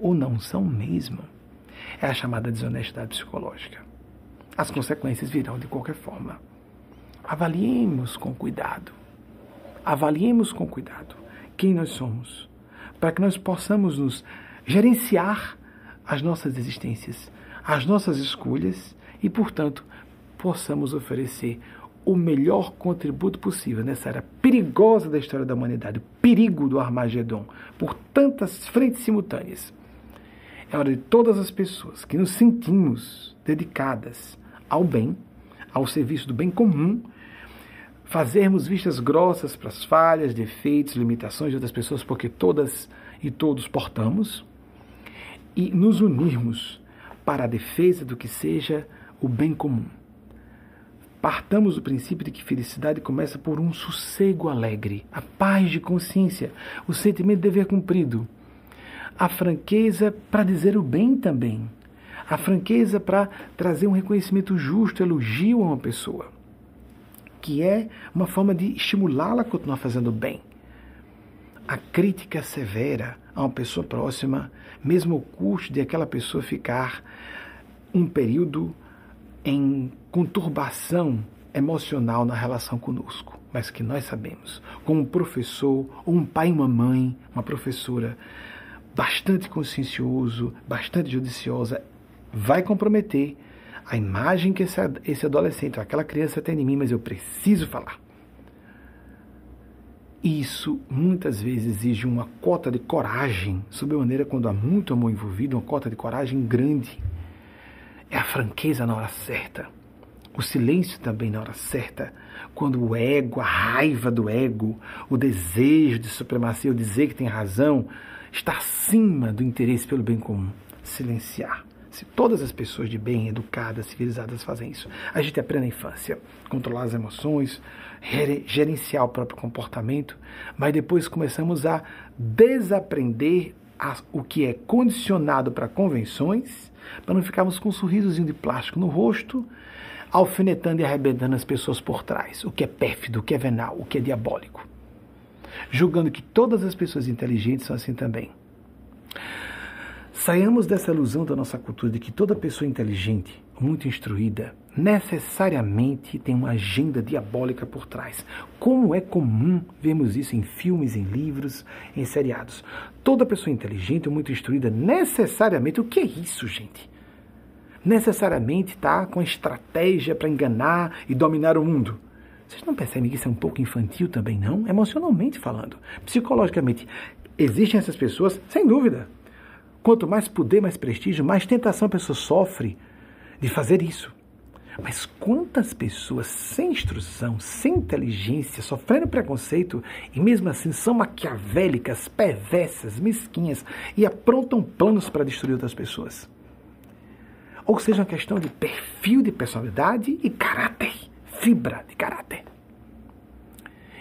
Ou não são mesmo. É a chamada desonestidade psicológica. As consequências virão de qualquer forma. Avaliemos com cuidado avaliemos com cuidado quem nós somos, para que nós possamos nos gerenciar as nossas existências, as nossas escolhas e, portanto, possamos oferecer o melhor contributo possível nessa era perigosa da história da humanidade, o perigo do Armagedon, por tantas frentes simultâneas. É hora de todas as pessoas que nos sentimos dedicadas ao bem, ao serviço do bem comum, fazermos vistas grossas para as falhas, defeitos, limitações de outras pessoas, porque todas e todos portamos, e nos unirmos para a defesa do que seja o bem comum. Partamos do princípio de que felicidade começa por um sossego alegre, a paz de consciência, o sentimento de dever cumprido, a franqueza para dizer o bem também, a franqueza para trazer um reconhecimento justo, elogio a uma pessoa que é uma forma de estimulá-la a continuar fazendo bem. A crítica severa a uma pessoa próxima, mesmo o custo de aquela pessoa ficar um período em conturbação emocional na relação conosco, mas que nós sabemos, como um professor, ou um pai e uma mãe, uma professora bastante consciencioso, bastante judiciosa, vai comprometer a imagem que esse, esse adolescente, aquela criança tem de mim, mas eu preciso falar. Isso muitas vezes exige uma cota de coragem, sob maneira quando há muito amor envolvido, uma cota de coragem grande. É a franqueza na hora certa, o silêncio também na hora certa, quando o ego, a raiva do ego, o desejo de supremacia, o dizer que tem razão, estar acima do interesse pelo bem comum. Silenciar. Se todas as pessoas de bem, educadas, civilizadas fazem isso, a gente aprende na infância, controlar as emoções, gerenciar o próprio comportamento, mas depois começamos a desaprender o que é condicionado para convenções, para não ficarmos com um sorrisozinho de plástico no rosto, alfinetando e arrebentando as pessoas por trás, o que é pérfido, o que é venal, o que é diabólico, julgando que todas as pessoas inteligentes são assim também. Saiamos dessa ilusão da nossa cultura de que toda pessoa inteligente, muito instruída, necessariamente tem uma agenda diabólica por trás. Como é comum vermos isso em filmes, em livros, em seriados. Toda pessoa inteligente, muito instruída, necessariamente. O que é isso, gente? Necessariamente está com estratégia para enganar e dominar o mundo. Vocês não percebem que isso é um pouco infantil também, não? Emocionalmente falando. Psicologicamente. Existem essas pessoas, sem dúvida. Quanto mais poder, mais prestígio, mais tentação a pessoa sofre de fazer isso. Mas quantas pessoas sem instrução, sem inteligência, sofrendo preconceito e mesmo assim são maquiavélicas, perversas, mesquinhas e aprontam planos para destruir outras pessoas? Ou seja, uma questão de perfil de personalidade e caráter, fibra de caráter.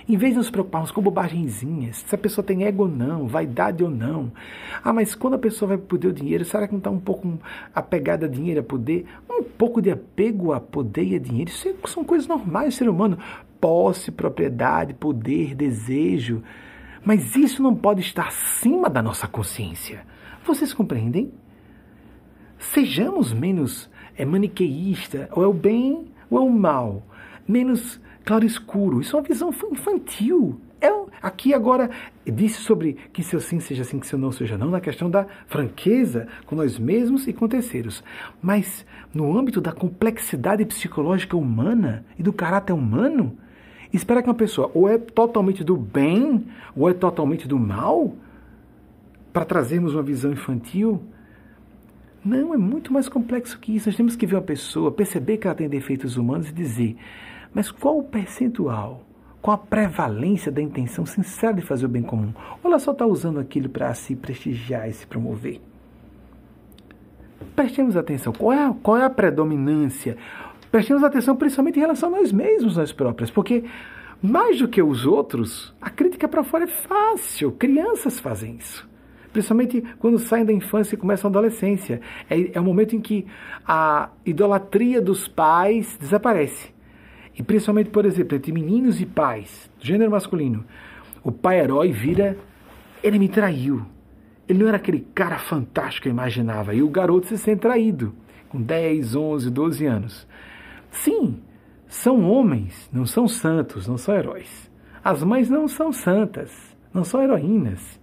Em vez de nos preocuparmos com bobagenzinhas, se a pessoa tem ego ou não, vaidade ou não. Ah, mas quando a pessoa vai poder o dinheiro, será que não está um pouco apegada a dinheiro, a poder? Um pouco de apego a poder e a dinheiro, isso é, são coisas normais do ser humano. Posse, propriedade, poder, desejo. Mas isso não pode estar acima da nossa consciência. Vocês compreendem? Sejamos menos é maniqueísta, ou é o bem ou é o mal. Menos claro escuro. Isso é uma visão infantil. É, aqui agora disse sobre que seu sim seja sim, que seu não seja não, na questão da franqueza com nós mesmos e com terceiros. Mas no âmbito da complexidade psicológica humana e do caráter humano, esperar que uma pessoa ou é totalmente do bem ou é totalmente do mal para trazermos uma visão infantil. Não, é muito mais complexo que isso. Nós temos que ver uma pessoa, perceber que ela tem defeitos humanos e dizer: mas qual o percentual? Qual a prevalência da intenção sincera de fazer o bem comum? Ou ela só está usando aquilo para se prestigiar e se promover? Prestemos atenção. Qual é, a, qual é a predominância? Prestemos atenção principalmente em relação a nós mesmos, nós próprios, porque mais do que os outros, a crítica para fora é fácil. Crianças fazem isso. Principalmente quando saem da infância e começam a adolescência. É, é o momento em que a idolatria dos pais desaparece. E principalmente, por exemplo, entre meninos e pais, gênero masculino, o pai herói vira. Ele me traiu. Ele não era aquele cara fantástico que eu imaginava. E o garoto se sente traído, com 10, 11, 12 anos. Sim, são homens, não são santos, não são heróis. As mães não são santas, não são heroínas.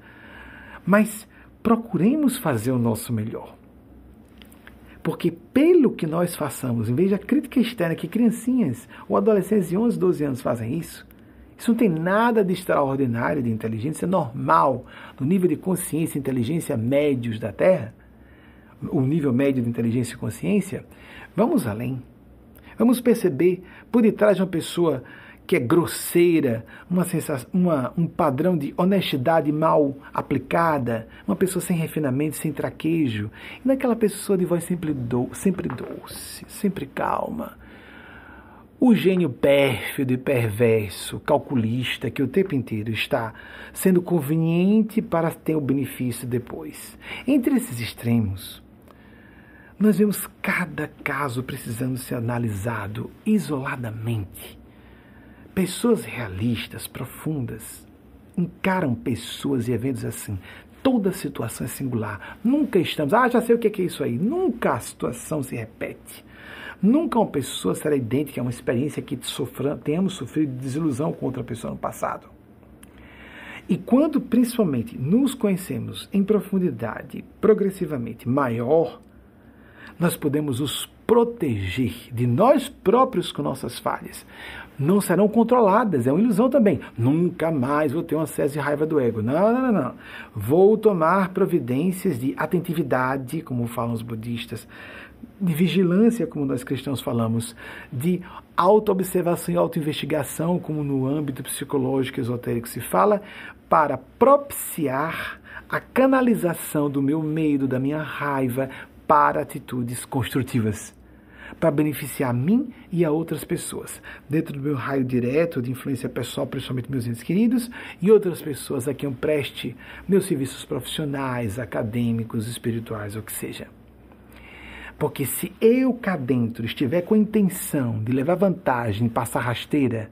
Mas procuremos fazer o nosso melhor. Porque pelo que nós façamos, em vez da crítica externa que criancinhas ou adolescentes de 11, 12 anos fazem isso, isso não tem nada de extraordinário de inteligência, normal no nível de consciência e inteligência médios da Terra, o nível médio de inteligência e consciência, vamos além. Vamos perceber por detrás de uma pessoa que é grosseira, uma sensação, uma, um padrão de honestidade mal aplicada, uma pessoa sem refinamento, sem traquejo, e naquela pessoa de voz sempre, do, sempre doce, sempre calma. O gênio pérfido e perverso, calculista, que o tempo inteiro está sendo conveniente para ter o benefício depois. Entre esses extremos, nós vemos cada caso precisando ser analisado isoladamente Pessoas realistas, profundas, encaram pessoas e eventos assim. Toda situação é singular. Nunca estamos, ah, já sei o que é isso aí. Nunca a situação se repete. Nunca uma pessoa será idêntica a uma experiência que sofra, tenhamos sofrido desilusão com outra pessoa no passado. E quando, principalmente, nos conhecemos em profundidade, progressivamente maior, nós podemos os proteger de nós próprios com nossas falhas não serão controladas. É uma ilusão também. Nunca mais vou ter um acesso de raiva do ego. Não, não, não. Vou tomar providências de atentividade, como falam os budistas, de vigilância, como nós cristãos falamos, de autoobservação e autoinvestigação, como no âmbito psicológico esotérico se fala, para propiciar a canalização do meu medo, da minha raiva para atitudes construtivas, para beneficiar a mim e a outras pessoas, dentro do meu raio direto de influência pessoal, principalmente meus entes queridos, e outras pessoas a quem eu preste meus serviços profissionais, acadêmicos, espirituais, ou que seja. Porque se eu cá dentro estiver com a intenção de levar vantagem, passar rasteira,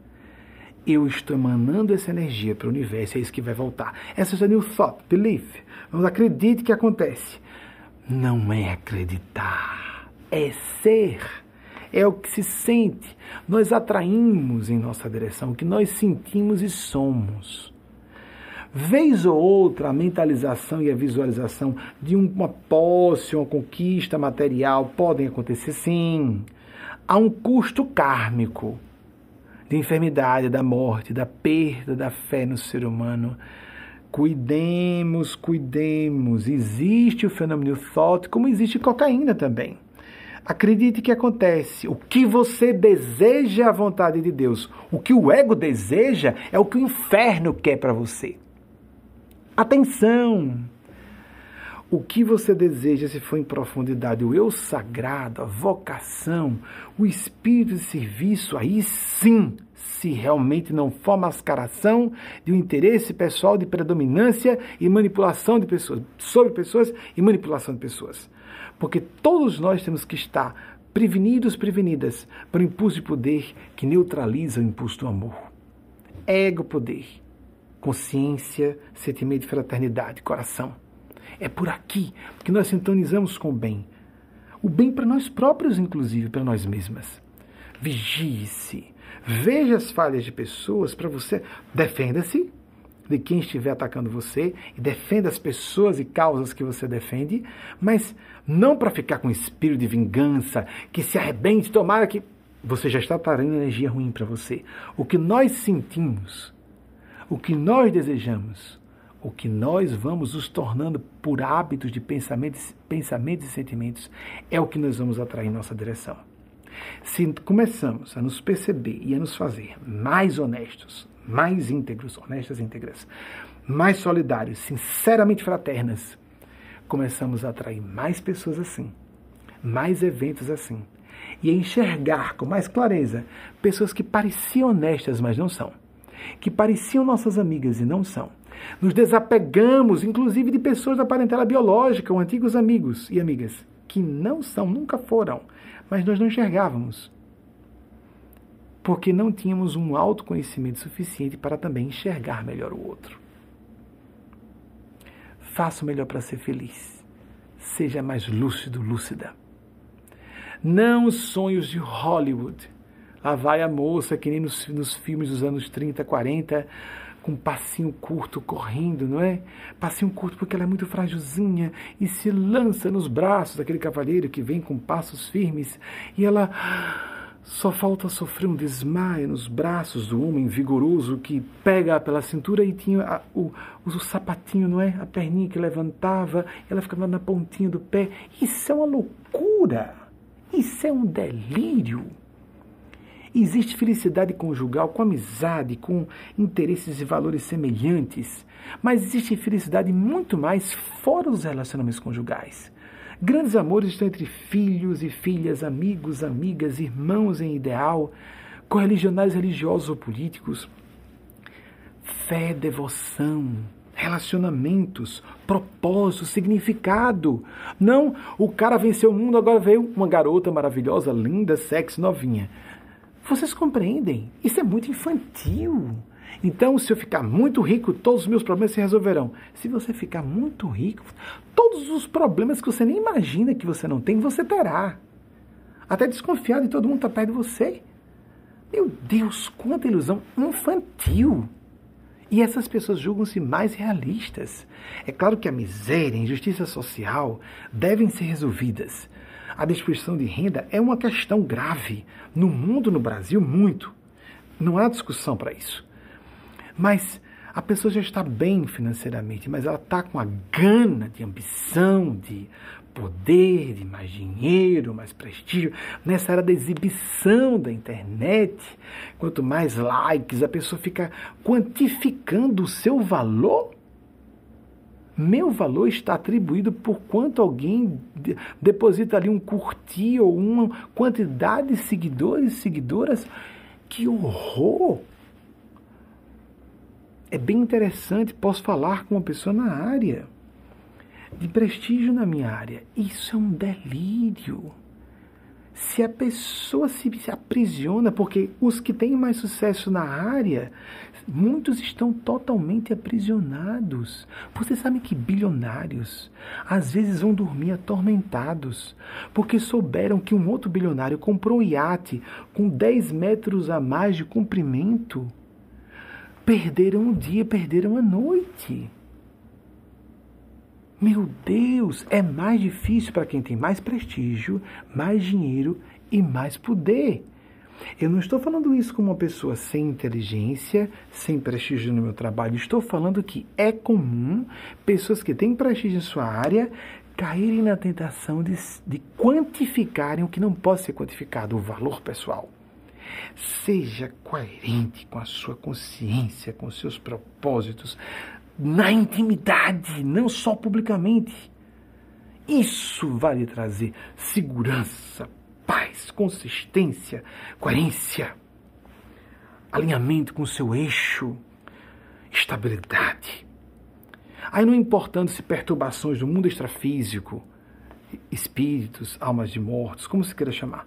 eu estou emanando essa energia para o universo, é isso que vai voltar. Essa é a new thought, belief. Vamos acredite que acontece. Não é acreditar, é ser. É o que se sente. Nós atraímos em nossa direção o que nós sentimos e somos. Vez ou outra, a mentalização e a visualização de uma posse, uma conquista material podem acontecer sim. Há um custo kármico de enfermidade, da morte, da perda da fé no ser humano. Cuidemos, cuidemos. Existe o fenômeno thought, como existe cocaína também. Acredite que acontece. O que você deseja é a vontade de Deus. O que o ego deseja é o que o inferno quer para você. Atenção! O que você deseja se for em profundidade, o eu sagrado, a vocação, o espírito de serviço, aí sim, se realmente não for mascaração de um interesse pessoal de predominância e manipulação de pessoas, sobre pessoas e manipulação de pessoas. Porque todos nós temos que estar prevenidos, prevenidas para o impulso de poder que neutraliza o impulso do amor. Ego poder consciência, sentimento de fraternidade, coração. É por aqui que nós sintonizamos com o bem. O bem para nós próprios, inclusive, para nós mesmas. Vigie-se. Veja as falhas de pessoas para você. Defenda-se de quem estiver atacando você e defenda as pessoas e causas que você defende, mas não para ficar com espírito de vingança, que se arrebente, tomara que você já está atraindo energia ruim para você. O que nós sentimos o que nós desejamos, o que nós vamos nos tornando por hábitos de pensamentos, pensamentos e sentimentos, é o que nós vamos atrair em nossa direção. Se começamos a nos perceber e a nos fazer mais honestos, mais íntegros, honestas íntegras, mais solidários, sinceramente fraternas, começamos a atrair mais pessoas assim, mais eventos assim, e a enxergar com mais clareza pessoas que pareciam honestas, mas não são que pareciam nossas amigas e não são. Nos desapegamos, inclusive, de pessoas da parentela biológica ou antigos amigos e amigas, que não são, nunca foram, mas nós não enxergávamos. Porque não tínhamos um autoconhecimento suficiente para também enxergar melhor o outro. Faça o melhor para ser feliz. Seja mais lúcido, lúcida. Não os sonhos de Hollywood Lá vai a moça, que nem nos, nos filmes dos anos 30, 40, com um passinho curto correndo, não é? Passinho curto porque ela é muito frágilzinha e se lança nos braços daquele cavalheiro que vem com passos firmes e ela só falta sofrer um desmaio nos braços do homem vigoroso que pega pela cintura e tinha a, o, o, o sapatinho, não é? A perninha que levantava, ela ficava na pontinha do pé. Isso é uma loucura! Isso é um delírio! Existe felicidade conjugal com amizade, com interesses e valores semelhantes, mas existe felicidade muito mais fora dos relacionamentos conjugais. Grandes amores estão entre filhos e filhas, amigos, amigas, irmãos em ideal, correligionais religiosos ou políticos. Fé, devoção, relacionamentos, propósito, significado. Não, o cara venceu o mundo, agora veio uma garota maravilhosa, linda, sexy, novinha. Vocês compreendem? Isso é muito infantil. Então, se eu ficar muito rico, todos os meus problemas se resolverão. Se você ficar muito rico, todos os problemas que você nem imagina que você não tem, você terá. Até desconfiar de todo mundo estar perto de você. Meu Deus, quanta ilusão infantil! E essas pessoas julgam-se mais realistas. É claro que a miséria e a injustiça social devem ser resolvidas, a distribuição de renda é uma questão grave. No mundo, no Brasil, muito. Não há discussão para isso. Mas a pessoa já está bem financeiramente, mas ela está com a gana de ambição, de poder, de mais dinheiro, mais prestígio, nessa era da exibição da internet. Quanto mais likes, a pessoa fica quantificando o seu valor Meu valor está atribuído por quanto alguém deposita ali um curtir ou uma quantidade de seguidores e seguidoras. Que horror! É bem interessante, posso falar com uma pessoa na área, de prestígio na minha área. Isso é um delírio se a pessoa se, se aprisiona, porque os que têm mais sucesso na área, muitos estão totalmente aprisionados. Vocês sabem que bilionários às vezes vão dormir atormentados, porque souberam que um outro bilionário comprou um iate com 10 metros a mais de comprimento. Perderam o dia, perderam a noite. Meu Deus, é mais difícil para quem tem mais prestígio, mais dinheiro e mais poder. Eu não estou falando isso como uma pessoa sem inteligência, sem prestígio no meu trabalho. Estou falando que é comum pessoas que têm prestígio em sua área caírem na tentação de, de quantificarem o que não pode ser quantificado, o valor pessoal. Seja coerente com a sua consciência, com seus propósitos na intimidade, não só publicamente. Isso vai lhe trazer segurança, paz, consistência, coerência, alinhamento com o seu eixo, estabilidade. Aí não importando se perturbações do mundo extrafísico, espíritos, almas de mortos, como se queira chamar,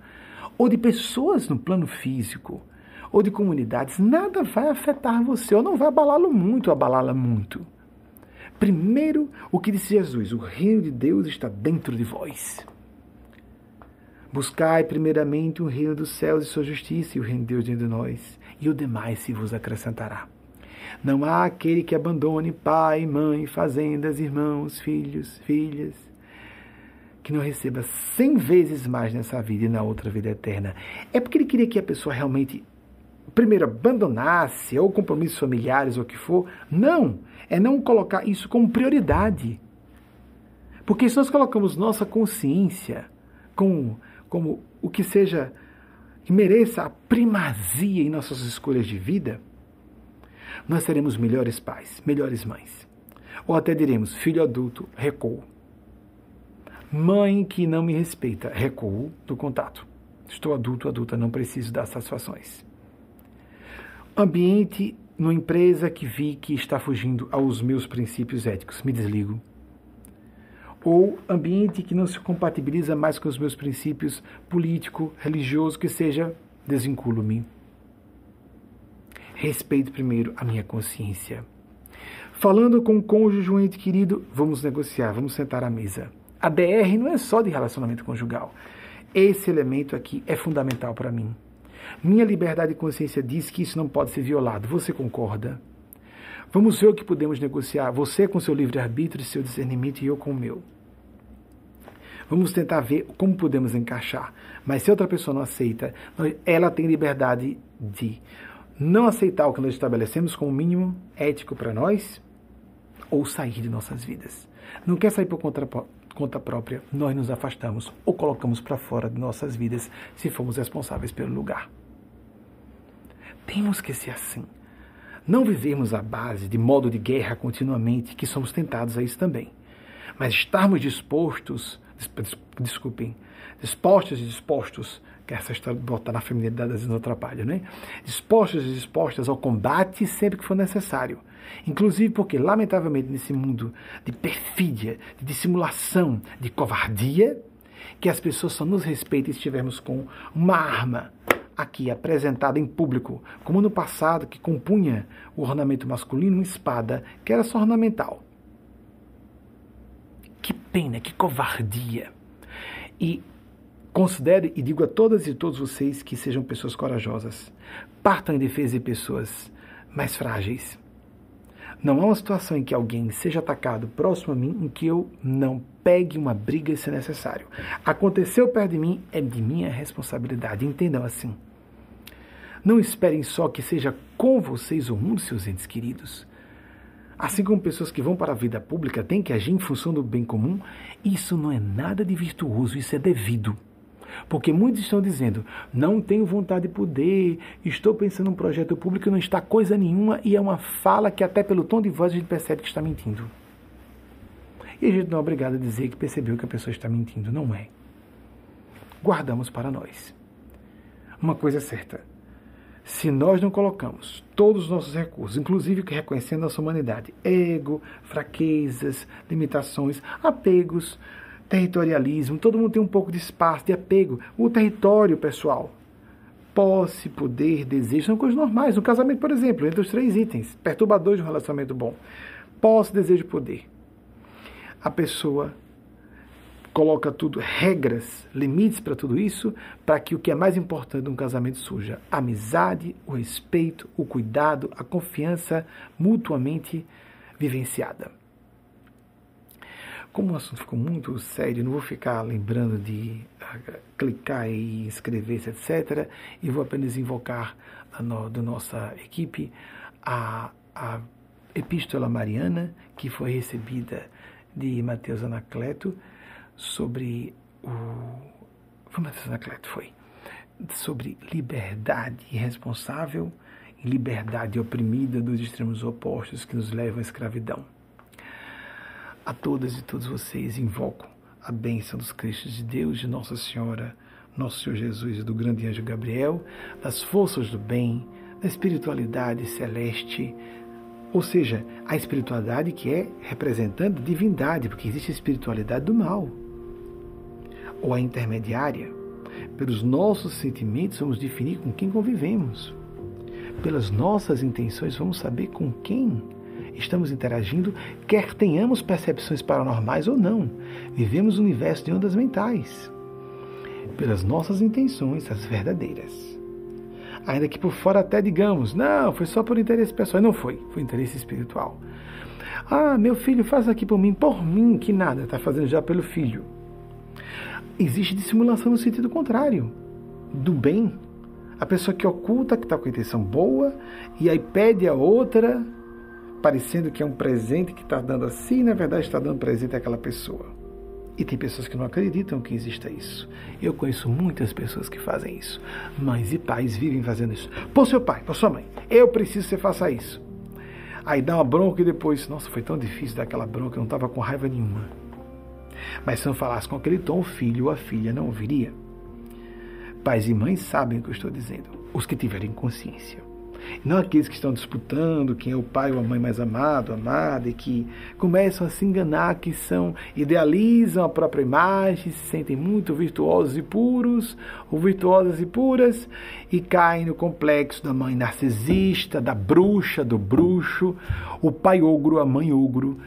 ou de pessoas no plano físico, ou de comunidades, nada vai afetar você, ou não vai abalá-lo muito, abalá-la muito. Primeiro, o que disse Jesus: o reino de Deus está dentro de vós. Buscai primeiramente o reino dos céus e sua justiça, e o reino de Deus dentro de nós, e o demais se vos acrescentará. Não há aquele que abandone pai, mãe, fazendas, irmãos, filhos, filhas, que não receba cem vezes mais nessa vida e na outra vida eterna. É porque ele queria que a pessoa realmente primeiro abandonasse, ou compromissos familiares, ou o que for. Não, é não colocar isso como prioridade. Porque se nós colocamos nossa consciência como, como o que seja, que mereça a primazia em nossas escolhas de vida, nós seremos melhores pais, melhores mães. Ou até diremos, filho adulto, recuo. Mãe que não me respeita, recuo do contato. Estou adulto, adulta, não preciso dar satisfações. Ambiente numa empresa que vi que está fugindo aos meus princípios éticos, me desligo. Ou ambiente que não se compatibiliza mais com os meus princípios político, religioso, que seja, desvinculo-me. Respeito primeiro a minha consciência. Falando com o cônjuge, um querido, vamos negociar, vamos sentar à mesa. A DR não é só de relacionamento conjugal. Esse elemento aqui é fundamental para mim. Minha liberdade de consciência diz que isso não pode ser violado. Você concorda? Vamos ver o que podemos negociar. Você com seu livre-arbítrio e seu discernimento e eu com o meu. Vamos tentar ver como podemos encaixar. Mas se outra pessoa não aceita, ela tem liberdade de não aceitar o que nós estabelecemos como mínimo ético para nós ou sair de nossas vidas. Não quer sair por conta, conta própria, nós nos afastamos ou colocamos para fora de nossas vidas se formos responsáveis pelo lugar. Temos que ser assim. Não vivemos à base de modo de guerra continuamente, que somos tentados a isso também. Mas estarmos dispostos, desculpem, dispostos e dispostos, que essa história botar na feminilidade às vezes não atrapalha, né? Dispostos e dispostas ao combate sempre que for necessário. Inclusive porque, lamentavelmente, nesse mundo de perfídia, de dissimulação, de covardia, que as pessoas só nos respeitem se estivermos com uma arma aqui apresentada em público, como no passado que compunha o ornamento masculino uma espada que era só ornamental. Que pena, que covardia. E considere e digo a todas e todos vocês que sejam pessoas corajosas. Partam em defesa de pessoas mais frágeis. Não há uma situação em que alguém seja atacado próximo a mim em que eu não pegue uma briga se necessário. Aconteceu perto de mim, é de minha responsabilidade. Entendam assim. Não esperem só que seja com vocês ou um dos seus entes queridos. Assim como pessoas que vão para a vida pública têm que agir em função do bem comum, isso não é nada de virtuoso, isso é devido. Porque muitos estão dizendo, não tenho vontade de poder, estou pensando em um projeto público, não está coisa nenhuma, e é uma fala que até pelo tom de voz a gente percebe que está mentindo. E a gente não é obrigado a dizer que percebeu que a pessoa está mentindo. Não é. Guardamos para nós. Uma coisa é certa. Se nós não colocamos todos os nossos recursos, inclusive reconhecendo nossa humanidade, ego, fraquezas, limitações, apegos, territorialismo, todo mundo tem um pouco de espaço, de apego. O território, pessoal, posse, poder, desejo, são coisas normais. No casamento, por exemplo, entre os três itens, perturbadores de um relacionamento bom. Posse, desejo, poder. A pessoa coloca tudo, regras, limites para tudo isso, para que o que é mais importante num casamento surja: a amizade, o respeito, o cuidado, a confiança mutuamente vivenciada. Como o assunto ficou muito sério, não vou ficar lembrando de uh, clicar e inscrever-se, etc. E vou apenas invocar da, no, da nossa equipe a, a Epístola Mariana, que foi recebida de Mateus Anacleto, sobre o. Foi Mateus Anacleto, foi. Sobre liberdade irresponsável e liberdade oprimida dos extremos opostos que nos levam à escravidão. A todas e todos vocês invoco a bênção dos Cristos de Deus, de Nossa Senhora, Nosso Senhor Jesus e do grande anjo Gabriel, das forças do bem, da espiritualidade celeste, ou seja, a espiritualidade que é representando divindade, porque existe a espiritualidade do mal, ou a intermediária. Pelos nossos sentimentos vamos definir com quem convivemos. Pelas nossas intenções vamos saber com quem estamos interagindo, quer tenhamos percepções paranormais ou não. Vivemos um universo de ondas mentais. Pelas nossas intenções, as verdadeiras. Ainda que por fora até digamos, não, foi só por interesse pessoal. Não foi, foi interesse espiritual. Ah, meu filho, faz aqui por mim, por mim, que nada, está fazendo já pelo filho. Existe dissimulação no sentido contrário, do bem. A pessoa que oculta, que está com a intenção boa, e aí pede a outra parecendo que é um presente que está dando assim, na verdade está dando presente àquela pessoa. E tem pessoas que não acreditam que exista isso. Eu conheço muitas pessoas que fazem isso. Mães e pais vivem fazendo isso. Por seu pai, por sua mãe, eu preciso que você faça isso. Aí dá uma bronca e depois, nossa, foi tão difícil dar aquela bronca, eu não estava com raiva nenhuma. Mas se eu falasse com aquele tom, o filho ou a filha não ouviria. Pais e mães sabem o que eu estou dizendo, os que tiverem consciência não aqueles que estão disputando quem é o pai ou a mãe mais amado, amada, e que começam a se enganar, que são, idealizam a própria imagem, se sentem muito virtuosos e puros, ou virtuosas e puras, e caem no complexo da mãe narcisista, da bruxa, do bruxo, o pai ogro, a mãe ogro,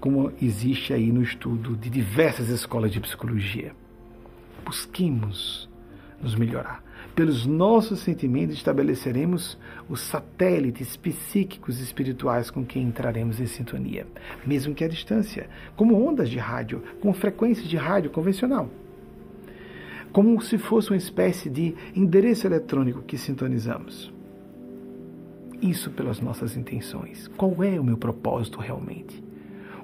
como existe aí no estudo de diversas escolas de psicologia. Busquemos nos melhorar. Pelos nossos sentimentos estabeleceremos os satélites psíquicos espirituais com quem entraremos em sintonia, mesmo que à distância, como ondas de rádio, com frequências de rádio convencional. Como se fosse uma espécie de endereço eletrônico que sintonizamos. Isso pelas nossas intenções. Qual é o meu propósito realmente?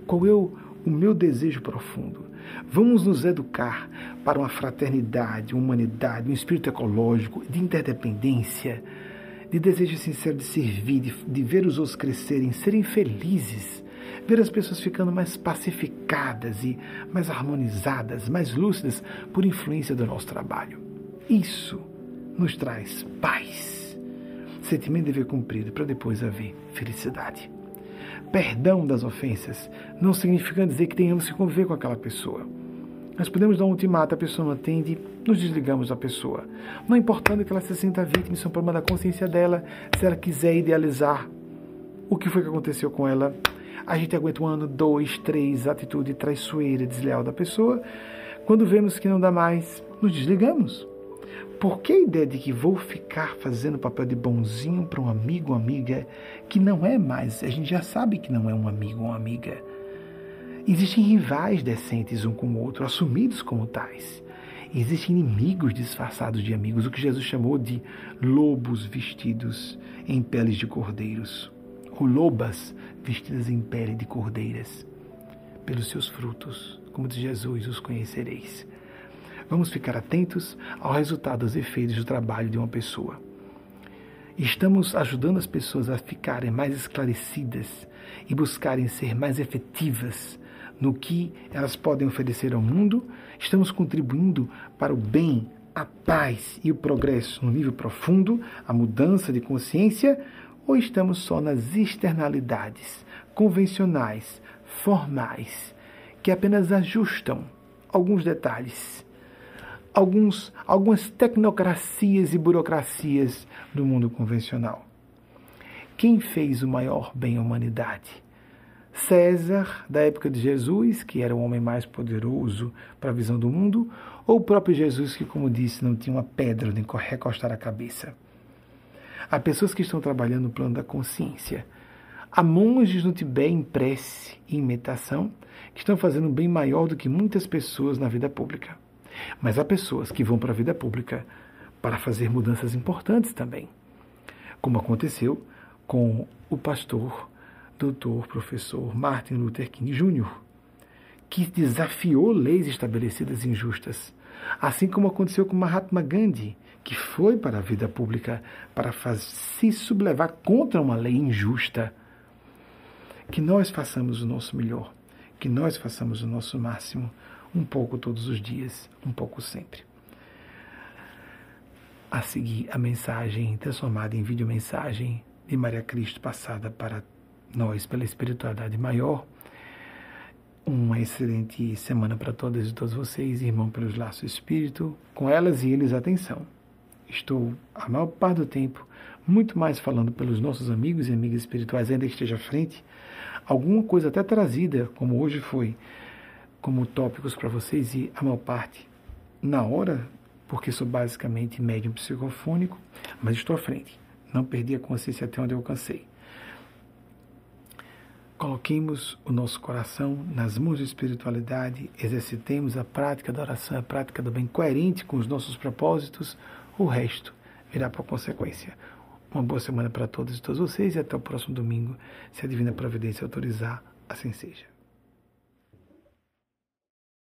Qual é o, o meu desejo profundo? Vamos nos educar para uma fraternidade, uma humanidade, um espírito ecológico, de interdependência, de desejo sincero de servir, de, de ver os outros crescerem, serem felizes, ver as pessoas ficando mais pacificadas e mais harmonizadas, mais lúcidas por influência do nosso trabalho. Isso nos traz paz, sentimento de dever cumprido para depois haver felicidade perdão das ofensas, não significa dizer que tenhamos que conviver com aquela pessoa. Nós podemos dar um ultimato, a pessoa não atende, nos desligamos da pessoa. Não importando que ela se sinta vítima, isso é um problema da consciência dela. Se ela quiser idealizar o que foi que aconteceu com ela, a gente aguenta um ano, dois, três, atitude traiçoeira, desleal da pessoa. Quando vemos que não dá mais, nos desligamos. Por que a ideia de que vou ficar fazendo papel de bonzinho para um amigo ou amiga que não é mais? A gente já sabe que não é um amigo ou amiga. Existem rivais decentes um com o outro, assumidos como tais. Existem inimigos disfarçados de amigos, o que Jesus chamou de lobos vestidos em peles de cordeiros, ou lobas vestidas em pele de cordeiras. Pelos seus frutos, como diz Jesus, os conhecereis. Vamos ficar atentos ao resultado dos efeitos do trabalho de uma pessoa. Estamos ajudando as pessoas a ficarem mais esclarecidas e buscarem ser mais efetivas no que elas podem oferecer ao mundo? Estamos contribuindo para o bem, a paz e o progresso no nível profundo, a mudança de consciência? Ou estamos só nas externalidades convencionais, formais, que apenas ajustam alguns detalhes, alguns, algumas tecnocracias e burocracias do mundo convencional? Quem fez o maior bem à humanidade? César, da época de Jesus, que era o homem mais poderoso para a visão do mundo, ou o próprio Jesus, que, como disse, não tinha uma pedra nem recostar a cabeça? Há pessoas que estão trabalhando no plano da consciência. Há monges no Tibete em prece e em meditação que estão fazendo um bem maior do que muitas pessoas na vida pública. Mas há pessoas que vão para a vida pública para fazer mudanças importantes também, como aconteceu com o pastor doutor professor Martin Luther King Jr., que desafiou leis estabelecidas injustas, assim como aconteceu com Mahatma Gandhi, que foi para a vida pública para se sublevar contra uma lei injusta. Que nós façamos o nosso melhor, que nós façamos o nosso máximo, um pouco todos os dias, um pouco sempre. A seguir, a mensagem transformada em videomensagem de Maria Cristo passada para nós pela espiritualidade maior. Uma excelente semana para todas e todos vocês, irmão pelos laços espírito, com elas e eles atenção. Estou, a maior parte do tempo, muito mais falando pelos nossos amigos e amigas espirituais, ainda que esteja à frente, alguma coisa até trazida, como hoje foi, como tópicos para vocês, e a maior parte na hora, porque sou basicamente médium psicofônico, mas estou à frente. Não perdi a consciência até onde eu alcancei. Coloquemos o nosso coração nas mãos da espiritualidade, exercitemos a prática da oração, a prática do bem coerente com os nossos propósitos, o resto virá por consequência. Uma boa semana para todos e todas vocês e até o próximo domingo, se a Divina Providência autorizar, assim seja.